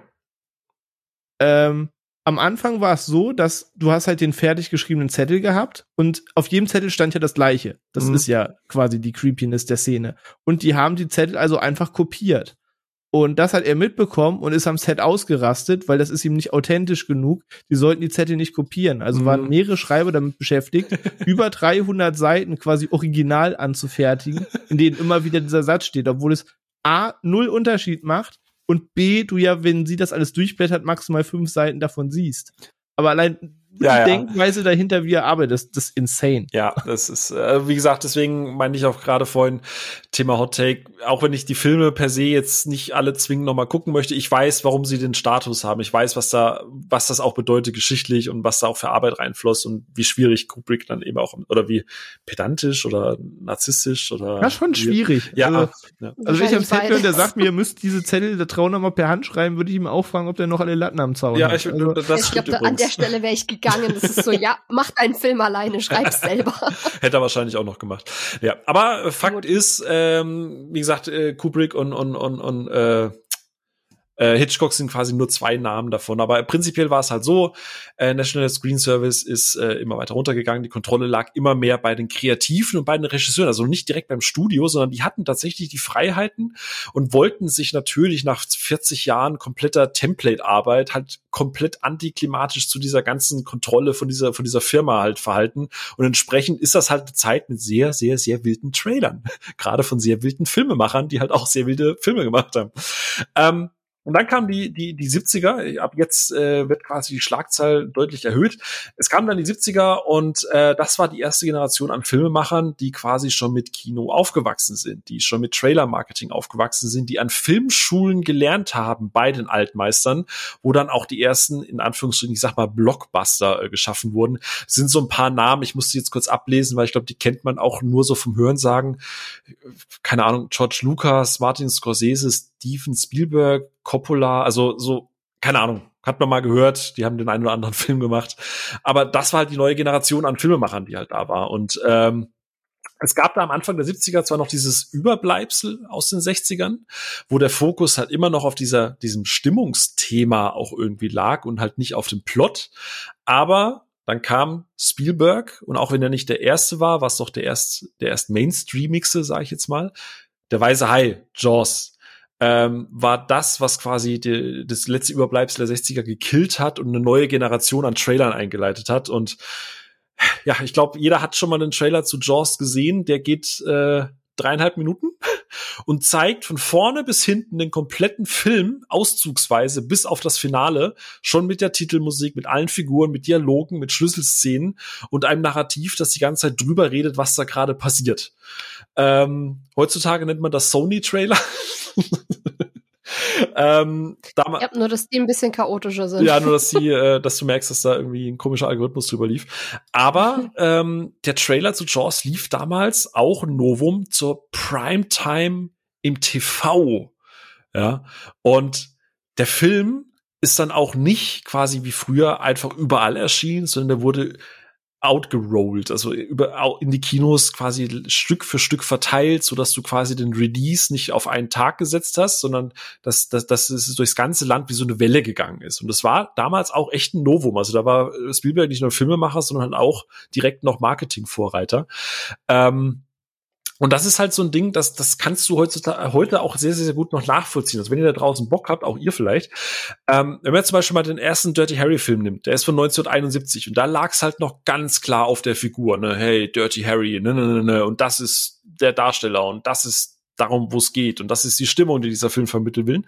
ähm, am Anfang war es so, dass du hast halt den fertig geschriebenen Zettel gehabt und auf jedem Zettel stand ja das gleiche. Das mhm. ist ja quasi die Creepiness der Szene. Und die haben die Zettel also einfach kopiert. Und das hat er mitbekommen und ist am Set ausgerastet, weil das ist ihm nicht authentisch genug. Die sollten die Zettel nicht kopieren. Also mhm. waren mehrere Schreiber damit beschäftigt, über 300 Seiten quasi original anzufertigen, in denen immer wieder dieser Satz steht, obwohl es A, null Unterschied macht und B, du ja, wenn sie das alles durchblättert, maximal fünf Seiten davon siehst. Aber allein ja, die ja. Denkweise dahinter, wie er arbeitet, das, das ist insane. Ja, das ist, äh, wie gesagt, deswegen meinte ich auch gerade vorhin Thema Hot Take, auch wenn ich die Filme per se jetzt nicht alle zwingend nochmal gucken möchte, ich weiß, warum sie den Status haben. Ich weiß, was da, was das auch bedeutet geschichtlich und was da auch für Arbeit reinfloss und wie schwierig Kubrick dann eben auch, oder wie pedantisch oder narzisstisch oder. Ja, schon schwierig. Ja. Also, ja. also wenn ich am höre, der sagt mir, ihr müsst diese Zettel der Trauer nochmal per Hand schreiben, würde ich ihm auch fragen, ob der noch alle Latten am Zaun ja, hat. Ich, also, das ich glaube, an der Stelle wäre ich gegangen. Das ist so, ja, mach deinen Film alleine, schreib's selber. Hätte er wahrscheinlich auch noch gemacht. Ja, aber Fakt Gut. ist, ähm, wie gesagt, äh, Kubrick und, und, und, und äh, äh, Hitchcock sind quasi nur zwei Namen davon. Aber prinzipiell war es halt so, äh, National Screen Service ist äh, immer weiter runtergegangen. Die Kontrolle lag immer mehr bei den Kreativen und bei den Regisseuren. Also nicht direkt beim Studio, sondern die hatten tatsächlich die Freiheiten und wollten sich natürlich nach 40 Jahren kompletter Template-Arbeit halt komplett antiklimatisch zu dieser ganzen Kontrolle von dieser, von dieser Firma halt verhalten. Und entsprechend ist das halt eine Zeit mit sehr, sehr, sehr wilden Trailern. Gerade von sehr wilden Filmemachern, die halt auch sehr wilde Filme gemacht haben. Ähm, und dann kam die, die, die 70er, ab jetzt äh, wird quasi die Schlagzahl deutlich erhöht. Es kamen dann die 70er und äh, das war die erste Generation an Filmemachern, die quasi schon mit Kino aufgewachsen sind, die schon mit Trailer-Marketing aufgewachsen sind, die an Filmschulen gelernt haben bei den Altmeistern, wo dann auch die ersten, in Anführungsstrichen, ich sag mal, Blockbuster äh, geschaffen wurden. Das sind so ein paar Namen, ich musste jetzt kurz ablesen, weil ich glaube, die kennt man auch nur so vom Hörensagen. Keine Ahnung, George Lucas, Martin Scorsese, Steven Spielberg, Coppola, also so, keine Ahnung, hat man mal gehört, die haben den einen oder anderen Film gemacht. Aber das war halt die neue Generation an Filmemachern, die halt da war. Und ähm, es gab da am Anfang der 70er zwar noch dieses Überbleibsel aus den 60ern, wo der Fokus halt immer noch auf dieser, diesem Stimmungsthema auch irgendwie lag und halt nicht auf dem Plot. Aber dann kam Spielberg und auch wenn er nicht der erste war, was doch der erst, der erst Mainstreamigste, sage ich jetzt mal, der Weiße Hai, Jaws, ähm, war das, was quasi die, das letzte Überbleibsel der 60er gekillt hat und eine neue Generation an Trailern eingeleitet hat. Und ja, ich glaube, jeder hat schon mal einen Trailer zu Jaws gesehen. Der geht äh, dreieinhalb Minuten und zeigt von vorne bis hinten den kompletten Film auszugsweise bis auf das Finale schon mit der Titelmusik, mit allen Figuren, mit Dialogen, mit Schlüsselszenen und einem Narrativ, das die ganze Zeit drüber redet, was da gerade passiert. Ähm, heutzutage nennt man das Sony-Trailer. ähm, ja, nur, dass die ein bisschen chaotischer sind. Ja, nur, dass die, äh, dass du merkst, dass da irgendwie ein komischer Algorithmus drüber lief. Aber ähm, der Trailer zu Jaws lief damals auch Novum zur Primetime im TV. Ja, und der Film ist dann auch nicht quasi wie früher einfach überall erschienen, sondern der wurde outgerollt, also über, in die Kinos quasi Stück für Stück verteilt, so dass du quasi den Release nicht auf einen Tag gesetzt hast, sondern dass, dass, dass es durchs ganze Land wie so eine Welle gegangen ist. Und das war damals auch echt ein Novum. Also da war Spielberg nicht nur Filmemacher, sondern auch direkt noch Marketingvorreiter. Ähm, und das ist halt so ein Ding, das, das kannst du heutzutage, heute auch sehr, sehr, sehr gut noch nachvollziehen. Also wenn ihr da draußen Bock habt, auch ihr vielleicht. Ähm, wenn man zum Beispiel mal den ersten Dirty Harry Film nimmt, der ist von 1971 und da lag es halt noch ganz klar auf der Figur, ne, hey, Dirty Harry, ne, ne, ne, ne, und das ist der Darsteller und das ist darum, wo es geht und das ist die Stimmung, die dieser Film vermitteln will.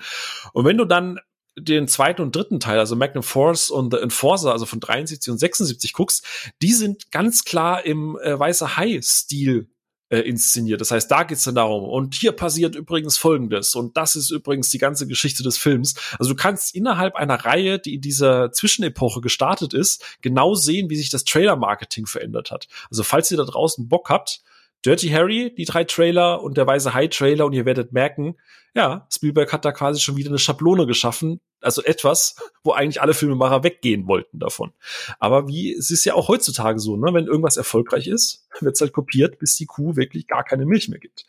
Und wenn du dann den zweiten und dritten Teil, also Magnum Force und The Enforcer, also von 73 und 76 guckst, die sind ganz klar im äh, Weißer Hai-Stil äh, inszeniert. Das heißt, da geht's dann darum. Und hier passiert übrigens Folgendes. Und das ist übrigens die ganze Geschichte des Films. Also du kannst innerhalb einer Reihe, die in dieser Zwischenepoche gestartet ist, genau sehen, wie sich das Trailer-Marketing verändert hat. Also falls ihr da draußen Bock habt, Dirty Harry, die drei Trailer und der Weiße Hai Trailer und ihr werdet merken, ja, Spielberg hat da quasi schon wieder eine Schablone geschaffen, also etwas, wo eigentlich alle Filmemacher weggehen wollten davon. Aber wie, es ist ja auch heutzutage so, ne, wenn irgendwas erfolgreich ist, wird es halt kopiert, bis die Kuh wirklich gar keine Milch mehr gibt.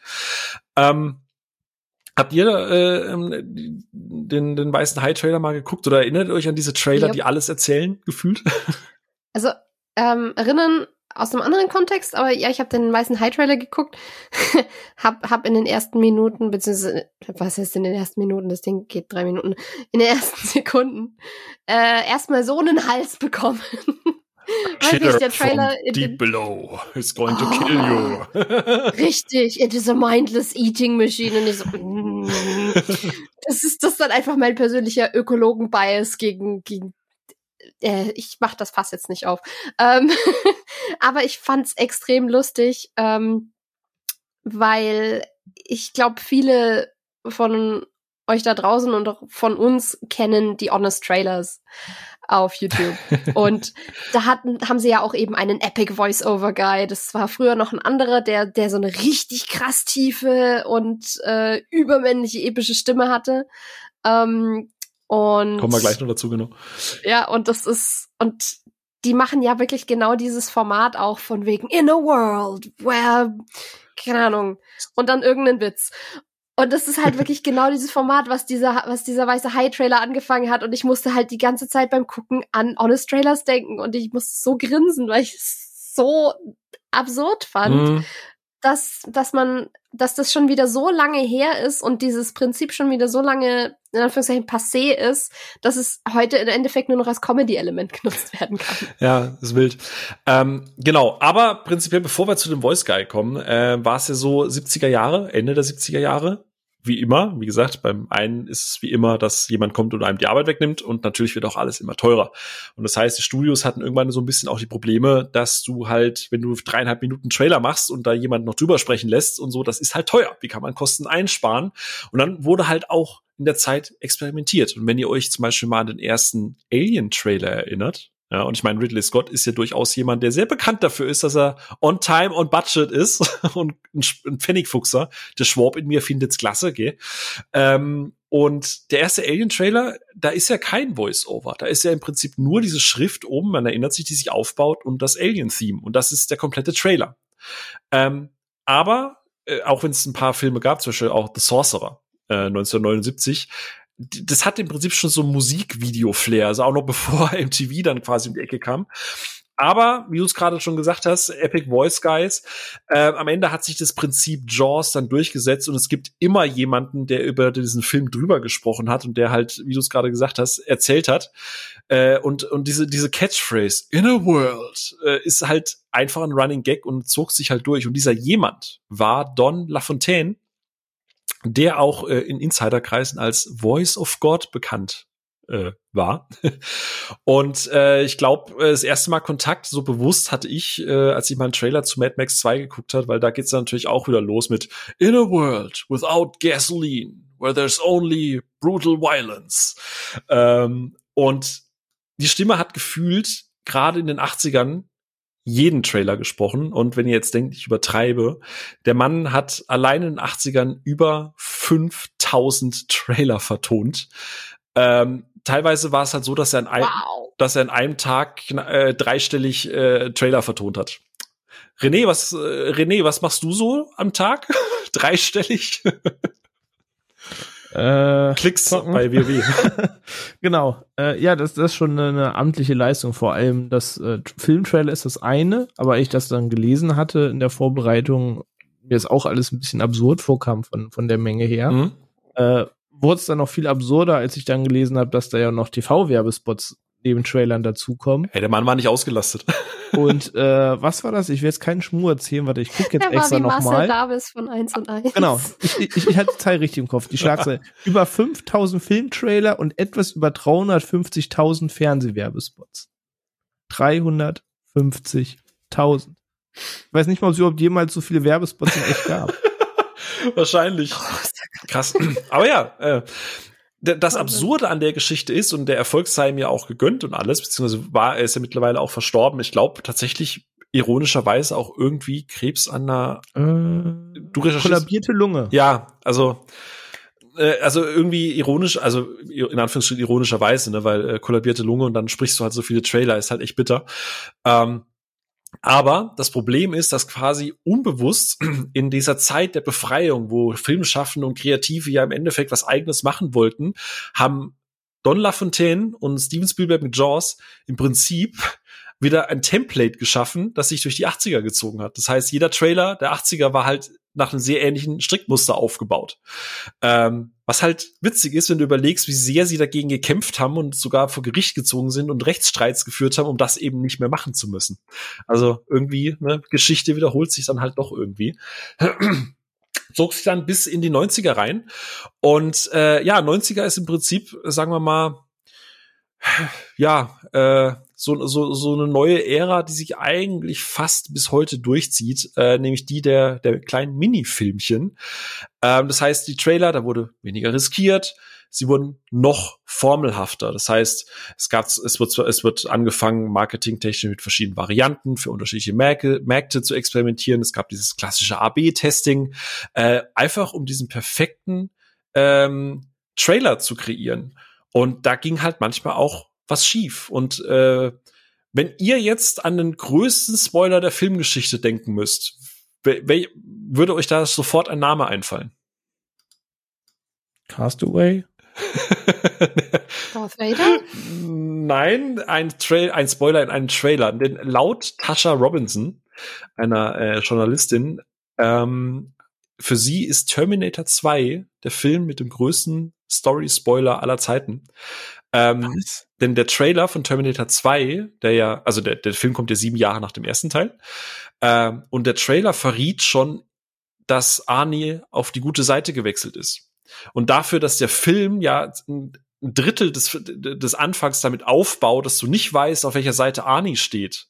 Ähm, Habt ihr äh, ähm, den, den weißen Hai-Trailer mal geguckt oder erinnert euch an diese Trailer, yep. die alles erzählen, gefühlt? Also ähm, erinnern aus einem anderen Kontext, aber ja, ich habe den weißen High Trailer geguckt, hab, hab in den ersten Minuten, beziehungsweise, was heißt in den ersten Minuten, das Ding geht drei Minuten, in den ersten Sekunden, äh, erstmal so einen Hals bekommen. Weil mich der Trailer deep below is going to oh, kill you. richtig, it is a mindless eating machine. Und ich so, mm, das ist das dann einfach mein persönlicher Ökologen-Bias gegen, gegen äh, ich mach das Fass jetzt nicht auf. Ähm, aber ich fand's extrem lustig, ähm, weil ich glaube, viele von euch da draußen und auch von uns kennen die Honest Trailers auf YouTube. und da hatten, haben sie ja auch eben einen Epic Voice-Over Guy. Das war früher noch ein anderer, der, der so eine richtig krass tiefe und äh, übermännliche epische Stimme hatte. Ähm, und kommen wir gleich noch dazu, genau. Ja, und das ist und die machen ja wirklich genau dieses Format auch von wegen in a world where keine Ahnung und dann irgendeinen Witz. Und das ist halt wirklich genau dieses Format, was dieser, was dieser weiße High-Trailer angefangen hat. Und ich musste halt die ganze Zeit beim Gucken an Honest Trailers denken. Und ich musste so grinsen, weil ich es so absurd fand. Mhm dass, dass man, dass das schon wieder so lange her ist und dieses Prinzip schon wieder so lange, in Anführungszeichen, passé ist, dass es heute im Endeffekt nur noch als Comedy-Element genutzt werden kann. Ja, ist wild. Ähm, genau, aber prinzipiell, bevor wir zu dem Voice Guy kommen, äh, war es ja so 70er Jahre, Ende der 70er Jahre, wie immer, wie gesagt, beim einen ist es wie immer, dass jemand kommt und einem die Arbeit wegnimmt und natürlich wird auch alles immer teurer. Und das heißt, die Studios hatten irgendwann so ein bisschen auch die Probleme, dass du halt, wenn du dreieinhalb Minuten Trailer machst und da jemand noch drüber sprechen lässt und so, das ist halt teuer. Wie kann man Kosten einsparen? Und dann wurde halt auch in der Zeit experimentiert. Und wenn ihr euch zum Beispiel mal an den ersten Alien-Trailer erinnert, ja, und ich meine, Ridley Scott ist ja durchaus jemand, der sehr bekannt dafür ist, dass er on time, on budget ist und ein, Pfennigfuchser. Der Schwab in mir findet's klasse, gell? Ähm, und der erste Alien-Trailer, da ist ja kein Voice-Over. Da ist ja im Prinzip nur diese Schrift oben, man erinnert sich, die sich aufbaut und das Alien-Theme. Und das ist der komplette Trailer. Ähm, aber, äh, auch wenn es ein paar Filme gab, zum Beispiel auch The Sorcerer, äh, 1979, das hat im Prinzip schon so Musikvideo-Flair, also auch noch bevor MTV dann quasi um die Ecke kam. aber, wie du es gerade schon gesagt hast, Epic Voice Guys, äh, am Ende hat sich das Prinzip Jaws dann durchgesetzt und es gibt immer jemanden, der über diesen Film drüber gesprochen hat und der halt, wie du es gerade gesagt hast, erzählt hat. Äh, und, und diese, diese Catchphrase, in a world, äh, ist halt einfach ein Running Gag und zog sich halt durch. Und dieser jemand war Don LaFontaine, der auch äh, in Insiderkreisen als Voice of God bekannt äh, war. Und äh, ich glaube, äh, das erste Mal Kontakt so bewusst hatte ich, äh, als ich mal einen Trailer zu Mad Max 2 geguckt hat, weil da geht's dann natürlich auch wieder los mit In a world without gasoline, where there's only brutal violence. Ähm, und die Stimme hat gefühlt gerade in den 80ern jeden Trailer gesprochen. Und wenn ihr jetzt denkt, ich übertreibe, der Mann hat allein in den 80ern über 5000 Trailer vertont. Ähm, teilweise war es halt so, dass er, in ein, wow. dass er in einem Tag äh, dreistellig äh, Trailer vertont hat. René, was, äh, René, was machst du so am Tag? dreistellig? Äh, Klicks zocken. bei WoW. genau. Äh, ja, das, das ist schon eine, eine amtliche Leistung. Vor allem das äh, Filmtrailer ist das eine, aber ich das dann gelesen hatte in der Vorbereitung, mir ist auch alles ein bisschen absurd vorkam von, von der Menge her. Mhm. Äh, Wurde es dann noch viel absurder, als ich dann gelesen habe, dass da ja noch TV-Werbespots neben Trailern dazukommen. Hey, der Mann war nicht ausgelastet. Und äh, was war das? Ich will jetzt keinen Schmur erzählen, warte, ich gucke jetzt der extra nochmal. Davis von 1 und 1. Genau, ich, ich, ich hatte die Zahl richtig im Kopf. Die Schlagzeile. über 5000 Filmtrailer und etwas über 350.000 Fernsehwerbespots. 350.000. Ich weiß nicht mal, ob es überhaupt jemals so viele Werbespots in echt gab. Wahrscheinlich. Krass. Aber ja, äh, das Absurde an der Geschichte ist, und der Erfolg sei mir auch gegönnt und alles, beziehungsweise war er ist ja mittlerweile auch verstorben. Ich glaube tatsächlich ironischerweise auch irgendwie Krebs an der äh, du kollabierte Lunge. Ja, also äh, also irgendwie ironisch, also in Anführungsstrichen ironischerweise, ne, weil äh, kollabierte Lunge und dann sprichst du halt so viele Trailer, ist halt echt bitter. Ähm, aber das Problem ist, dass quasi unbewusst in dieser Zeit der Befreiung, wo Filmschaffende und Kreative ja im Endeffekt was eigenes machen wollten, haben Don LaFontaine und Steven Spielberg mit Jaws im Prinzip wieder ein Template geschaffen, das sich durch die 80er gezogen hat. Das heißt, jeder Trailer der 80er war halt nach einem sehr ähnlichen Strickmuster aufgebaut. Ähm, was halt witzig ist, wenn du überlegst, wie sehr sie dagegen gekämpft haben und sogar vor Gericht gezogen sind und Rechtsstreits geführt haben, um das eben nicht mehr machen zu müssen. Also irgendwie, ne, Geschichte wiederholt sich dann halt doch irgendwie. Zog sich dann bis in die 90er rein. Und äh, ja, 90er ist im Prinzip, sagen wir mal, ja, äh, so, so, so eine neue Ära, die sich eigentlich fast bis heute durchzieht, äh, nämlich die der, der kleinen Mini-Filmchen. Ähm, das heißt, die Trailer, da wurde weniger riskiert, sie wurden noch formelhafter. Das heißt, es gab, es wird, es wird angefangen, marketingtechnisch mit verschiedenen Varianten für unterschiedliche Märkte, Märkte zu experimentieren. Es gab dieses klassische AB-Testing, äh, einfach um diesen perfekten ähm, Trailer zu kreieren. Und da ging halt manchmal auch was schief. Und äh, wenn ihr jetzt an den größten Spoiler der Filmgeschichte denken müsst, würde euch da sofort ein Name einfallen? Castaway? Darth Vader? Nein, ein, Trail, ein Spoiler in einem Trailer. Denn laut Tasha Robinson, einer äh, Journalistin, ähm, für sie ist Terminator 2 der Film mit dem größten Story-Spoiler aller Zeiten. Ähm, denn der Trailer von Terminator 2, der ja, also der, der Film kommt ja sieben Jahre nach dem ersten Teil, ähm, und der Trailer verriet schon, dass Arnie auf die gute Seite gewechselt ist. Und dafür, dass der Film ja ein Drittel des, des Anfangs damit aufbaut, dass du nicht weißt, auf welcher Seite Arnie steht,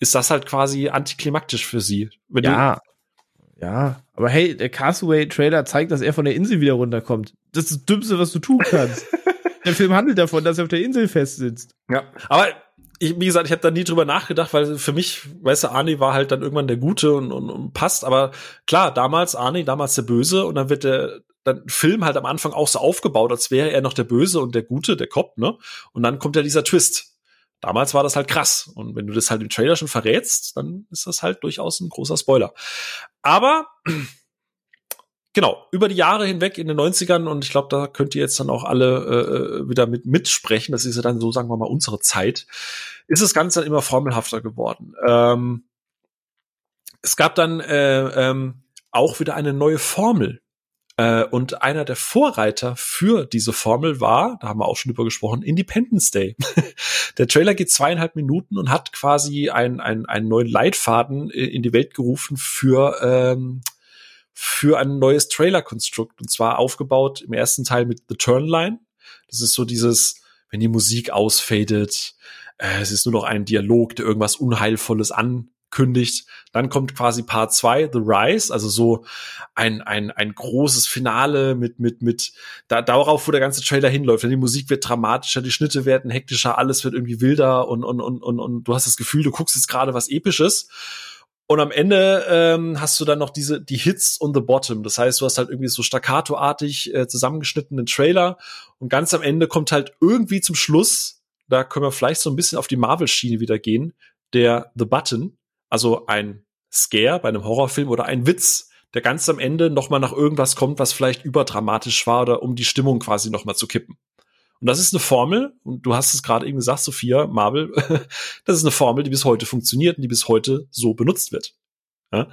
ist das halt quasi antiklimaktisch für sie. Wenn ja, ja, aber hey, der Castaway-Trailer zeigt, dass er von der Insel wieder runterkommt. Das ist das Dümmste, was du tun kannst. der Film handelt davon, dass er auf der Insel festsitzt. Ja, aber ich, wie gesagt, ich habe da nie drüber nachgedacht, weil für mich, weißt du, Arnie war halt dann irgendwann der Gute und, und, und passt. Aber klar, damals Arnie, damals der Böse und dann wird der dann Film halt am Anfang auch so aufgebaut, als wäre er noch der Böse und der Gute, der Cop, ne? Und dann kommt ja dieser Twist. Damals war das halt krass. Und wenn du das halt im Trailer schon verrätst, dann ist das halt durchaus ein großer Spoiler. Aber genau, über die Jahre hinweg in den 90ern, und ich glaube, da könnt ihr jetzt dann auch alle äh, wieder mit mitsprechen, das ist ja dann so, sagen wir mal, unsere Zeit, ist das Ganze dann immer formelhafter geworden. Ähm, es gab dann äh, ähm, auch wieder eine neue Formel. Äh, und einer der Vorreiter für diese Formel war, da haben wir auch schon drüber gesprochen, Independence Day. der Trailer geht zweieinhalb Minuten und hat quasi einen, einen, einen neuen Leitfaden in die Welt gerufen für ähm, für ein neues Trailer-Konstrukt. Und zwar aufgebaut im ersten Teil mit The Turnline. Das ist so dieses, wenn die Musik ausfadet, äh, es ist nur noch ein Dialog, der irgendwas Unheilvolles ankündigt. Dann kommt quasi Part 2, The Rise, also so ein, ein, ein großes Finale mit, mit, mit, da, darauf, wo der ganze Trailer hinläuft. Die Musik wird dramatischer, die Schnitte werden hektischer, alles wird irgendwie wilder und, und, und, und, und du hast das Gefühl, du guckst jetzt gerade was Episches. Und am Ende ähm, hast du dann noch diese die Hits on the Bottom. Das heißt, du hast halt irgendwie so staccatoartig äh, zusammengeschnittenen Trailer und ganz am Ende kommt halt irgendwie zum Schluss, da können wir vielleicht so ein bisschen auf die Marvel-Schiene wieder gehen, der The Button, also ein Scare bei einem Horrorfilm oder ein Witz, der ganz am Ende noch mal nach irgendwas kommt, was vielleicht überdramatisch war oder um die Stimmung quasi noch mal zu kippen. Und das ist eine Formel, und du hast es gerade eben gesagt, Sophia, Marvel, das ist eine Formel, die bis heute funktioniert und die bis heute so benutzt wird. Ja?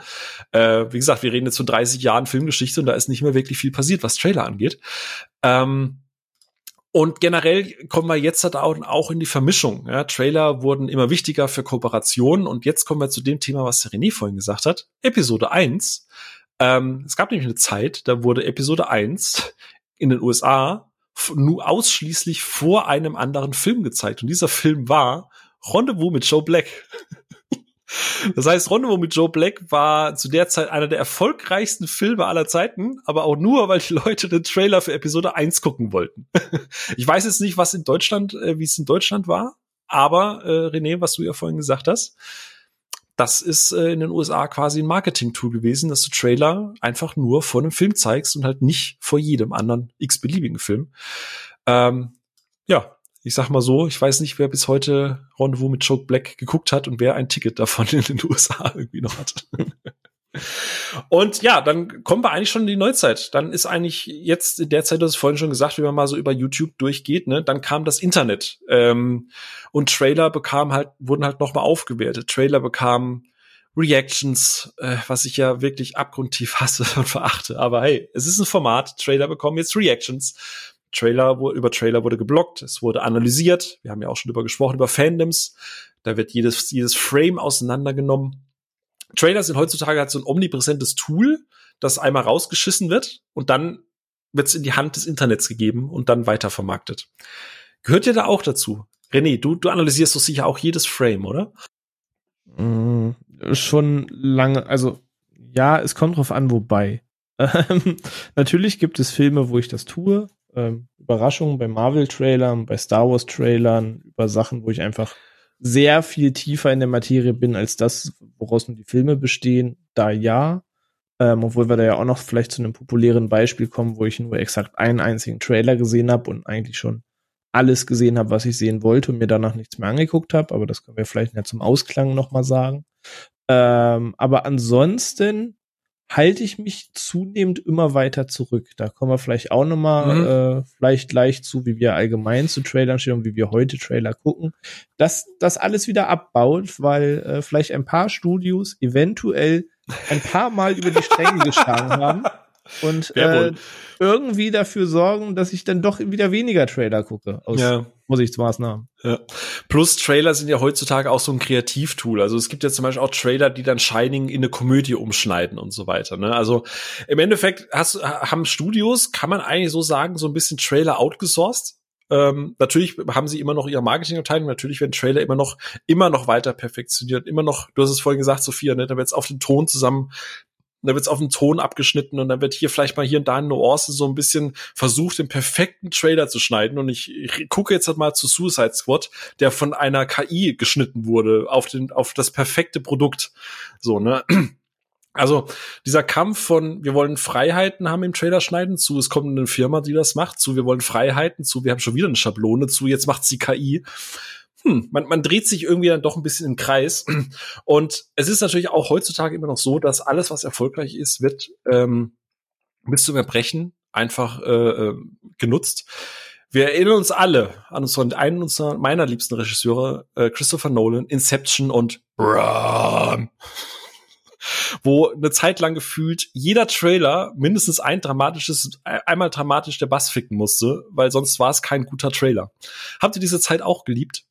Äh, wie gesagt, wir reden jetzt von 30 Jahren Filmgeschichte und da ist nicht mehr wirklich viel passiert, was Trailer angeht. Ähm, und generell kommen wir jetzt halt auch in die Vermischung. Ja, Trailer wurden immer wichtiger für Kooperationen und jetzt kommen wir zu dem Thema, was René vorhin gesagt hat. Episode 1. Ähm, es gab nämlich eine Zeit, da wurde Episode 1 in den USA nur ausschließlich vor einem anderen Film gezeigt. Und dieser Film war Rendezvous mit Joe Black. Das heißt, Rendezvous mit Joe Black war zu der Zeit einer der erfolgreichsten Filme aller Zeiten, aber auch nur, weil die Leute den Trailer für Episode 1 gucken wollten. Ich weiß jetzt nicht, was in Deutschland, äh, wie es in Deutschland war, aber äh, René, was du ja vorhin gesagt hast, das ist äh, in den USA quasi ein Marketing-Tool gewesen, dass du Trailer einfach nur vor einem Film zeigst und halt nicht vor jedem anderen x-beliebigen Film. Ähm, ja, ich sag mal so, ich weiß nicht, wer bis heute Rendezvous mit Choke Black geguckt hat und wer ein Ticket davon in den USA irgendwie noch hat. Und ja, dann kommen wir eigentlich schon in die Neuzeit. Dann ist eigentlich jetzt in der Zeit, du hast vorhin schon gesagt, wenn man mal so über YouTube durchgeht, ne, dann kam das Internet. Ähm, und Trailer bekamen halt, wurden halt nochmal aufgewertet. Trailer bekamen Reactions, äh, was ich ja wirklich abgrundtief hasse und verachte. Aber hey, es ist ein Format. Trailer bekommen jetzt Reactions. Trailer, wo, über Trailer wurde geblockt, es wurde analysiert. Wir haben ja auch schon drüber gesprochen, über Fandoms. Da wird jedes, jedes Frame auseinandergenommen Trailer sind heutzutage halt so ein omnipräsentes Tool, das einmal rausgeschissen wird und dann wird es in die Hand des Internets gegeben und dann weitervermarktet. Gehört dir da auch dazu? René, du, du analysierst doch sicher auch jedes Frame, oder? Mm, schon lange, also ja, es kommt drauf an, wobei. Ähm, natürlich gibt es Filme, wo ich das tue. Ähm, Überraschungen bei Marvel-Trailern, bei Star Wars-Trailern, über Sachen, wo ich einfach sehr viel tiefer in der Materie bin als das, woraus nur die Filme bestehen, da ja. Ähm, obwohl wir da ja auch noch vielleicht zu einem populären Beispiel kommen, wo ich nur exakt einen einzigen Trailer gesehen habe und eigentlich schon alles gesehen habe, was ich sehen wollte und mir danach nichts mehr angeguckt habe. Aber das können wir vielleicht ja zum Ausklang nochmal sagen. Ähm, aber ansonsten halte ich mich zunehmend immer weiter zurück. Da kommen wir vielleicht auch nochmal mhm. äh, vielleicht gleich zu, wie wir allgemein zu Trailern stehen und wie wir heute Trailer gucken. Dass das alles wieder abbaut, weil äh, vielleicht ein paar Studios eventuell ein paar Mal über die Stränge geschlagen haben und äh, irgendwie dafür sorgen, dass ich dann doch wieder weniger Trailer gucke aus ja. Vorsichtsmaßnahmen. Ja. Plus Trailer sind ja heutzutage auch so ein Kreativtool. Also es gibt ja zum Beispiel auch Trailer, die dann Shining in eine Komödie umschneiden und so weiter. Ne? Also im Endeffekt hast, haben Studios, kann man eigentlich so sagen, so ein bisschen Trailer outgesourced. Ähm, natürlich haben sie immer noch ihre Marketingabteilung, natürlich werden Trailer immer noch, immer noch weiter perfektioniert, immer noch, du hast es vorhin gesagt, Sophia, ne, da wird es auf den Ton zusammen und dann wird es auf den Ton abgeschnitten und dann wird hier vielleicht mal hier und da in Nuance so ein bisschen versucht, den perfekten Trailer zu schneiden. Und ich, ich gucke jetzt halt mal zu Suicide Squad, der von einer KI geschnitten wurde auf den, auf das perfekte Produkt. So, ne? Also dieser Kampf von wir wollen Freiheiten haben im Trailer schneiden zu, es kommt eine Firma, die das macht, zu wir wollen Freiheiten zu, wir haben schon wieder eine Schablone zu, jetzt macht's die KI hm, man, man dreht sich irgendwie dann doch ein bisschen im Kreis. Und es ist natürlich auch heutzutage immer noch so, dass alles, was erfolgreich ist, wird ähm, bis zum Erbrechen einfach äh, äh, genutzt. Wir erinnern uns alle an unseren, einen unserer meiner liebsten Regisseure, äh, Christopher Nolan, Inception und Bram wo eine Zeit lang gefühlt jeder Trailer mindestens ein dramatisches, einmal dramatisch der Bass ficken musste, weil sonst war es kein guter Trailer. Habt ihr diese Zeit auch geliebt?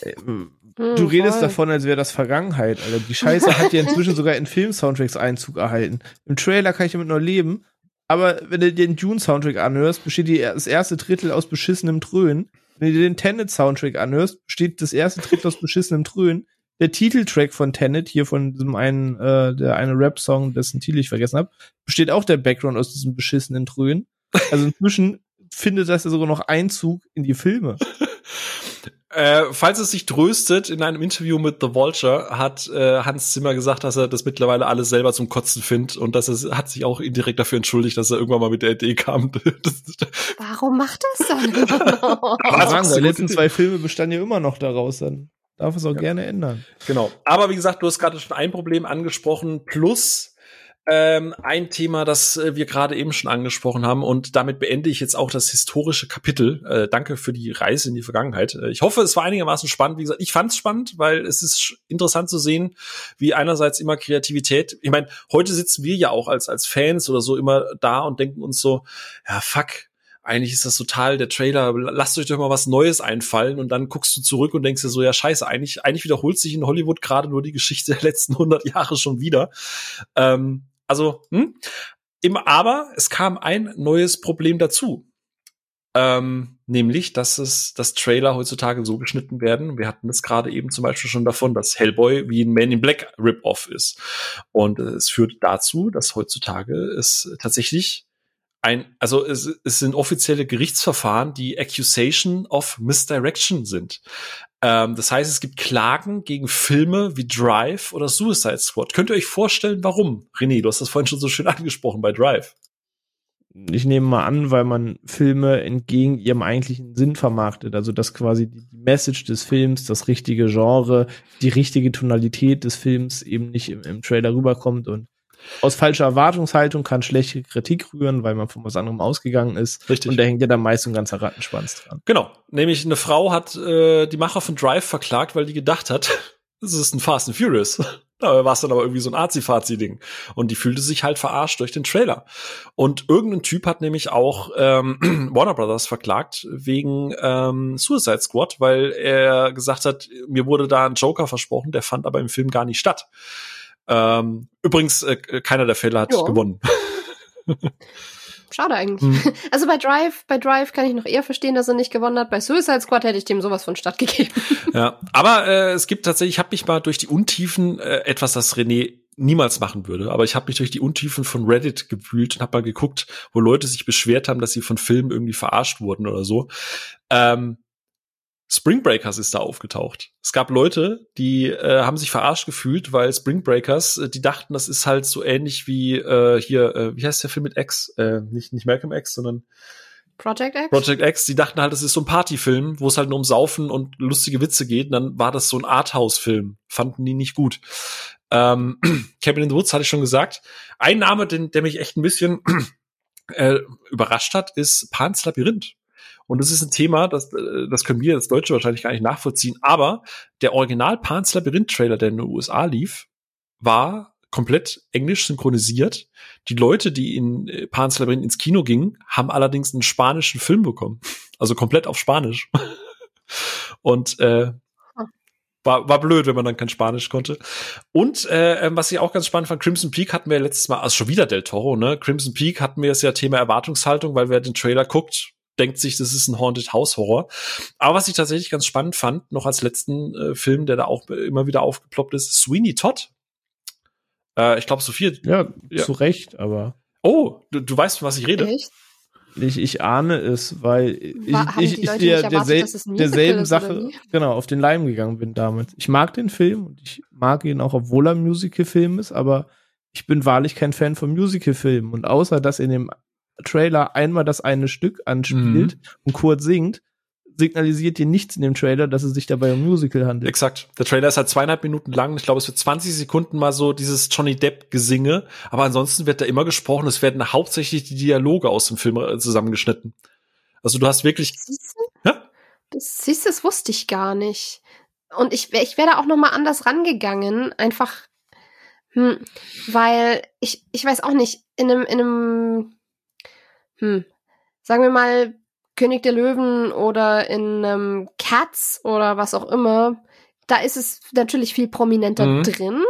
Äh, du hm, redest voll. davon, als wäre das Vergangenheit, Alter. Die Scheiße hat ja inzwischen sogar in Film-Soundtracks Einzug erhalten. Im Trailer kann ich damit nur leben, aber wenn du den Dune-Soundtrack anhörst, besteht die, das erste Drittel aus beschissenem Trönen. Wenn du dir den Tenet-Soundtrack anhörst, besteht das erste Drittel aus beschissenem Trönen der Titeltrack von Tenet, hier von diesem einen, äh, der eine Rap-Song, dessen Titel ich vergessen habe, besteht auch der Background aus diesem beschissenen Trönen. Also inzwischen findet das ja sogar noch Einzug in die Filme. Äh, falls es sich tröstet, in einem Interview mit The Vulture hat äh, Hans Zimmer gesagt, dass er das mittlerweile alles selber zum Kotzen findet und dass er hat sich auch indirekt dafür entschuldigt, dass er irgendwann mal mit der Idee kam. Warum macht das dann? Aber sagen, die letzten zwei Filme bestanden ja immer noch daraus dann darf es auch ja. gerne ändern. Genau. Aber wie gesagt, du hast gerade schon ein Problem angesprochen, plus ähm, ein Thema, das äh, wir gerade eben schon angesprochen haben und damit beende ich jetzt auch das historische Kapitel. Äh, danke für die Reise in die Vergangenheit. Äh, ich hoffe, es war einigermaßen spannend. Wie gesagt, ich fand es spannend, weil es ist interessant zu sehen, wie einerseits immer Kreativität. Ich meine, heute sitzen wir ja auch als als Fans oder so immer da und denken uns so, ja fuck, eigentlich ist das total der Trailer, lasst euch doch mal was Neues einfallen und dann guckst du zurück und denkst dir so, ja scheiße, eigentlich, eigentlich wiederholt sich in Hollywood gerade nur die Geschichte der letzten 100 Jahre schon wieder. Ähm, also, hm? Im, aber es kam ein neues Problem dazu. Ähm, nämlich, dass es, dass Trailer heutzutage so geschnitten werden. Wir hatten es gerade eben zum Beispiel schon davon, dass Hellboy wie ein Man in Black Rip-Off ist. Und es führt dazu, dass heutzutage es tatsächlich ein, also es, es sind offizielle Gerichtsverfahren, die Accusation of Misdirection sind. Ähm, das heißt, es gibt Klagen gegen Filme wie Drive oder Suicide Squad. Könnt ihr euch vorstellen, warum? René, du hast das vorhin schon so schön angesprochen bei Drive. Ich nehme mal an, weil man Filme entgegen ihrem eigentlichen Sinn vermarktet. Also dass quasi die Message des Films, das richtige Genre, die richtige Tonalität des Films eben nicht im, im Trailer rüberkommt und aus falscher Erwartungshaltung kann schlechte Kritik rühren, weil man von was anderem ausgegangen ist. Richtig. Und da hängt ja dann meist ein ganzer Rattenschwanz dran. Genau. Nämlich eine Frau hat äh, die Macher von Drive verklagt, weil die gedacht hat, das ist ein Fast and Furious. Da war es dann aber irgendwie so ein Azi-Fazi-Ding. Und die fühlte sich halt verarscht durch den Trailer. Und irgendein Typ hat nämlich auch ähm, Warner Brothers verklagt wegen ähm, Suicide Squad, weil er gesagt hat, mir wurde da ein Joker versprochen, der fand aber im Film gar nicht statt. Ähm, übrigens, äh, keiner der Fälle hat jo. gewonnen. Schade eigentlich. Hm. Also bei Drive, bei Drive kann ich noch eher verstehen, dass er nicht gewonnen hat. Bei Suicide Squad hätte ich dem sowas von stattgegeben. Ja, aber äh, es gibt tatsächlich, ich habe mich mal durch die Untiefen äh, etwas, das René niemals machen würde, aber ich habe mich durch die Untiefen von Reddit gewühlt und habe mal geguckt, wo Leute sich beschwert haben, dass sie von Filmen irgendwie verarscht wurden oder so. Ähm, Spring Breakers ist da aufgetaucht. Es gab Leute, die äh, haben sich verarscht gefühlt, weil Spring Breakers, äh, die dachten, das ist halt so ähnlich wie äh, hier, äh, wie heißt der Film mit X? Äh, nicht, nicht Malcolm X, sondern Project X? Project X, die dachten halt, das ist so ein Partyfilm, wo es halt nur um Saufen und lustige Witze geht. Und dann war das so ein Arthouse-Film. Fanden die nicht gut. Ähm, Cabin in the Woods hatte ich schon gesagt. Ein Name, den, der mich echt ein bisschen äh, überrascht hat, ist Pans Labyrinth. Und das ist ein Thema, das, äh, das können wir als Deutsche wahrscheinlich gar nicht nachvollziehen. Aber der Original Pan's Labyrinth Trailer, der in den USA lief, war komplett englisch synchronisiert. Die Leute, die in äh, Pan's Labyrinth ins Kino gingen, haben allerdings einen spanischen Film bekommen. Also komplett auf Spanisch. Und äh, war, war blöd, wenn man dann kein Spanisch konnte. Und äh, ähm, was ich auch ganz spannend fand, Crimson Peak hatten wir letztes Mal, also schon wieder Del Toro, ne? Crimson Peak hatten wir das ja Thema Erwartungshaltung, weil wer den Trailer guckt, denkt sich, das ist ein Haunted House Horror. Aber was ich tatsächlich ganz spannend fand, noch als letzten äh, Film, der da auch immer wieder aufgeploppt ist, Sweeney Todd. Äh, ich glaube, Sophia. Ja, ja, zu Recht, aber. Oh, du, du weißt, von was ich rede. Echt? Ich, ich ahne es, weil ich, War, ich, ich der, der, derselben Sache genau auf den Leim gegangen bin damals. Ich mag den Film und ich mag ihn auch, obwohl er ein Musical-Film ist, aber ich bin wahrlich kein Fan von Musical-Filmen. Und außer dass in dem Trailer einmal das eine Stück anspielt mhm. und Kurt singt, signalisiert dir nichts in dem Trailer, dass es sich dabei um Musical handelt. Exakt. Der Trailer ist halt zweieinhalb Minuten lang. Ich glaube, es wird 20 Sekunden mal so dieses Johnny Depp-Gesinge. Aber ansonsten wird da immer gesprochen. Es werden hauptsächlich die Dialoge aus dem Film äh, zusammengeschnitten. Also du hast wirklich. Siehst du? Ja? Das, siehst du, das wusste ich gar nicht. Und ich, ich wäre da auch noch mal anders rangegangen. Einfach, hm, weil ich, ich weiß auch nicht, in einem, in einem, hm, sagen wir mal, König der Löwen oder in ähm, Cats oder was auch immer, da ist es natürlich viel prominenter mhm. drin.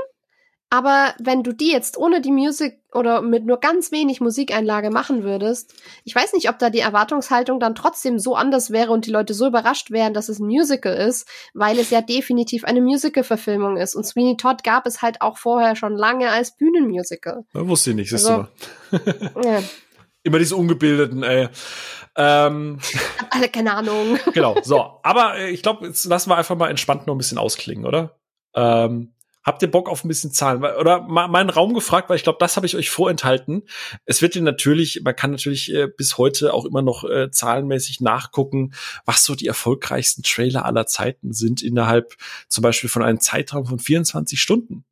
Aber wenn du die jetzt ohne die Musik oder mit nur ganz wenig Musikeinlage machen würdest, ich weiß nicht, ob da die Erwartungshaltung dann trotzdem so anders wäre und die Leute so überrascht wären, dass es ein Musical ist, weil es ja definitiv eine Musical-Verfilmung ist. Und Sweeney Todd gab es halt auch vorher schon lange als Bühnenmusical. Da wusste ich nicht, siehst also, du mal. ja. Immer diese Ungebildeten, ey. Ähm, Alle keine Ahnung. genau, so. Aber äh, ich glaube, jetzt lassen wir einfach mal entspannt noch ein bisschen ausklingen, oder? Ähm, habt ihr Bock auf ein bisschen Zahlen? Oder mal meinen Raum gefragt, weil ich glaube, das habe ich euch vorenthalten. Es wird dir natürlich, man kann natürlich äh, bis heute auch immer noch äh, zahlenmäßig nachgucken, was so die erfolgreichsten Trailer aller Zeiten sind innerhalb zum Beispiel von einem Zeitraum von 24 Stunden.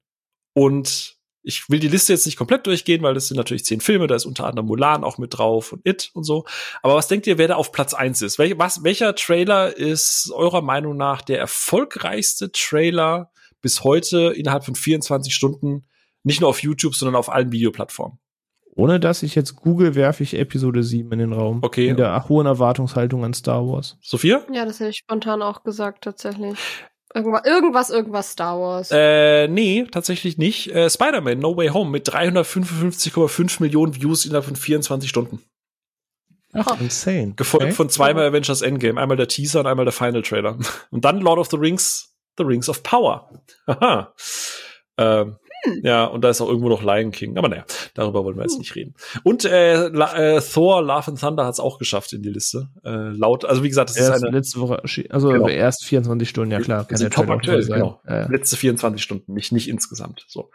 Und ich will die Liste jetzt nicht komplett durchgehen, weil das sind natürlich zehn Filme, da ist unter anderem Mulan auch mit drauf und It und so. Aber was denkt ihr, wer da auf Platz eins ist? Wel was, welcher Trailer ist eurer Meinung nach der erfolgreichste Trailer bis heute innerhalb von 24 Stunden, nicht nur auf YouTube, sondern auf allen Videoplattformen? Ohne dass ich jetzt google, werfe ich Episode 7 in den Raum. Okay. In der hohen Erwartungshaltung an Star Wars. Sophia? Ja, das hätte ich spontan auch gesagt, tatsächlich. Irgendwas, irgendwas, irgendwas Star Wars. Äh, nee, tatsächlich nicht. Äh, Spider-Man No Way Home mit 355,5 Millionen Views innerhalb von 24 Stunden. Ach, insane. Gefolgt okay. von zweimal Avengers Endgame. Einmal der Teaser und einmal der Final Trailer. Und dann Lord of the Rings, The Rings of Power. Aha. Ähm, hm. Ja, und da ist auch irgendwo noch Lion King. Aber naja, darüber wollen wir jetzt hm. nicht reden. Und äh, äh, Thor, Love and Thunder hat es auch geschafft in die Liste. Äh, laut, also wie gesagt, das erst ist eine letzte Woche, also genau. erst 24 Stunden, ja klar, kann der top aktuell sein. Genau. Ja. Letzte 24 Stunden, nicht nicht insgesamt. So.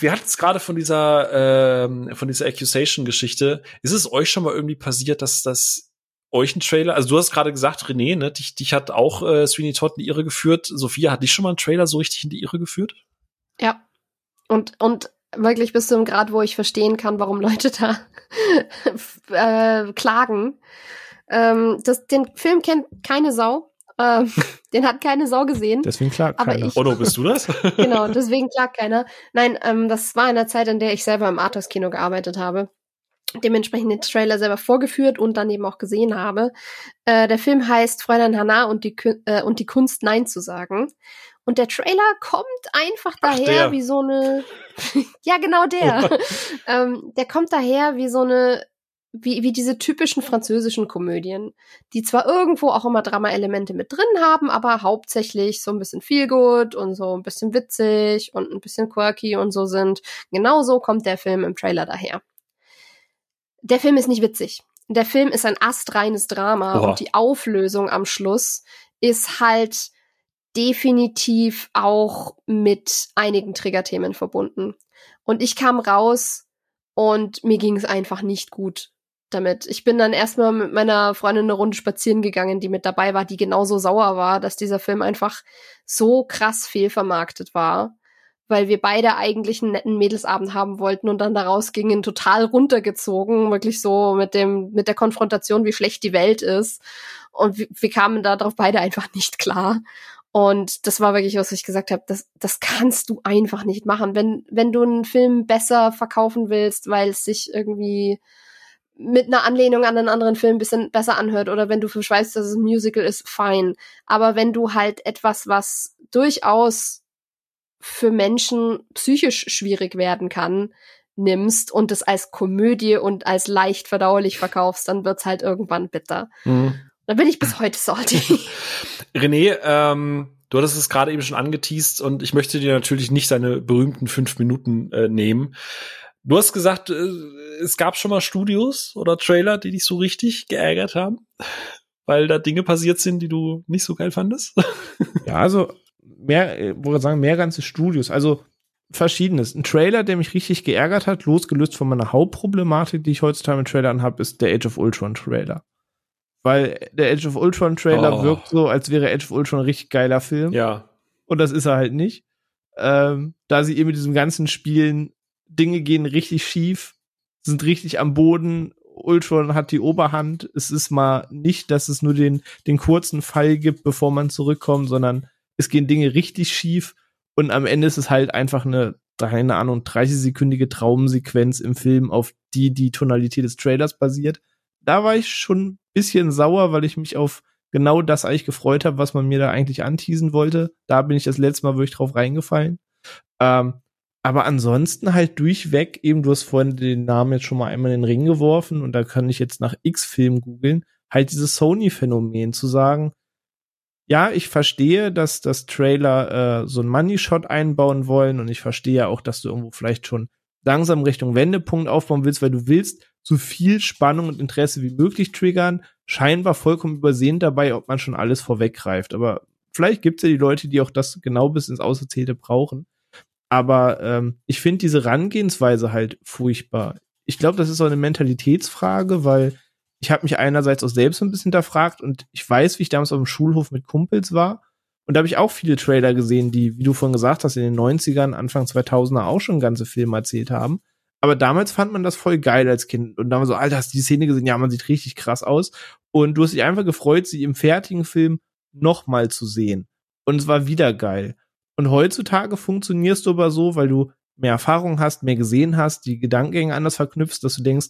Wir hatten es gerade von dieser ähm, von dieser Accusation-Geschichte. Ist es euch schon mal irgendwie passiert, dass das euch ein Trailer, also du hast gerade gesagt, René, ne, dich, dich hat auch äh, Sweeney Todd in die Irre geführt. Sophia, hat dich schon mal ein Trailer so richtig in die Irre geführt? Ja. Und, und wirklich bis zum Grad, wo ich verstehen kann, warum Leute da äh, klagen. Ähm, das, den Film kennt keine Sau. Ähm, den hat keine Sau gesehen. Deswegen klagt aber keiner. Ich, Otto, bist du das? genau, deswegen klagt keiner. Nein, ähm, das war in der Zeit, in der ich selber im Arthouse-Kino gearbeitet habe. Dementsprechend den Trailer selber vorgeführt und dann eben auch gesehen habe. Äh, der Film heißt Fräulein Hannah und die, äh, und die Kunst Nein zu sagen. Und der Trailer kommt einfach daher Ach, wie so eine. ja, genau der. ähm, der kommt daher wie so eine. Wie, wie diese typischen französischen Komödien, die zwar irgendwo auch immer Drama-Elemente mit drin haben, aber hauptsächlich so ein bisschen feelgood und so ein bisschen witzig und ein bisschen quirky und so sind. Genauso kommt der Film im Trailer daher. Der Film ist nicht witzig. Der Film ist ein astreines Drama Oha. und die Auflösung am Schluss ist halt definitiv auch mit einigen Triggerthemen verbunden. Und ich kam raus und mir ging es einfach nicht gut damit. Ich bin dann erstmal mit meiner Freundin eine Runde spazieren gegangen, die mit dabei war, die genauso sauer war, dass dieser Film einfach so krass fehlvermarktet war, weil wir beide eigentlich einen netten Mädelsabend haben wollten und dann daraus gingen total runtergezogen, wirklich so mit dem mit der Konfrontation, wie schlecht die Welt ist und wir, wir kamen darauf beide einfach nicht klar und das war wirklich, was ich gesagt habe, das, das kannst du einfach nicht machen. Wenn, wenn du einen Film besser verkaufen willst, weil es sich irgendwie mit einer Anlehnung an einen anderen Film ein bisschen besser anhört oder wenn du verschweißt, dass es ein Musical ist, fein. Aber wenn du halt etwas, was durchaus für Menschen psychisch schwierig werden kann, nimmst und es als Komödie und als leicht verdaulich verkaufst, dann wird's halt irgendwann bitter. Mhm. Da bin ich bis heute salty. René, ähm, du hattest es gerade eben schon angeteased und ich möchte dir natürlich nicht seine berühmten fünf Minuten äh, nehmen. Du hast gesagt, äh, es gab schon mal Studios oder Trailer, die dich so richtig geärgert haben, weil da Dinge passiert sind, die du nicht so geil fandest. ja, also mehr, äh, wollte sagen, mehr ganze Studios. Also verschiedenes. Ein Trailer, der mich richtig geärgert hat, losgelöst von meiner Hauptproblematik, die ich heutzutage mit Trailern habe, ist der Age of Ultron Trailer weil der Edge of Ultron Trailer Oh. wirkt so, als wäre Edge of Ultron ein richtig geiler Film. Ja. Und das ist er halt nicht. Ähm, da sie eben mit diesem ganzen Spielen, Dinge gehen richtig schief, sind richtig am Boden. Ultron hat die Oberhand. Es ist mal nicht, dass es nur den, den kurzen Fall gibt, bevor man zurückkommt, sondern es gehen Dinge richtig schief. Und am Ende ist es halt einfach eine, keine Ahnung, 30-sekündige Traumsequenz im Film, auf die die Tonalität des Trailers basiert. Da war ich schon bisschen sauer, weil ich mich auf genau das eigentlich gefreut habe, was man mir da eigentlich anteasen wollte. Da bin ich das letzte Mal wirklich drauf reingefallen. Ähm, aber ansonsten halt durchweg, eben, du hast vorhin den Namen jetzt schon mal einmal in den Ring geworfen und da kann ich jetzt nach X-Film googeln, halt dieses Sony-Phänomen zu sagen, ja, ich verstehe, dass das Trailer äh, so ein Money-Shot einbauen wollen und ich verstehe auch, dass du irgendwo vielleicht schon langsam Richtung Wendepunkt aufbauen willst, weil du willst so viel Spannung und Interesse wie möglich triggern. Scheinbar vollkommen übersehen dabei, ob man schon alles vorweggreift. Aber vielleicht gibt's ja die Leute, die auch das genau bis ins Auserzählte brauchen. Aber ähm, ich finde diese Rangehensweise halt furchtbar. Ich glaube, das ist so eine Mentalitätsfrage, weil ich habe mich einerseits auch selbst ein bisschen hinterfragt und ich weiß, wie ich damals auf dem Schulhof mit Kumpels war. Und da habe ich auch viele Trailer gesehen, die, wie du vorhin gesagt hast, in den 90ern, Anfang 2000er auch schon ganze Filme erzählt haben. Aber damals fand man das voll geil als Kind. Und da war so, Alter, hast du die Szene gesehen? Ja, man sieht richtig krass aus. Und du hast dich einfach gefreut, sie im fertigen Film nochmal zu sehen. Und es war wieder geil. Und heutzutage funktionierst du aber so, weil du mehr Erfahrung hast, mehr gesehen hast, die Gedankengänge anders verknüpfst, dass du denkst,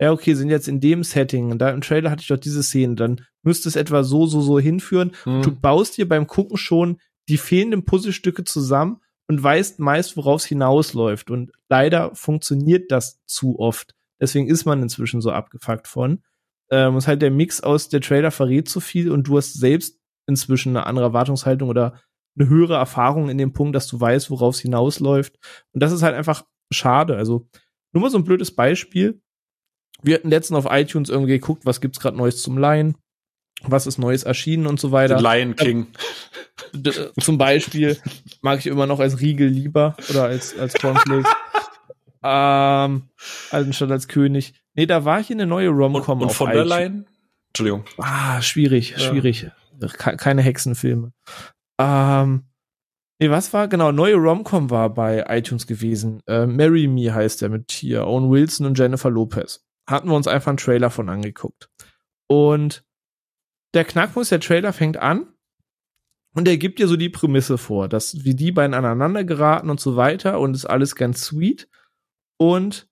ja, okay, sind jetzt in dem Setting und da im Trailer hatte ich doch diese Szene, dann müsste es etwa so, so, so hinführen. Hm. Du baust dir beim Gucken schon die fehlenden Puzzlestücke zusammen und weißt meist, worauf es hinausläuft. Und leider funktioniert das zu oft. Deswegen ist man inzwischen so abgefuckt von. Ähm, ist halt der Mix aus der Trailer verrät zu viel und du hast selbst inzwischen eine andere Erwartungshaltung oder eine höhere Erfahrung in dem Punkt, dass du weißt, worauf es hinausläuft. Und das ist halt einfach schade. Also nur mal so ein blödes Beispiel. Wir hatten letztens auf iTunes irgendwie geguckt, was gibt's gerade Neues zum Leihen, was ist Neues erschienen und so weiter. The Lion King. D zum Beispiel mag ich immer noch als Riegel lieber oder als, als Cornflakes. ähm, anstatt als König. Nee, da war ich in eine neue Und, Rom-Com und auf von der. Lion? Entschuldigung. Ah, schwierig, Ja. schwierig. Ke- Keine Hexenfilme. Ähm, nee, was war? Genau, neue Rom-Com war bei iTunes gewesen. Äh, Marry Me heißt der mit hier. Owen Wilson und Jennifer Lopez. Hatten wir uns einfach einen Trailer von angeguckt. Und der Knackpunkt der Trailer fängt an und er gibt dir so die Prämisse vor, dass wie die beiden aneinander geraten und so weiter und ist alles ganz sweet. Und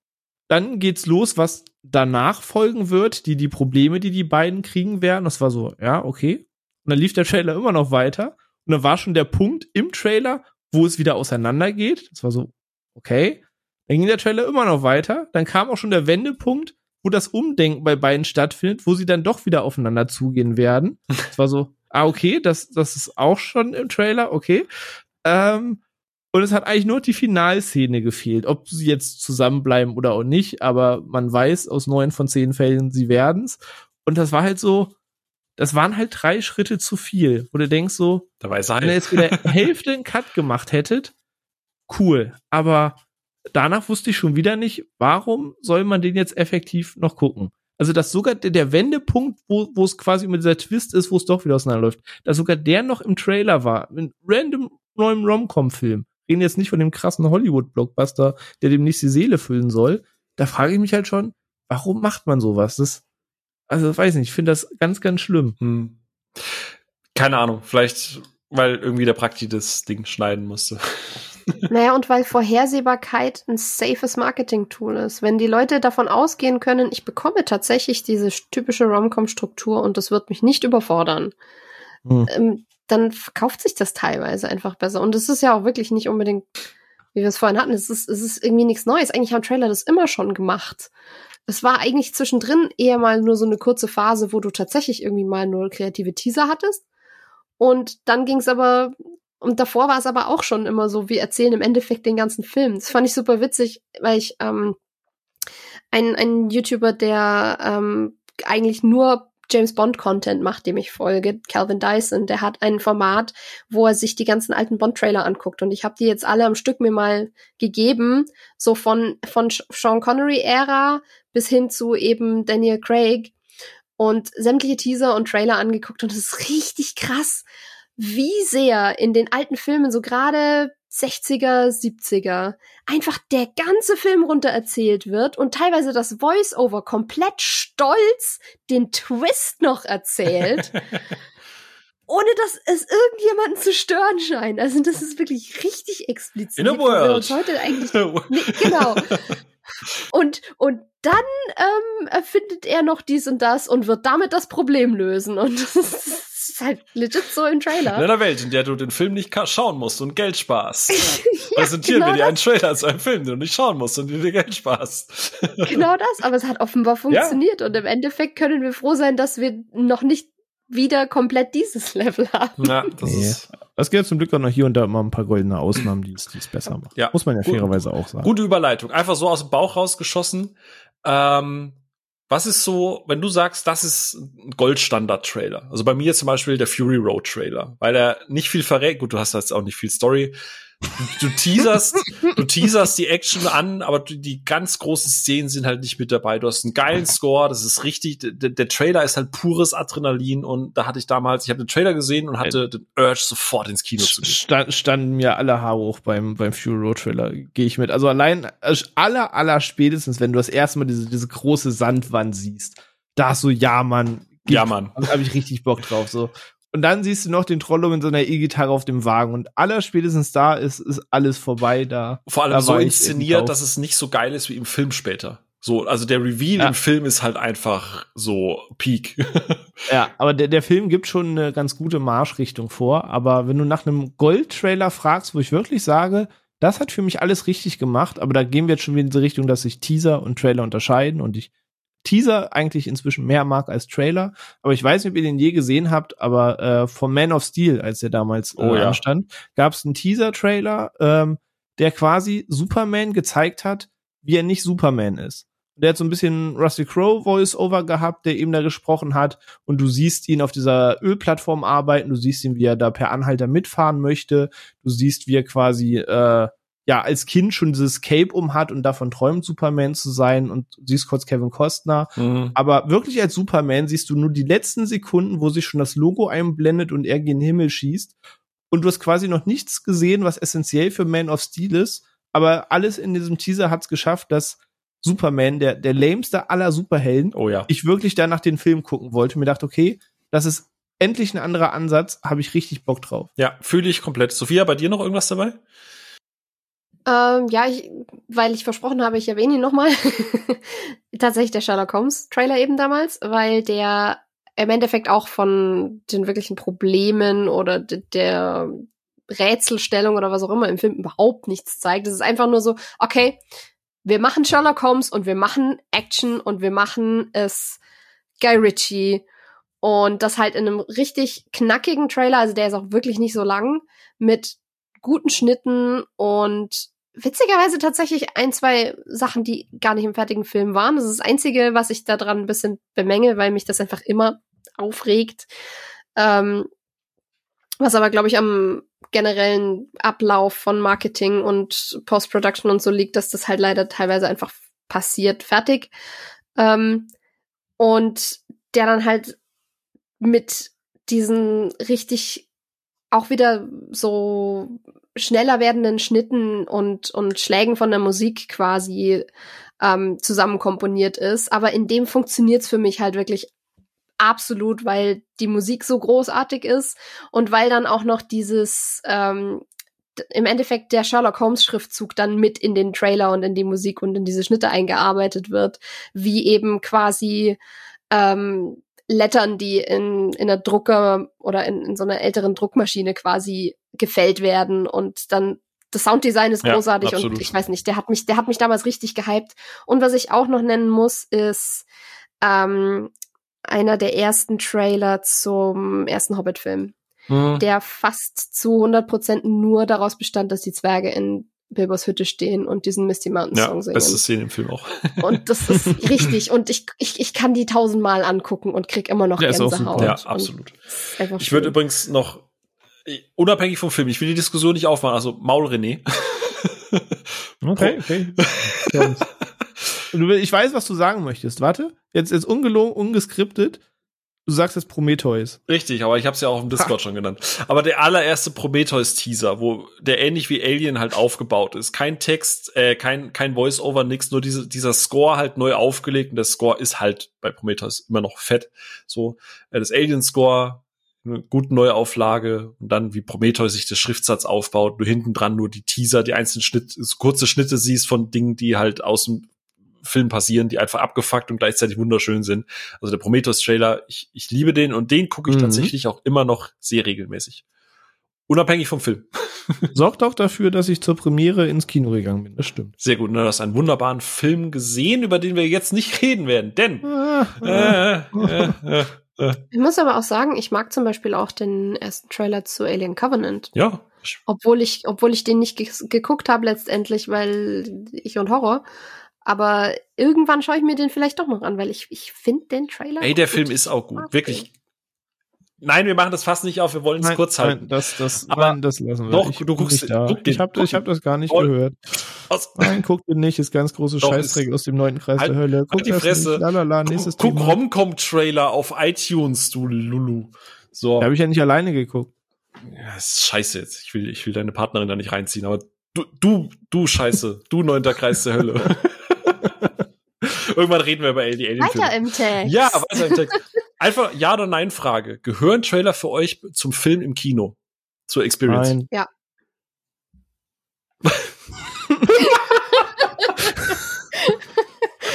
dann geht's los, was danach folgen wird, die, die Probleme, die die beiden kriegen werden. Das war so, ja, okay. Und dann lief der Trailer immer noch weiter. Und dann war schon der Punkt im Trailer, wo es wieder auseinandergeht. Das war so, okay. Dann ging der Trailer immer noch weiter. Dann kam auch schon der Wendepunkt, wo das Umdenken bei beiden stattfindet, wo sie dann doch wieder aufeinander zugehen werden. Das war so, ah, okay, das, das ist auch schon im Trailer, okay. Ähm, und es hat eigentlich nur die Finalszene gefehlt, ob sie jetzt zusammenbleiben oder auch nicht, aber man weiß aus neun von zehn Fällen, sie werden's. Und das war halt so, das waren halt drei Schritte zu viel, wo du denkst so, Da weiß er wenn ihr halt. jetzt wieder Hälfte einen Cut gemacht hättet, cool. Aber danach wusste ich schon wieder nicht, warum soll man den jetzt effektiv noch gucken? Also, dass sogar der, der Wendepunkt, wo, wo es quasi mit dieser Twist ist, wo es doch wieder auseinanderläuft, dass sogar der noch im Trailer war, in random neuem Rom-Com-Film. Reden jetzt nicht von dem krassen Hollywood-Blockbuster, der dem nicht die Seele füllen soll. Da frage ich mich halt schon, warum macht man sowas? Das, also, weiß nicht, ich finde das ganz, ganz schlimm. Hm. Keine Ahnung, vielleicht, weil irgendwie der Prakti das Ding schneiden musste. Naja, und weil Vorhersehbarkeit ein safes Marketing-Tool ist. Wenn die Leute davon ausgehen können, ich bekomme tatsächlich diese typische Rom-Com-Struktur und das wird mich nicht überfordern, Hm. ähm, dann verkauft sich das teilweise einfach besser. Und es ist ja auch wirklich nicht unbedingt, wie wir es vorhin hatten, es ist, es ist irgendwie nichts Neues. Eigentlich haben Trailer das immer schon gemacht. Es war eigentlich zwischendrin eher mal nur so eine kurze Phase, wo du tatsächlich irgendwie mal nur kreative Teaser hattest. Und dann ging es aber, und davor war es aber auch schon immer so, wir erzählen im Endeffekt den ganzen Film. Das fand ich super witzig, weil ich ähm, ein, ein YouTuber, der ähm, eigentlich nur James Bond Content macht, dem ich folge, Calvin Dyson, der hat ein Format, wo er sich die ganzen alten Bond Trailer anguckt und ich habe die jetzt alle am Stück mir mal gegeben, so von von Sean Connery Ära bis hin zu eben Daniel Craig und sämtliche Teaser und Trailer angeguckt und es ist richtig krass, wie sehr in den alten Filmen, so gerade 60er, 70er, einfach der ganze Film runter erzählt wird und teilweise das Voice-Over komplett stolz den Twist noch erzählt. ohne dass es irgendjemanden zu stören scheint. Also das ist wirklich richtig explizit. In a world. heute eigentlich nee, genau. Und und dann ähm, erfindet er noch dies und das und wird damit das Problem lösen. Und das ist halt legit so im Trailer. In einer Welt, in der du den Film nicht schauen musst und Geld sparst. ja, Präsentieren genau wir dir einen Trailer zu einem Film, den du nicht schauen musst und dir Geld sparst. genau das, aber es hat offenbar funktioniert. Ja. Und im Endeffekt können wir froh sein, dass wir noch nicht wieder komplett dieses Level haben. Ja, das nee. ist. Es gibt zum Glück auch noch hier und da immer ein paar goldene Ausnahmen, die es, die es besser machen. Ja. Muss man ja fairerweise auch sagen. Gute Überleitung. Einfach so aus dem Bauch rausgeschossen. Ähm, was ist so, wenn du sagst, das ist ein Goldstandard-Trailer? Also bei mir zum Beispiel der Fury Road Trailer, weil er nicht viel verrät. Gut, du hast jetzt auch nicht viel Story. Du, du teaserst, du teaserst die Action an, aber die ganz großen Szenen sind halt nicht mit dabei. Du hast einen geilen Score, das ist richtig. Der, der Trailer ist halt pures Adrenalin und da hatte ich damals, ich habe den Trailer gesehen und hatte den Urge sofort ins Kino zu gehen. Stand, standen mir alle Haare hoch beim beim Fury Road Trailer, gehe ich mit. Also allein also aller aller spätestens, wenn du das erste Mal diese diese große Sandwand siehst, da so ja Mann, ja, Mann. Da habe ich richtig Bock drauf. So. Und dann siehst du noch den Trollo mit so einer E-Gitarre auf dem Wagen und aller spätestens da ist, ist alles vorbei da. Vor allem so inszeniert, dass es nicht so geil ist wie im Film später. So, also der Reveal ja. im Film ist halt einfach so Peak. ja, aber der, der Film gibt schon eine ganz gute Marschrichtung vor. Aber wenn du nach einem Gold-Trailer fragst, wo ich wirklich sage, das hat für mich alles richtig gemacht, aber da gehen wir jetzt schon wieder in diese Richtung, dass sich Teaser und Trailer unterscheiden und ich Teaser eigentlich inzwischen mehr mag als Trailer. Aber ich weiß nicht, ob ihr den je gesehen habt, aber äh, vom Man of Steel, als der damals äh, oh, ja. anstand, gab es einen Teaser-Trailer, ähm, der quasi Superman gezeigt hat, wie er nicht Superman ist. Der hat so ein bisschen Rusty Crow Voice-Over gehabt, der eben da gesprochen hat. Und du siehst ihn auf dieser Ölplattform arbeiten. Du siehst ihn, wie er da per Anhalter mitfahren möchte. Du siehst, wie er quasi äh, ja als Kind schon dieses Cape um hat und davon träumt, Superman zu sein und siehst kurz Kevin Costner. Mhm. Aber wirklich als Superman siehst du nur die letzten Sekunden, wo sich schon das Logo einblendet und er in den Himmel schießt. Und du hast quasi noch nichts gesehen, was essentiell für Man of Steel ist. Aber alles in diesem Teaser hat es geschafft, dass Superman, der, der lameste aller Superhelden, oh ja. ich wirklich danach den Film gucken wollte. Mir dachte, okay, das ist endlich ein anderer Ansatz, habe ich richtig Bock drauf. Ja, fühle ich komplett. Sophia, bei dir noch irgendwas dabei? Ähm, ja, ich, weil ich versprochen habe, ich erwähne ihn nochmal. Tatsächlich der Sherlock Holmes Trailer eben damals, weil der im Endeffekt auch von den wirklichen Problemen oder der Rätselstellung oder was auch immer im Film überhaupt nichts zeigt. Es ist einfach nur so, okay, wir machen Sherlock Holmes und wir machen Action und wir machen es Guy Ritchie und das halt in einem richtig knackigen Trailer, also der ist auch wirklich nicht so lang, mit guten Schnitten und witzigerweise tatsächlich ein, zwei Sachen, die gar nicht im fertigen Film waren. Das ist das Einzige, was ich da dran ein bisschen bemenge, weil mich das einfach immer aufregt. Ähm, was aber, glaube ich, am generellen Ablauf von Marketing und Post-Production und so liegt, dass das halt leider teilweise einfach passiert, fertig. Ähm, und der dann halt mit diesen richtig auch wieder so schneller werdenden Schnitten und, und Schlägen von der Musik quasi ähm, zusammen komponiert ist. Aber in dem funktioniert's für mich halt wirklich absolut, weil die Musik so großartig ist und weil dann auch noch dieses ähm, im Endeffekt der Sherlock Holmes Schriftzug dann mit in den Trailer und in die Musik und in diese Schnitte eingearbeitet wird, wie eben quasi ähm, Lettern, die in, in der Drucker oder in, in so einer älteren Druckmaschine quasi gefällt werden und dann das Sounddesign ist großartig ja, und ich weiß nicht, der hat mich, der hat mich damals richtig gehypt. Und was ich auch noch nennen muss, ist ähm, einer der ersten Trailer zum ersten Hobbit-Film, mhm. der fast zu 100% nur daraus bestand, dass die Zwerge in Bilbos Hütte stehen und diesen Misty Mountain Song ja, singen. Beste Szene im Film auch. Und das ist richtig. Und ich, ich, ich kann die tausendmal angucken und krieg immer noch ja, Gänsehaut. Ja, absolut. Ich würde übrigens noch, unabhängig vom Film, ich will die Diskussion nicht aufmachen, also Maul René. okay, okay. ich weiß, was du sagen möchtest. Warte, jetzt ist ungelogen, ungeskriptet. Du sagst jetzt Prometheus. Richtig, aber ich habe es ja auch im Discord ha. schon genannt. Aber der allererste Prometheus-Teaser, wo der ähnlich wie Alien halt aufgebaut ist. Kein Text, äh, kein, kein Voice-Over, nix, nur diese, dieser Score halt neu aufgelegt. Und der Score ist halt bei Prometheus immer noch fett. So, äh, das Alien-Score, eine gute Neuauflage und dann wie Prometheus sich der Schriftsatz aufbaut, du hinten dran nur die Teaser, die einzelnen Schnitt, kurze Schnitte siehst von Dingen, die halt aus dem Film passieren, die einfach abgefuckt und gleichzeitig wunderschön sind. Also der Prometheus-Trailer, ich, ich liebe den und den gucke ich mhm. tatsächlich auch immer noch sehr regelmäßig. Unabhängig vom Film. Sorgt auch dafür, dass ich zur Premiere ins Kino gegangen bin. Das stimmt. Sehr gut. Du hast einen wunderbaren Film gesehen, über den wir jetzt nicht reden werden. Denn ah, äh, äh, äh, ich muss aber auch sagen, ich mag zum Beispiel auch den ersten Trailer zu Alien Covenant. Ja. Obwohl ich, obwohl ich den nicht ge geguckt habe letztendlich, weil ich und Horror. Aber irgendwann schaue ich mir den vielleicht doch noch an, weil ich, ich finde den Trailer. Ey, der gut. Film ist auch gut. Wirklich. Nein, wir machen das fast nicht auf, wir wollen es kurz halten. Nein, das, das, aber nein, das lassen wir. Doch, ich du guckst, da. guck den, ich habe hab das gar nicht voll. gehört. Was? Nein, guck den nicht, ist ganz große Scheißdreck aus dem neunten Kreis halt, der Hölle. Guck halt die Fresse. Lalala, nächstes guck guck Romcom-Trailer auf iTunes, du Lulu. So. Da habe ich ja nicht alleine geguckt. Ja, das ist scheiße jetzt. Ich will, ich will deine Partnerin da nicht reinziehen, aber du, du, du Scheiße, du neunter Kreis der Hölle. Irgendwann reden wir über die Alien. Weiter im Text. Ja, weiter im Text. Einfach Ja oder Nein Frage. Gehören Trailer für euch zum Film im Kino? Zur Experience? Nein. Ja.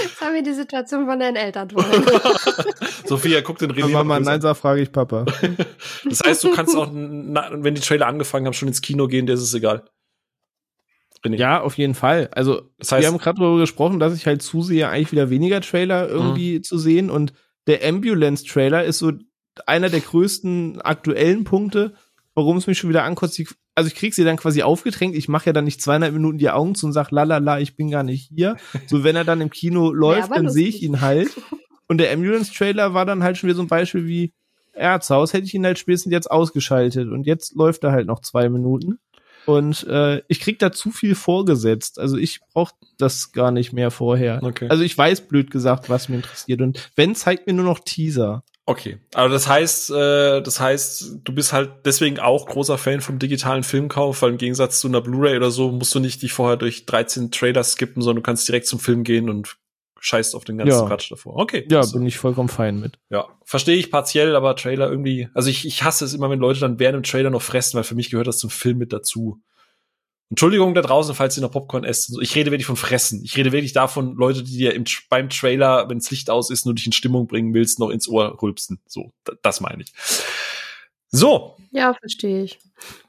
Jetzt haben wir die Situation von deinen Eltern Sophia guckt den René. Mama, nein, sag, frage ich Papa. das heißt, du kannst auch, wenn die Trailer angefangen haben, schon ins Kino gehen, dir ist es egal. Ja, auf jeden Fall. Also, das heißt, wir haben gerade darüber gesprochen, dass ich halt zusehe, eigentlich wieder weniger Trailer irgendwie mhm. zu sehen. Und der Ambulance-Trailer ist so einer der größten aktuellen Punkte, warum es mich schon wieder ankotzt. Also ich krieg sie dann quasi aufgedrängt. Ich mache ja dann nicht zweieinhalb Minuten die Augen zu und sag, lalala, ich bin gar nicht hier. So, wenn er dann im Kino läuft, ja, dann sehe ich ihn halt. Und der Ambulance-Trailer war dann halt schon wieder so ein Beispiel wie, Erzhaus hätte ich ihn halt spätestens jetzt ausgeschaltet. Und jetzt läuft er halt noch zwei Minuten. Und äh, ich krieg da zu viel vorgesetzt. Also ich brauche das gar nicht mehr vorher. Okay. Also ich weiß blöd gesagt, was mir interessiert. Und wenn zeigt mir nur noch Teaser. Okay, aber das heißt, äh, das heißt, du bist halt deswegen auch großer Fan vom digitalen Filmkauf, weil im Gegensatz zu einer Blu-ray oder so musst du nicht dich vorher durch 13 Trailer skippen, sondern du kannst direkt zum Film gehen und scheißt auf den ganzen ja. Quatsch davor. Okay. Ja, bin ich vollkommen fein mit. Ja, verstehe ich partiell, aber Trailer irgendwie, also ich, ich hasse es immer, wenn Leute dann während dem Trailer noch fressen, weil für mich gehört das zum Film mit dazu. Entschuldigung da draußen, falls ihr noch Popcorn esst. Ich rede wirklich von Fressen. Ich rede wirklich davon, Leute, die dir im, beim Trailer, wenn das Licht aus ist, nur dich in Stimmung bringen willst, noch ins Ohr rülpsen. So, das meine ich. So. Ja, verstehe ich.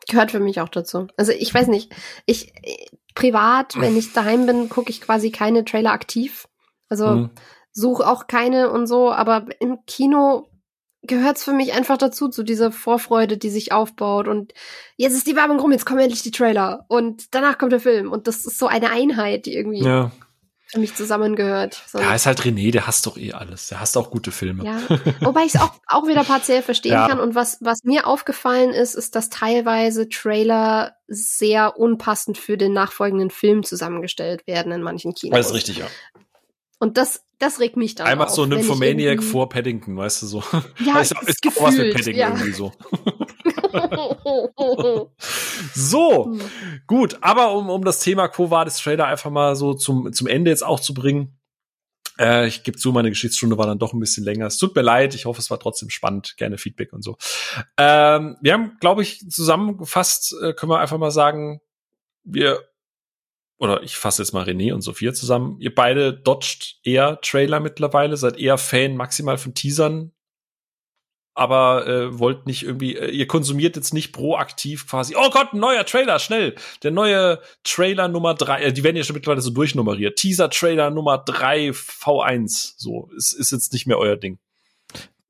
Gehört für mich auch dazu. Also ich weiß nicht, ich privat, wenn ich daheim bin, gucke ich quasi keine Trailer aktiv. Also mhm. suche auch keine und so, aber im Kino gehört's für mich einfach dazu, zu dieser Vorfreude, die sich aufbaut. Und jetzt ist die Werbung rum, jetzt kommen endlich die Trailer. Und danach kommt der Film. Und das ist so eine Einheit, die irgendwie ja. für mich zusammengehört. So. Ja, ist halt René, der hasst doch eh alles. Der hasst auch gute Filme. Ja. Wobei ich es auch, auch wieder partiell verstehen ja. kann. Und was, was mir aufgefallen ist, ist, dass teilweise Trailer sehr unpassend für den nachfolgenden Film zusammengestellt werden in manchen Kinos. Das ist richtig, ja. Und das, das regt mich dann Einmal auf, so Nymphomaniac vor Paddington, weißt du so. Ja, ist, ist, gefühlt, auch was mit Paddington ja. irgendwie so. so, hm. gut, aber um, um das Thema Quo Vadis Trader einfach mal so zum, zum Ende jetzt auch zu bringen. Äh, ich gebe zu, meine Geschichtsstunde war dann doch ein bisschen länger. Es tut mir leid, ich hoffe, es war trotzdem spannend. Gerne Feedback und so. Ähm, wir haben, glaube ich, zusammengefasst, äh, können wir einfach mal sagen, wir oder ich fasse jetzt mal René und Sophia zusammen, ihr beide dodgt eher Trailer mittlerweile, seid eher Fan maximal von Teasern, aber äh, wollt nicht irgendwie, äh, ihr konsumiert jetzt nicht proaktiv quasi, oh Gott, ein neuer Trailer, schnell, der neue Trailer Nummer drei, äh, die werden ja schon mittlerweile so durchnummeriert, Teaser-Trailer Nummer drei V1, so, ist, ist jetzt nicht mehr euer Ding.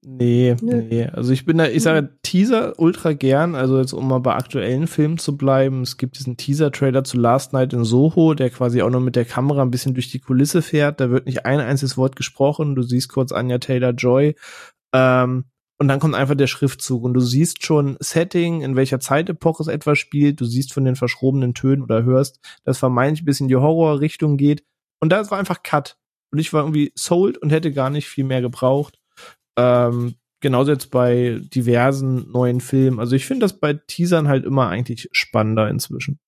Nee, Nö. nee. Also ich bin da, ich sage Teaser ultra gern, also jetzt um mal bei aktuellen Filmen zu bleiben. Es gibt diesen Teaser-Trailer zu Last Night in Soho, der quasi auch noch mit der Kamera ein bisschen durch die Kulisse fährt. Da wird nicht ein einziges Wort gesprochen. Du siehst kurz Anja Taylor-Joy. Ähm, und dann kommt einfach der Schriftzug und du siehst schon Setting, in welcher Zeitepoche es etwas spielt. Du siehst von den verschrobenen Tönen oder hörst, dass vermeintlich ein bisschen in die Horrorrichtung geht. Und da war einfach Cut. Und ich war irgendwie sold und hätte gar nicht viel mehr gebraucht. Ähm, genauso jetzt bei diversen neuen Filmen. Also ich finde das bei Teasern halt immer eigentlich spannender inzwischen.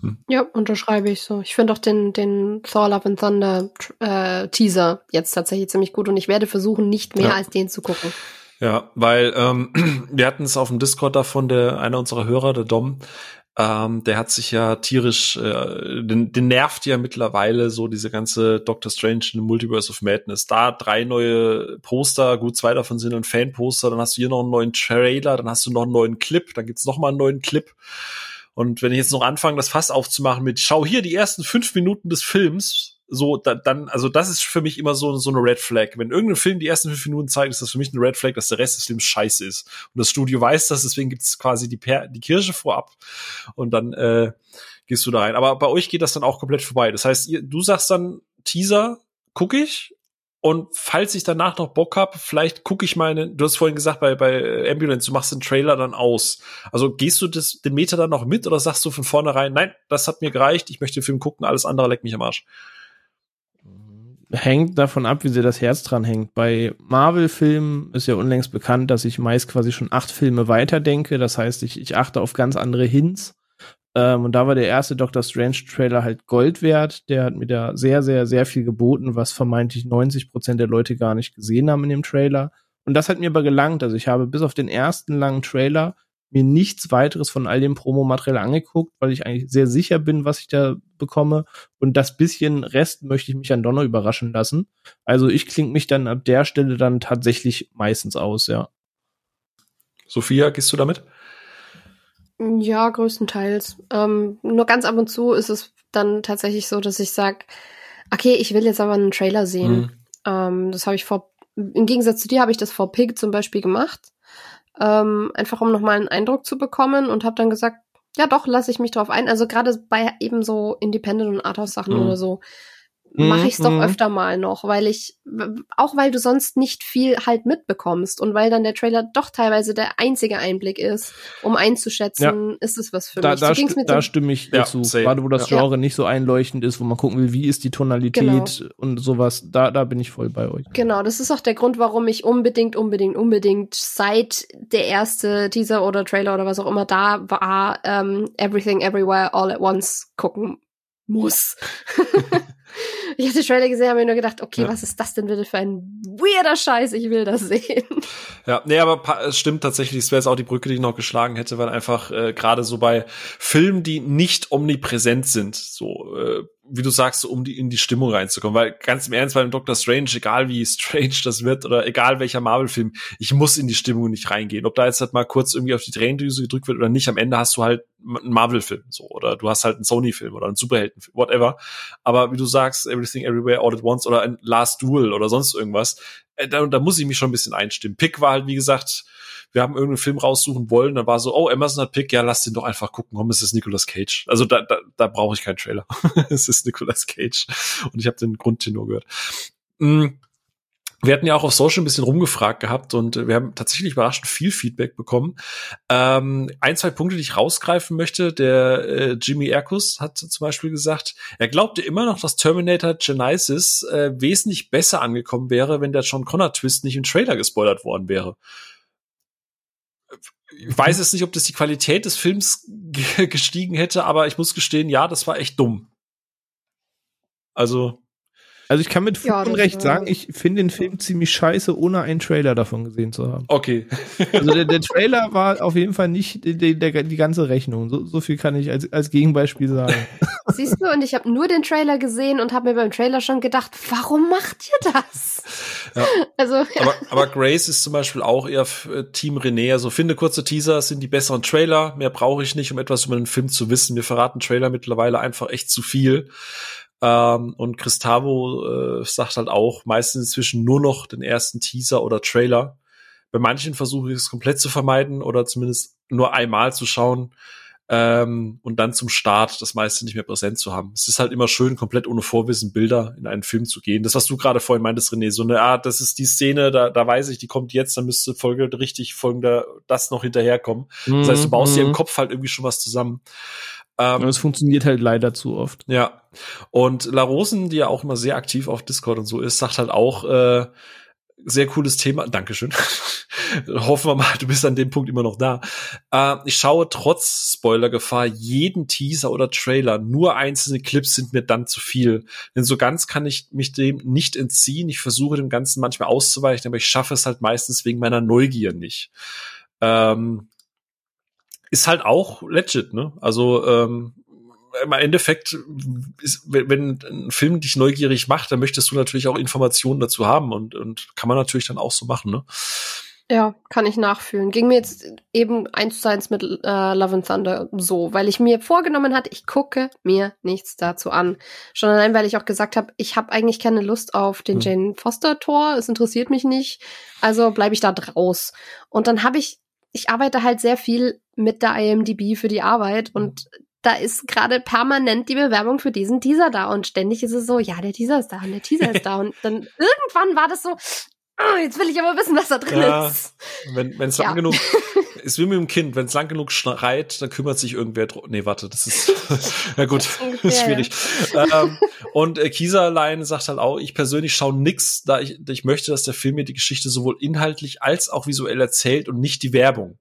Hm. Ja, unterschreibe ich so. Ich finde auch den, den Thor Love and Thunder äh, Teaser jetzt tatsächlich ziemlich gut und ich werde versuchen, nicht mehr ja. als den zu gucken. Ja, weil ähm, wir hatten es auf dem Discord davon, der einer unserer Hörer, der Dom, ähm, der hat sich ja tierisch, äh, den, den nervt ja mittlerweile so diese ganze Doctor Strange in the Multiverse of Madness. Da drei neue Poster, gut zwei davon sind ein Fanposter, dann hast du hier noch einen neuen Trailer, dann hast du noch einen neuen Clip, dann gibt's noch mal einen neuen Clip. Und wenn ich jetzt noch anfange, das Fass aufzumachen mit, schau hier die ersten fünf Minuten des Films, so, da, dann, also das ist für mich immer so, so eine Red Flag. Wenn irgendein Film die ersten fünf Minuten zeigt, ist das für mich eine Red Flag, dass der Rest des Films scheiße ist. Und das Studio weiß das, deswegen gibt es quasi die, per die Kirche vorab und dann äh, gehst du da rein. Aber bei euch geht das dann auch komplett vorbei. Das heißt, ihr, du sagst dann, Teaser, guck ich, und falls ich danach noch Bock habe, vielleicht gucke ich meine, du hast vorhin gesagt, bei, bei Ambulance, du machst den Trailer dann aus. Also gehst du das, den Meter dann noch mit oder sagst du von vornherein, nein, das hat mir gereicht, ich möchte den Film gucken, alles andere leckt mich am Arsch hängt davon ab, wie sie das Herz dran hängt. Bei Marvel-Filmen ist ja unlängst bekannt, dass ich meist quasi schon acht Filme weiterdenke. Das heißt, ich, ich achte auf ganz andere Hints. Ähm, und da war der erste Doctor Strange-Trailer halt Gold wert. Der hat mir da sehr, sehr, sehr viel geboten, was vermeintlich 90 Prozent der Leute gar nicht gesehen haben in dem Trailer. Und das hat mir aber gelangt. Also ich habe bis auf den ersten langen Trailer mir nichts weiteres von all dem Promomaterial angeguckt, weil ich eigentlich sehr sicher bin, was ich da bekomme. Und das bisschen Rest möchte ich mich an Donner überraschen lassen. Also ich klinge mich dann ab der Stelle dann tatsächlich meistens aus, ja. Sophia, gehst du damit? Ja, größtenteils. Ähm, nur ganz ab und zu ist es dann tatsächlich so, dass ich sage, okay, ich will jetzt aber einen Trailer sehen. Mhm. Ähm, das habe ich vor, im Gegensatz zu dir habe ich das vor Pig zum Beispiel gemacht ähm, einfach um nochmal einen Eindruck zu bekommen und habe dann gesagt, ja doch, lasse ich mich drauf ein. Also gerade bei eben so Independent und Arthouse-Sachen mhm. oder so mache ich es doch mhm. öfter mal noch, weil ich, auch weil du sonst nicht viel halt mitbekommst und weil dann der Trailer doch teilweise der einzige Einblick ist, um einzuschätzen, ja. ist es was für da, mich. Da, so st da stimme ich ja, dazu. Same. Gerade wo das Genre ja. nicht so einleuchtend ist, wo man gucken will, wie ist die Tonalität genau. und sowas, da, da bin ich voll bei euch. Genau, das ist auch der Grund, warum ich unbedingt, unbedingt, unbedingt seit der erste Teaser oder Trailer oder was auch immer da war, ähm, Everything Everywhere All at Once gucken muss. Ich habe den Trailer gesehen, habe mir nur gedacht, okay, ja. was ist das denn bitte für ein weirder Scheiß? Ich will das sehen. Ja, nee, aber es stimmt tatsächlich, es wäre jetzt auch die Brücke, die ich noch geschlagen hätte, weil einfach äh, gerade so bei Filmen, die nicht omnipräsent sind, so äh, wie du sagst, um die, in die Stimmung reinzukommen. Weil ganz im Ernst, beim Doctor Strange, egal wie strange das wird oder egal welcher Marvel-Film, ich muss in die Stimmung nicht reingehen. Ob da jetzt halt mal kurz irgendwie auf die Tränendüse gedrückt wird oder nicht, am Ende hast du halt einen Marvel-Film, so, oder du hast halt einen Sony-Film oder einen Superhelden-Film, whatever. Aber wie du sagst, Everything Everywhere All at Once oder ein Last Duel oder sonst irgendwas, äh, da, da muss ich mich schon ein bisschen einstimmen. Pick war halt, wie gesagt, wir haben irgendeinen Film raussuchen wollen, dann war so, oh, Amazon hat Pick, ja, lass den doch einfach gucken, komm, es ist Nicolas Cage. Also da, da, da brauche ich keinen Trailer. es ist Nicolas Cage. Und ich habe den Grundtenor gehört. Mm. Wir hatten ja auch auf Social ein bisschen rumgefragt gehabt und wir haben tatsächlich überraschend viel Feedback bekommen. Ähm, ein, zwei Punkte, die ich rausgreifen möchte. Der äh, Jimmy Erkus hat zum Beispiel gesagt, er glaubte immer noch, dass Terminator Genesis äh, wesentlich besser angekommen wäre, wenn der John Connor Twist nicht im Trailer gespoilert worden wäre ich weiß jetzt nicht, ob das die Qualität des Films gestiegen hätte, aber ich muss gestehen, ja, das war echt dumm. Also. Also ich kann mit Fug ja, und Recht sagen, ich finde den Film ziemlich scheiße, ohne einen Trailer davon gesehen zu haben. Okay. also der, der Trailer war auf jeden Fall nicht die, die, die ganze Rechnung. So, so viel kann ich als, als Gegenbeispiel sagen. Siehst du, und ich habe nur den Trailer gesehen und habe mir beim Trailer schon gedacht, warum macht ihr das? Ja. Also, ja. Aber, aber Grace ist zum Beispiel auch eher äh, Team René. Also finde kurze Teaser sind die besseren Trailer. Mehr brauche ich nicht, um etwas über den Film zu wissen. Mir verraten Trailer mittlerweile einfach echt zu viel. Ähm, und Christavo äh, sagt halt auch meistens inzwischen nur noch den ersten Teaser oder Trailer. Bei manchen versuche ich es komplett zu vermeiden oder zumindest nur einmal zu schauen ähm, und dann zum Start das meiste nicht mehr präsent zu haben. Es ist halt immer schön, komplett ohne Vorwissen Bilder in einen Film zu gehen. Das, was du gerade vorhin meintest, René, so eine Art, das ist die Szene, da, da weiß ich, die kommt jetzt, dann müsste Folge richtig folgender das noch hinterherkommen. Das heißt, du baust dir im mhm. Kopf halt irgendwie schon was zusammen. Ähm, es funktioniert halt leider zu oft. Ja. Und La Rosen, die ja auch immer sehr aktiv auf Discord und so ist, sagt halt auch, äh, sehr cooles Thema. Dankeschön. Hoffen wir mal, du bist an dem Punkt immer noch da. Äh, ich schaue trotz Spoilergefahr jeden Teaser oder Trailer. Nur einzelne Clips sind mir dann zu viel. Denn so ganz kann ich mich dem nicht entziehen. Ich versuche dem Ganzen manchmal auszuweichen, aber ich schaffe es halt meistens wegen meiner Neugier nicht. Ähm, ist halt auch legit, ne? Also ähm, im Endeffekt, ist, wenn ein Film dich neugierig macht, dann möchtest du natürlich auch Informationen dazu haben und, und kann man natürlich dann auch so machen, ne? Ja, kann ich nachfühlen. Ging mir jetzt eben eins zu eins mit äh, Love and Thunder so, weil ich mir vorgenommen hatte, ich gucke mir nichts dazu an. Schon allein, weil ich auch gesagt habe, ich habe eigentlich keine Lust auf den hm. Jane Foster Tor, es interessiert mich nicht, also bleibe ich da draus. Und dann habe ich, ich arbeite halt sehr viel mit der IMDb für die Arbeit und da ist gerade permanent die Bewerbung für diesen Teaser da und ständig ist es so, ja, der Teaser ist da und der Teaser ist da und dann irgendwann war das so, oh, jetzt will ich aber wissen, was da drin ja, ist. Wenn es lang ja. genug ist wie mit dem Kind, wenn es lang genug schreit, dann kümmert sich irgendwer drum. Nee, warte, das ist ja gut, das ist, ungefähr, ist schwierig. Ja. Ähm, und äh, Kieser allein sagt halt auch, ich persönlich schaue nix, da ich, ich möchte, dass der Film mir die Geschichte sowohl inhaltlich als auch visuell erzählt und nicht die Werbung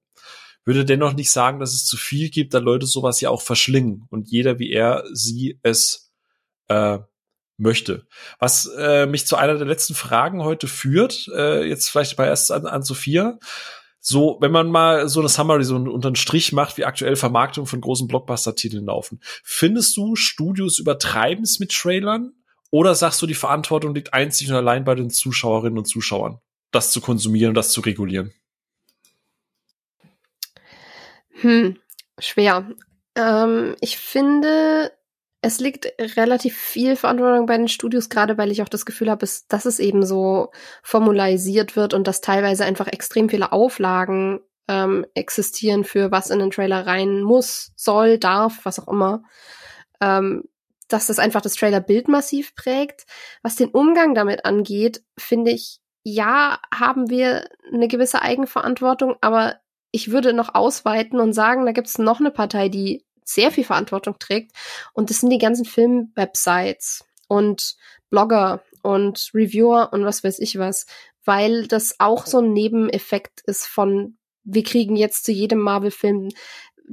würde dennoch nicht sagen, dass es zu viel gibt, da Leute sowas ja auch verschlingen und jeder wie er sie es äh, möchte. Was äh, mich zu einer der letzten Fragen heute führt, äh, jetzt vielleicht mal erst an, an Sophia. So, wenn man mal so eine Summary so unter einen Strich macht, wie aktuell Vermarktung von großen Blockbuster-Titeln laufen, findest du Studios übertreiben es mit Trailern? Oder sagst du, die Verantwortung liegt einzig und allein bei den Zuschauerinnen und Zuschauern, das zu konsumieren und das zu regulieren? Hm, schwer. Ähm, ich finde, es liegt relativ viel Verantwortung bei den Studios, gerade weil ich auch das Gefühl habe, dass es eben so formularisiert wird und dass teilweise einfach extrem viele Auflagen ähm, existieren für was in den Trailer rein muss, soll, darf, was auch immer. Ähm, dass das einfach das Trailer-Bild massiv prägt. Was den Umgang damit angeht, finde ich, ja, haben wir eine gewisse Eigenverantwortung, aber ich würde noch ausweiten und sagen, da gibt es noch eine Partei, die sehr viel Verantwortung trägt. Und das sind die ganzen Film-Websites und Blogger und Reviewer und was weiß ich was, weil das auch so ein Nebeneffekt ist von, wir kriegen jetzt zu jedem Marvel-Film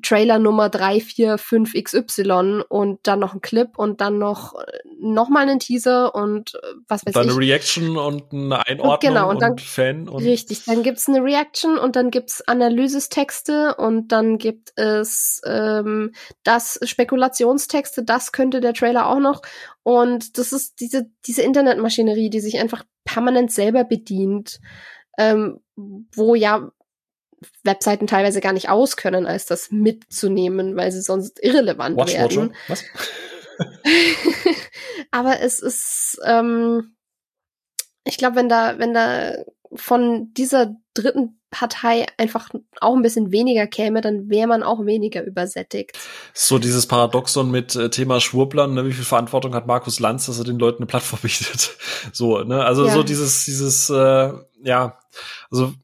Trailer Nummer 345 XY und dann noch ein Clip und dann noch äh, noch mal einen Teaser und äh, was weiß dann ich. Dann eine Reaction und eine Einordnung und, genau, und, dann, und Fan. Und richtig, dann gibt's eine Reaction und dann gibt's Analysestexte und dann gibt es ähm, das Spekulationstexte, das könnte der Trailer auch noch. Und das ist diese, diese Internetmaschinerie, die sich einfach permanent selber bedient. Ähm, wo ja Webseiten teilweise gar nicht auskönnen, als das mitzunehmen, weil sie sonst irrelevant Watch, werden. Watch, Was? Aber es ist, ähm, ich glaube, wenn da, wenn da von dieser dritten Partei einfach auch ein bisschen weniger käme, dann wäre man auch weniger übersättigt. So dieses Paradoxon mit äh, Thema Schwurblern, ne, wie viel Verantwortung hat Markus Lanz, dass er den Leuten eine Plattform bietet? so, ne, also ja. so dieses, dieses, äh, ja, also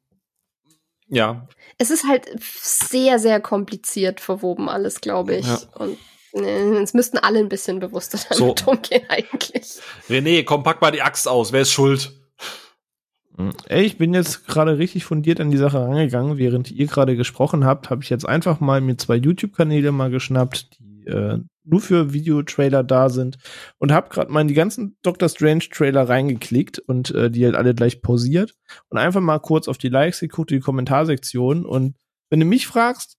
ja. Es ist halt sehr, sehr kompliziert verwoben alles, glaube ich. Ja. Und äh, es müssten alle ein bisschen bewusster damit so. umgehen eigentlich. René, komm, pack mal die Axt aus. Wer ist schuld? Hm. Ey, ich bin jetzt gerade richtig fundiert an die Sache rangegangen. Während ihr gerade gesprochen habt, habe ich jetzt einfach mal mir zwei YouTube-Kanäle mal geschnappt, die äh, nur für Videotrailer da sind und habe gerade mal in die ganzen Doctor Strange Trailer reingeklickt und äh, die halt alle gleich pausiert und einfach mal kurz auf die Likes geguckt, die Kommentarsektion und wenn du mich fragst,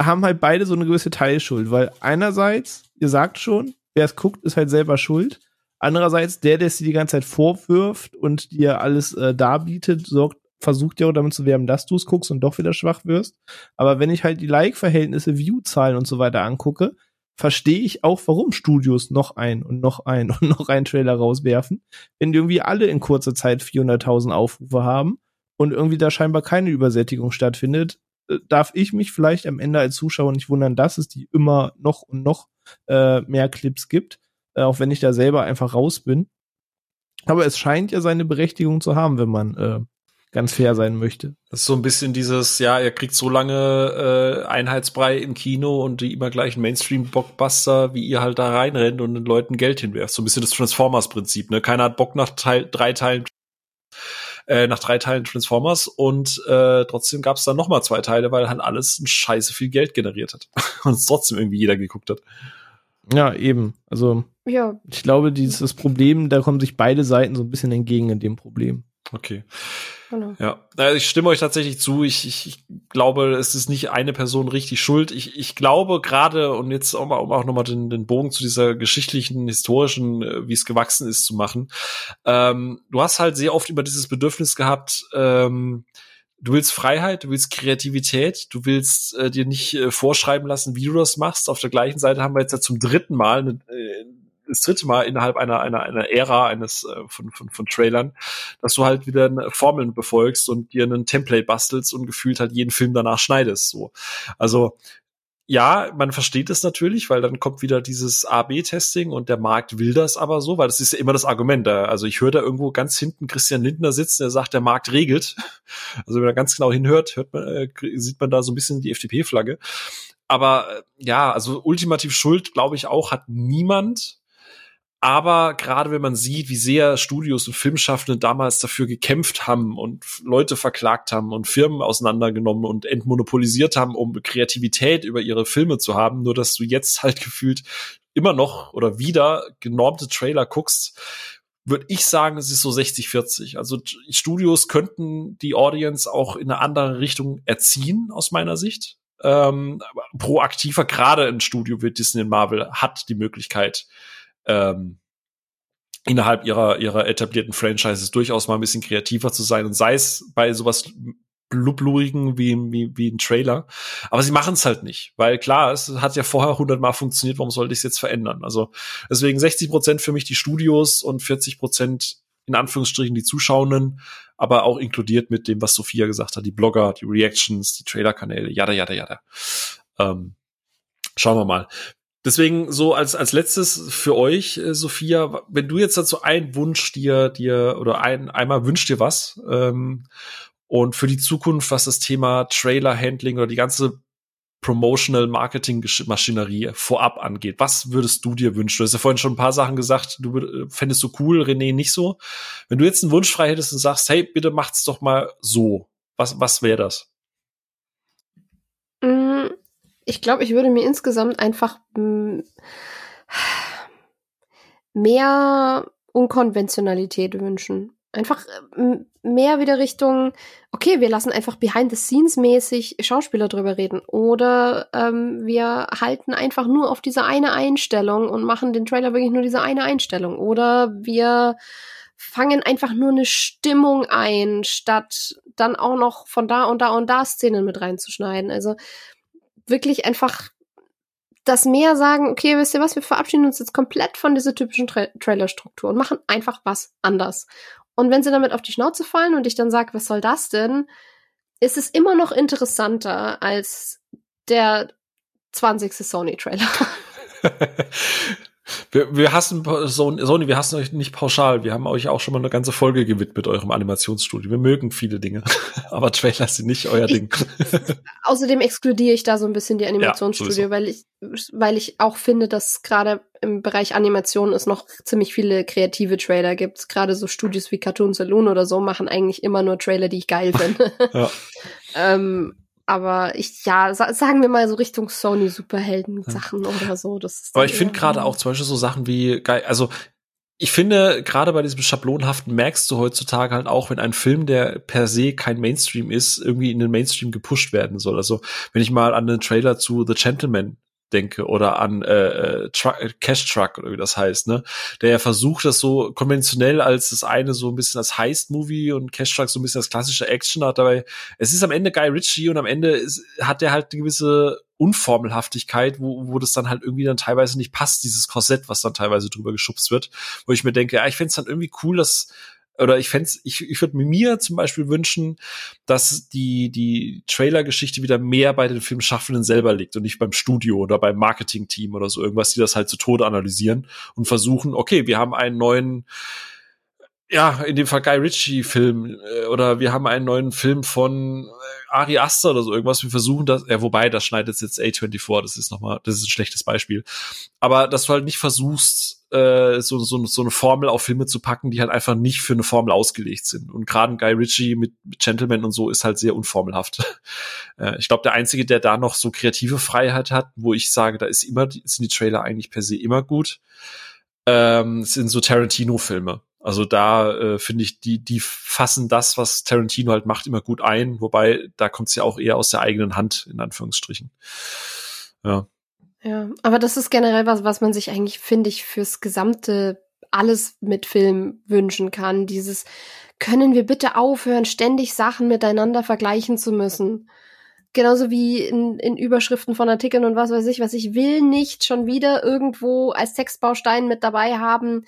haben halt beide so eine gewisse Teilschuld, weil einerseits, ihr sagt schon, wer es guckt, ist halt selber schuld. Andererseits, der, der es dir die ganze Zeit vorwirft und dir alles äh, darbietet, sorgt versucht ja auch damit zu werben, dass du es guckst und doch wieder schwach wirst. Aber wenn ich halt die Like-Verhältnisse, View-Zahlen und so weiter angucke, verstehe ich auch, warum Studios noch ein und noch ein und noch einen Trailer rauswerfen, wenn irgendwie alle in kurzer Zeit 400.000 Aufrufe haben und irgendwie da scheinbar keine Übersättigung stattfindet, äh, darf ich mich vielleicht am Ende als Zuschauer nicht wundern, dass es die immer noch und noch äh, mehr Clips gibt, äh, auch wenn ich da selber einfach raus bin. Aber es scheint ja seine Berechtigung zu haben, wenn man äh, ganz fair sein möchte. Das ist so ein bisschen dieses, ja, er kriegt so lange äh, Einheitsbrei im Kino und die immer gleichen Mainstream-Blockbuster, wie ihr halt da reinrennt und den Leuten Geld hinwerft. So ein bisschen das Transformers-Prinzip, ne? Keiner hat Bock nach Teil, drei Teilen äh, nach drei Teilen Transformers und äh, trotzdem gab es dann noch mal zwei Teile, weil halt alles ein scheiße viel Geld generiert hat und es trotzdem irgendwie jeder geguckt hat. Ja, eben. Also Ja, ich glaube, dieses Problem, da kommen sich beide Seiten so ein bisschen entgegen in dem Problem. Okay. genau. Ja, also ich stimme euch tatsächlich zu. Ich, ich, ich glaube, es ist nicht eine Person richtig schuld. Ich, ich glaube gerade, und jetzt um, um auch nochmal den, den Bogen zu dieser geschichtlichen, historischen, äh, wie es gewachsen ist, zu machen. Ähm, du hast halt sehr oft über dieses Bedürfnis gehabt, ähm, du willst Freiheit, du willst Kreativität, du willst äh, dir nicht äh, vorschreiben lassen, wie du das machst. Auf der gleichen Seite haben wir jetzt ja zum dritten Mal eine, äh, das dritte Mal innerhalb einer einer einer Ära eines äh, von, von von Trailern, dass du halt wieder eine Formeln befolgst und dir einen Template bastelst und gefühlt halt jeden Film danach schneidest. So, also ja, man versteht es natürlich, weil dann kommt wieder dieses A/B-Testing und der Markt will das aber so, weil das ist ja immer das Argument. Da, also ich höre da irgendwo ganz hinten Christian Lindner sitzen, der sagt, der Markt regelt. Also wenn man ganz genau hinhört, hört man, äh, sieht man da so ein bisschen die FDP-Flagge. Aber äh, ja, also ultimativ Schuld, glaube ich, auch hat niemand. Aber gerade wenn man sieht, wie sehr Studios und Filmschaffende damals dafür gekämpft haben und Leute verklagt haben und Firmen auseinandergenommen und entmonopolisiert haben, um Kreativität über ihre Filme zu haben, nur dass du jetzt halt gefühlt immer noch oder wieder genormte Trailer guckst, würde ich sagen, es ist so 60-40. Also Studios könnten die Audience auch in eine andere Richtung erziehen, aus meiner Sicht. Ähm, proaktiver, gerade ein Studio wie Disney und Marvel hat die Möglichkeit, ähm, innerhalb ihrer, ihrer etablierten Franchises durchaus mal ein bisschen kreativer zu sein und sei es bei sowas blublurigen wie, wie, wie ein Trailer. Aber sie machen es halt nicht, weil klar, es hat ja vorher hundertmal funktioniert, warum sollte ich es jetzt verändern? Also deswegen 60 Prozent für mich die Studios und 40 Prozent in Anführungsstrichen die Zuschauenden, aber auch inkludiert mit dem, was Sophia gesagt hat, die Blogger, die Reactions, die Trailer-Kanäle, jada, jada, jada. Ähm, schauen wir mal. Deswegen so als als letztes für euch, äh, Sophia, wenn du jetzt dazu einen Wunsch dir dir oder ein einmal wünscht dir was ähm, und für die Zukunft, was das Thema Trailer Handling oder die ganze Promotional Marketing Maschinerie vorab angeht, was würdest du dir wünschen? Du hast ja vorhin schon ein paar Sachen gesagt, du würd, fändest du cool, René nicht so. Wenn du jetzt einen Wunsch frei hättest und sagst, hey, bitte macht's doch mal so, was was wäre das? Mm, Ich glaube, ich würde mir insgesamt einfach mm, mehr Unkonventionalität wünschen. Einfach mm, mehr wieder Richtung, okay, wir lassen einfach behind the scenes mäßig Schauspieler drüber reden. Oder ähm, wir halten einfach nur auf diese eine Einstellung und machen den Trailer wirklich nur diese eine Einstellung. Oder wir fangen einfach nur eine Stimmung ein, statt dann auch noch von da und da und da Szenen mit reinzuschneiden. Also wirklich einfach das mehr sagen, okay, wisst ihr was, wir verabschieden uns jetzt komplett von dieser typischen Tra Trailer-Struktur und machen einfach was anders. Und wenn sie damit auf die Schnauze fallen und ich dann sage, was soll das denn, ist es immer noch interessanter als der 20. Sony-Trailer. Wir, wir hassen Sony, wir hassen euch nicht pauschal. Wir haben euch auch schon mal eine ganze Folge gewidmet eurem Animationsstudio. Wir mögen viele Dinge, aber Trailer sind nicht euer Ich- Ding. Außerdem exkludiere ich da so ein bisschen die Animationsstudio, sowieso. weil ich, weil ich auch finde, dass gerade im Bereich Animation es noch ziemlich viele kreative Trailer gibt. Gerade so Studios wie Cartoon Saloon oder so machen eigentlich immer nur Trailer, die ich geil finde. Ja. ähm, aber ich, ja, sa sagen wir mal so Richtung Sony Superhelden-Sachen oder so. Das ist Aber ich finde gerade auch zum Beispiel so Sachen wie geil, also ich finde, gerade bei diesem Schablonhaften merkst du heutzutage halt auch, wenn ein Film, der per se kein Mainstream ist, irgendwie in den Mainstream gepusht werden soll. Also wenn ich mal an den Trailer zu The Gentleman denke oder an äh, äh, Truck, äh, Cash Truck oder wie das heißt, ne, der ja versucht, das so konventionell als das eine so ein bisschen als Heist-Movie und Cash Truck so ein bisschen als klassische Action hat, dabei es ist am Ende Guy Ritchie und am Ende ist, hat der halt eine gewisse Unformelhaftigkeit, wo, wo das dann halt irgendwie dann teilweise nicht passt, dieses Korsett, was dann teilweise drüber geschubst wird, wo ich mir denke, ja, ich fände dann irgendwie cool, dass oder ich fände ich, ich würde mir zum Beispiel wünschen, dass die, die Trailer-Geschichte wieder mehr bei den Filmschaffenden selber liegt und nicht beim Studio oder beim Marketing-Team oder so irgendwas, die das halt zu Tode analysieren und versuchen, okay, wir haben einen neuen, ja, in dem Fall Guy Ritchie-Film äh, oder wir haben einen neuen Film von äh, Ari Aster oder so irgendwas. Wir versuchen das, ja, wobei, das schneidet jetzt A24, das ist nochmal, das ist ein schlechtes Beispiel. Aber dass du halt nicht versuchst, äh, so, so, so eine Formel auf Filme zu packen, die halt einfach nicht für eine Formel ausgelegt sind. Und gerade Guy Ritchie mit, mit Gentleman und so ist halt sehr unformelhaft. äh, ich glaube, der Einzige, der da noch so kreative Freiheit hat, wo ich sage, da ist immer, sind die Trailer eigentlich per se immer gut, ähm, sind so Tarantino-Filme. Also da äh, finde ich, die, die fassen das, was Tarantino halt macht, immer gut ein, wobei da kommt es ja auch eher aus der eigenen Hand, in Anführungsstrichen. Ja. Ja, aber das ist generell was, was man sich eigentlich, finde ich, fürs gesamte alles mit Film wünschen kann. Dieses, können wir bitte aufhören, ständig Sachen miteinander vergleichen zu müssen? Genauso wie in, in Überschriften von Artikeln und was weiß ich, was ich will nicht schon wieder irgendwo als Textbaustein mit dabei haben.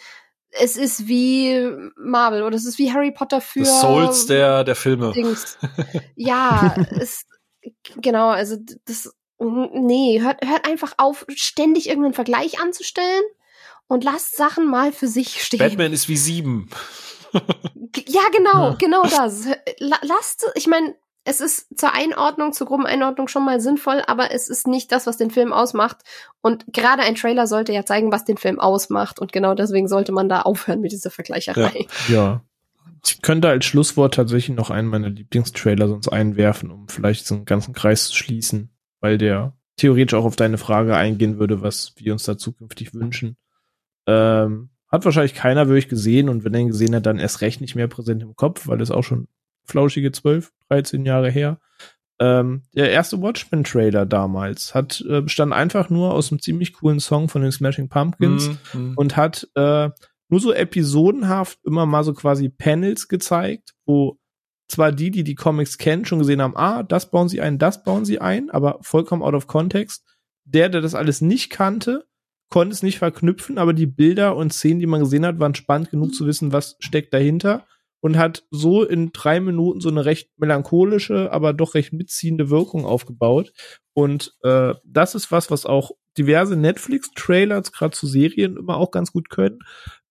Es ist wie Marvel oder es ist wie Harry Potter für The Souls der, der Filme. Dings. Ja, es, genau, also das, nee, hört, hört einfach auf, ständig irgendeinen Vergleich anzustellen und lasst Sachen mal für sich stehen. Batman ist wie sieben. ja, genau, ja. genau das. Lasst, ich meine, es ist zur Einordnung, zur groben Einordnung schon mal sinnvoll, aber es ist nicht das, was den Film ausmacht. Und gerade ein Trailer sollte ja zeigen, was den Film ausmacht. Und genau deswegen sollte man da aufhören mit dieser Vergleicherei. Ja. ja. Ich könnte als Schlusswort tatsächlich noch einen meiner Lieblingstrailer sonst einwerfen, um vielleicht so einen ganzen Kreis zu schließen, weil der theoretisch auch auf deine Frage eingehen würde, was wir uns da zukünftig wünschen. Ähm, hat wahrscheinlich keiner wirklich gesehen und wenn er ihn gesehen hat, dann erst recht nicht mehr präsent im Kopf, weil es auch schon flauschige 12, 13 Jahre her. Ähm, der erste Watchmen-Trailer damals hat äh, bestand einfach nur aus einem ziemlich coolen Song von den Smashing Pumpkins mm, mm. und hat äh, nur so episodenhaft immer mal so quasi Panels gezeigt, wo zwar die, die die Comics kennen, schon gesehen haben, ah, das bauen sie ein, das bauen sie ein, aber vollkommen out of context. Der, der das alles nicht kannte, konnte es nicht verknüpfen, aber die Bilder und Szenen, die man gesehen hat, waren spannend genug zu wissen, was steckt dahinter und hat so in drei Minuten so eine recht melancholische, aber doch recht mitziehende Wirkung aufgebaut. Und äh, das ist was, was auch diverse Netflix-Trailers, gerade zu Serien, immer auch ganz gut können.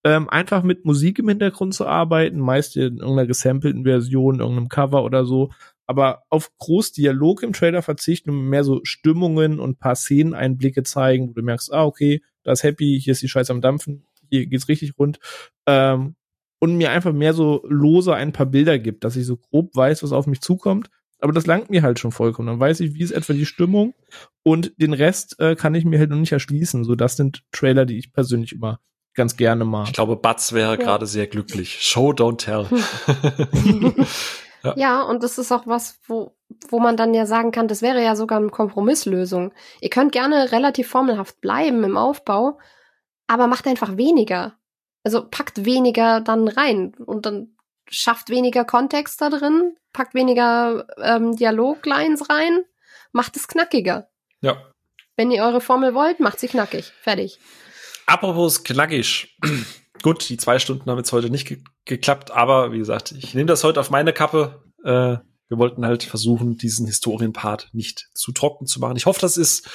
Ähm, einfach mit Musik im Hintergrund zu arbeiten, meist in irgendeiner gesampelten Version, irgendeinem Cover oder so. Aber auf groß Dialog im Trailer verzichten und mehr so Stimmungen und paar Szeneneinblicke zeigen, wo du merkst, ah, okay, da ist Happy, hier ist die Scheiße am Dampfen, hier geht's richtig rund. Ähm, und mir einfach mehr so lose ein paar Bilder gibt, dass ich so grob weiß, was auf mich zukommt. Aber das langt mir halt schon vollkommen. Dann weiß ich, wie ist etwa die Stimmung und den Rest äh, kann ich mir halt noch nicht erschließen. So, das sind Trailer, die ich persönlich immer ganz gerne mag. Ich glaube, Batz wäre ja. gerade sehr glücklich. Show, don't tell. ja. ja, und das ist auch was, wo, wo man dann ja sagen kann, das wäre ja sogar eine Kompromisslösung. Ihr könnt gerne relativ formelhaft bleiben im Aufbau, aber macht einfach weniger. Also packt weniger dann rein und dann schafft weniger Kontext da drin, packt weniger ähm, Dialoglines rein, macht es knackiger. Ja. Wenn ihr eure Formel wollt, macht sie knackig. Fertig. Apropos knackig. Gut, die zwei Stunden haben jetzt heute nicht ge geklappt, aber wie gesagt, ich nehme das heute auf meine Kappe. Äh, wir wollten halt versuchen, diesen Historienpart nicht zu trocken zu machen. Ich hoffe, das ist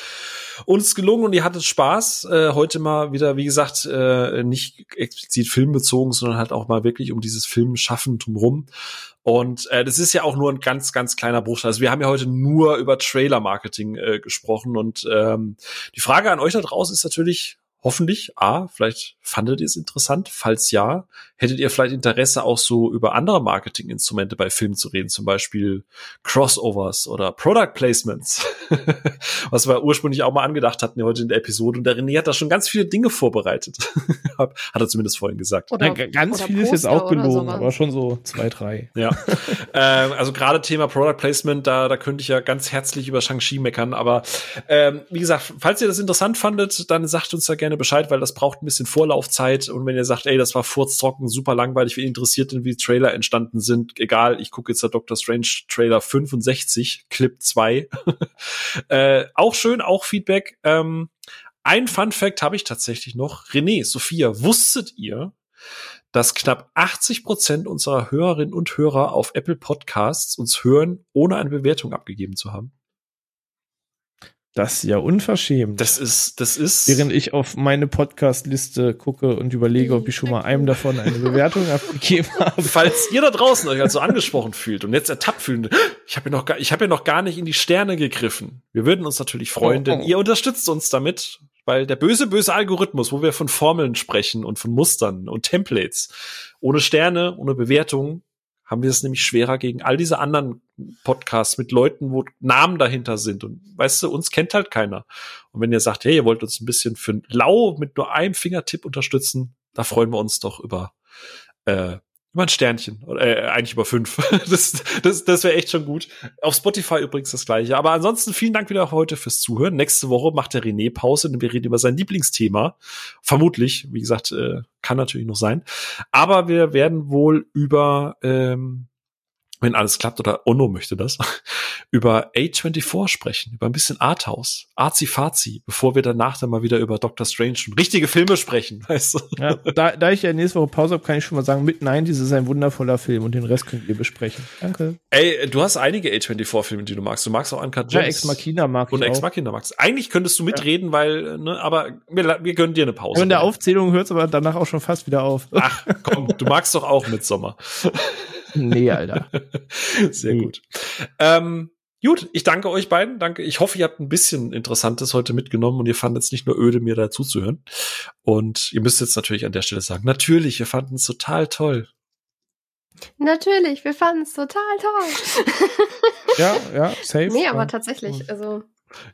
uns gelungen und ihr hattet Spaß. Äh, heute mal wieder, wie gesagt, äh, nicht explizit filmbezogen, sondern halt auch mal wirklich um dieses Filmschaffen drumherum. Und äh, das ist ja auch nur ein ganz, ganz kleiner Bruchteil. Also wir haben ja heute nur über Trailer-Marketing äh, gesprochen. Und ähm, die Frage an euch da draußen ist natürlich, hoffentlich, A, vielleicht fandet ihr es interessant. Falls ja, hättet ihr vielleicht Interesse auch so über andere Marketinginstrumente bei Filmen zu reden, zum Beispiel Crossovers oder Product Placements, was wir ursprünglich auch mal angedacht hatten heute in der Episode. Und der René hat da schon ganz viele Dinge vorbereitet. hat er zumindest vorhin gesagt. Oder, ja, ganz viel ist jetzt auch gelogen, aber schon so zwei, drei. Ja. ähm, also gerade Thema Product Placement, da, da könnte ich ja ganz herzlich über Shang-Chi meckern. Aber ähm, wie gesagt, falls ihr das interessant fandet, dann sagt uns da gerne Bescheid, weil das braucht ein bisschen Vorlaufzeit. Und wenn ihr sagt, ey, das war furztrocken, super langweilig, wie interessiert denn, wie Trailer entstanden sind, egal, ich gucke jetzt der Doctor Strange Trailer 65, Clip 2. äh, auch schön, auch Feedback. Ähm, ein Fun Fact habe ich tatsächlich noch. René, Sophia, wusstet ihr, dass knapp 80 Prozent unserer Hörerinnen und Hörer auf Apple Podcasts uns hören, ohne eine Bewertung abgegeben zu haben? Das ist ja unverschämt. Das ist, das ist. Während ich auf meine Podcast-Liste gucke und überlege, ob ich schon mal einem davon eine Bewertung abgegeben habe. Falls ihr da draußen euch also angesprochen fühlt und jetzt ertappt fühlt, ich habe ja noch gar, ich habe ja noch gar nicht in die Sterne gegriffen. Wir würden uns natürlich freuen, oh, oh. denn ihr unterstützt uns damit weil der böse, böse Algorithmus, wo wir von Formeln sprechen und von Mustern und Templates, ohne Sterne, ohne Bewertung, haben wir es nämlich schwerer gegen all diese anderen Podcasts mit Leuten, wo Namen dahinter sind. Und weißt du, uns kennt halt keiner. Und wenn ihr sagt, hey, ihr wollt uns ein bisschen für lau mit nur einem Fingertipp unterstützen, da freuen wir uns doch über äh, über ein Sternchen. Äh, eigentlich über fünf. das das, das wäre echt schon gut. Auf Spotify übrigens das gleiche. Aber ansonsten vielen Dank wieder heute fürs Zuhören. Nächste Woche macht der René Pause und wir reden über sein Lieblingsthema. Vermutlich, wie gesagt, äh, kann natürlich noch sein. Aber wir werden wohl über ähm, wenn alles klappt oder Ono möchte das, über A24 sprechen, über ein bisschen Arthouse, Arzi-Fazi, bevor wir danach dann mal wieder über Doctor Strange und richtige Filme sprechen, weißt du? Ja, da, da ich ja nächste Woche Pause habe, kann ich schon mal sagen, mit Nein, dieses ist ein wundervoller Film und den Rest könnt ihr besprechen. Danke. Ey, du hast einige A24-Filme, die du magst. Du magst auch Uncut Gems. Ja, Ex Machina mag und ich Und Ex Machina magst. Eigentlich könntest du mitreden, ja. weil, ne, aber wir, wir gönnen dir eine Pause. In der Aufzählung hört es aber danach auch schon fast wieder auf. Ach, komm, du magst doch auch Midsommer. Nee, Alter. Sehr nee. gut. Ähm, gut, ich danke euch beiden. Danke. Ich hoffe, ihr habt ein bisschen Interessantes heute mitgenommen und ihr fandet es nicht nur öde, mir dazu zu hören. Und ihr müsst jetzt natürlich an der Stelle sagen, natürlich, wir fanden es total toll. Natürlich, wir fanden es total toll. ja, ja, safe. Nee, aber tatsächlich, also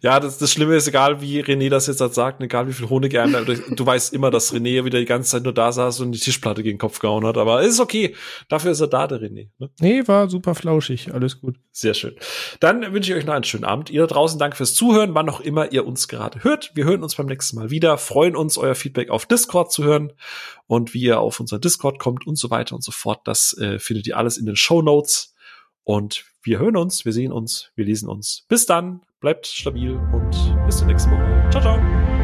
ja, das, das Schlimme ist, egal wie René das jetzt sagt, egal wie viel Honig er du weißt immer, dass René wieder die ganze Zeit nur da saß und die Tischplatte gegen den Kopf gehauen hat. Aber ist okay. Dafür ist er da, der René. Ne? Nee, war super flauschig. Alles gut. Sehr schön. Dann wünsche ich euch noch einen schönen Abend. Ihr da draußen, danke fürs Zuhören, wann auch immer ihr uns gerade hört. Wir hören uns beim nächsten Mal wieder. Freuen uns, euer Feedback auf Discord zu hören und wie ihr auf unser Discord kommt und so weiter und so fort. Das äh, findet ihr alles in den Show Notes. Und wir hören uns, wir sehen uns, wir lesen uns. Bis dann, bleibt stabil und bis zur nächsten Woche. Ciao, ciao.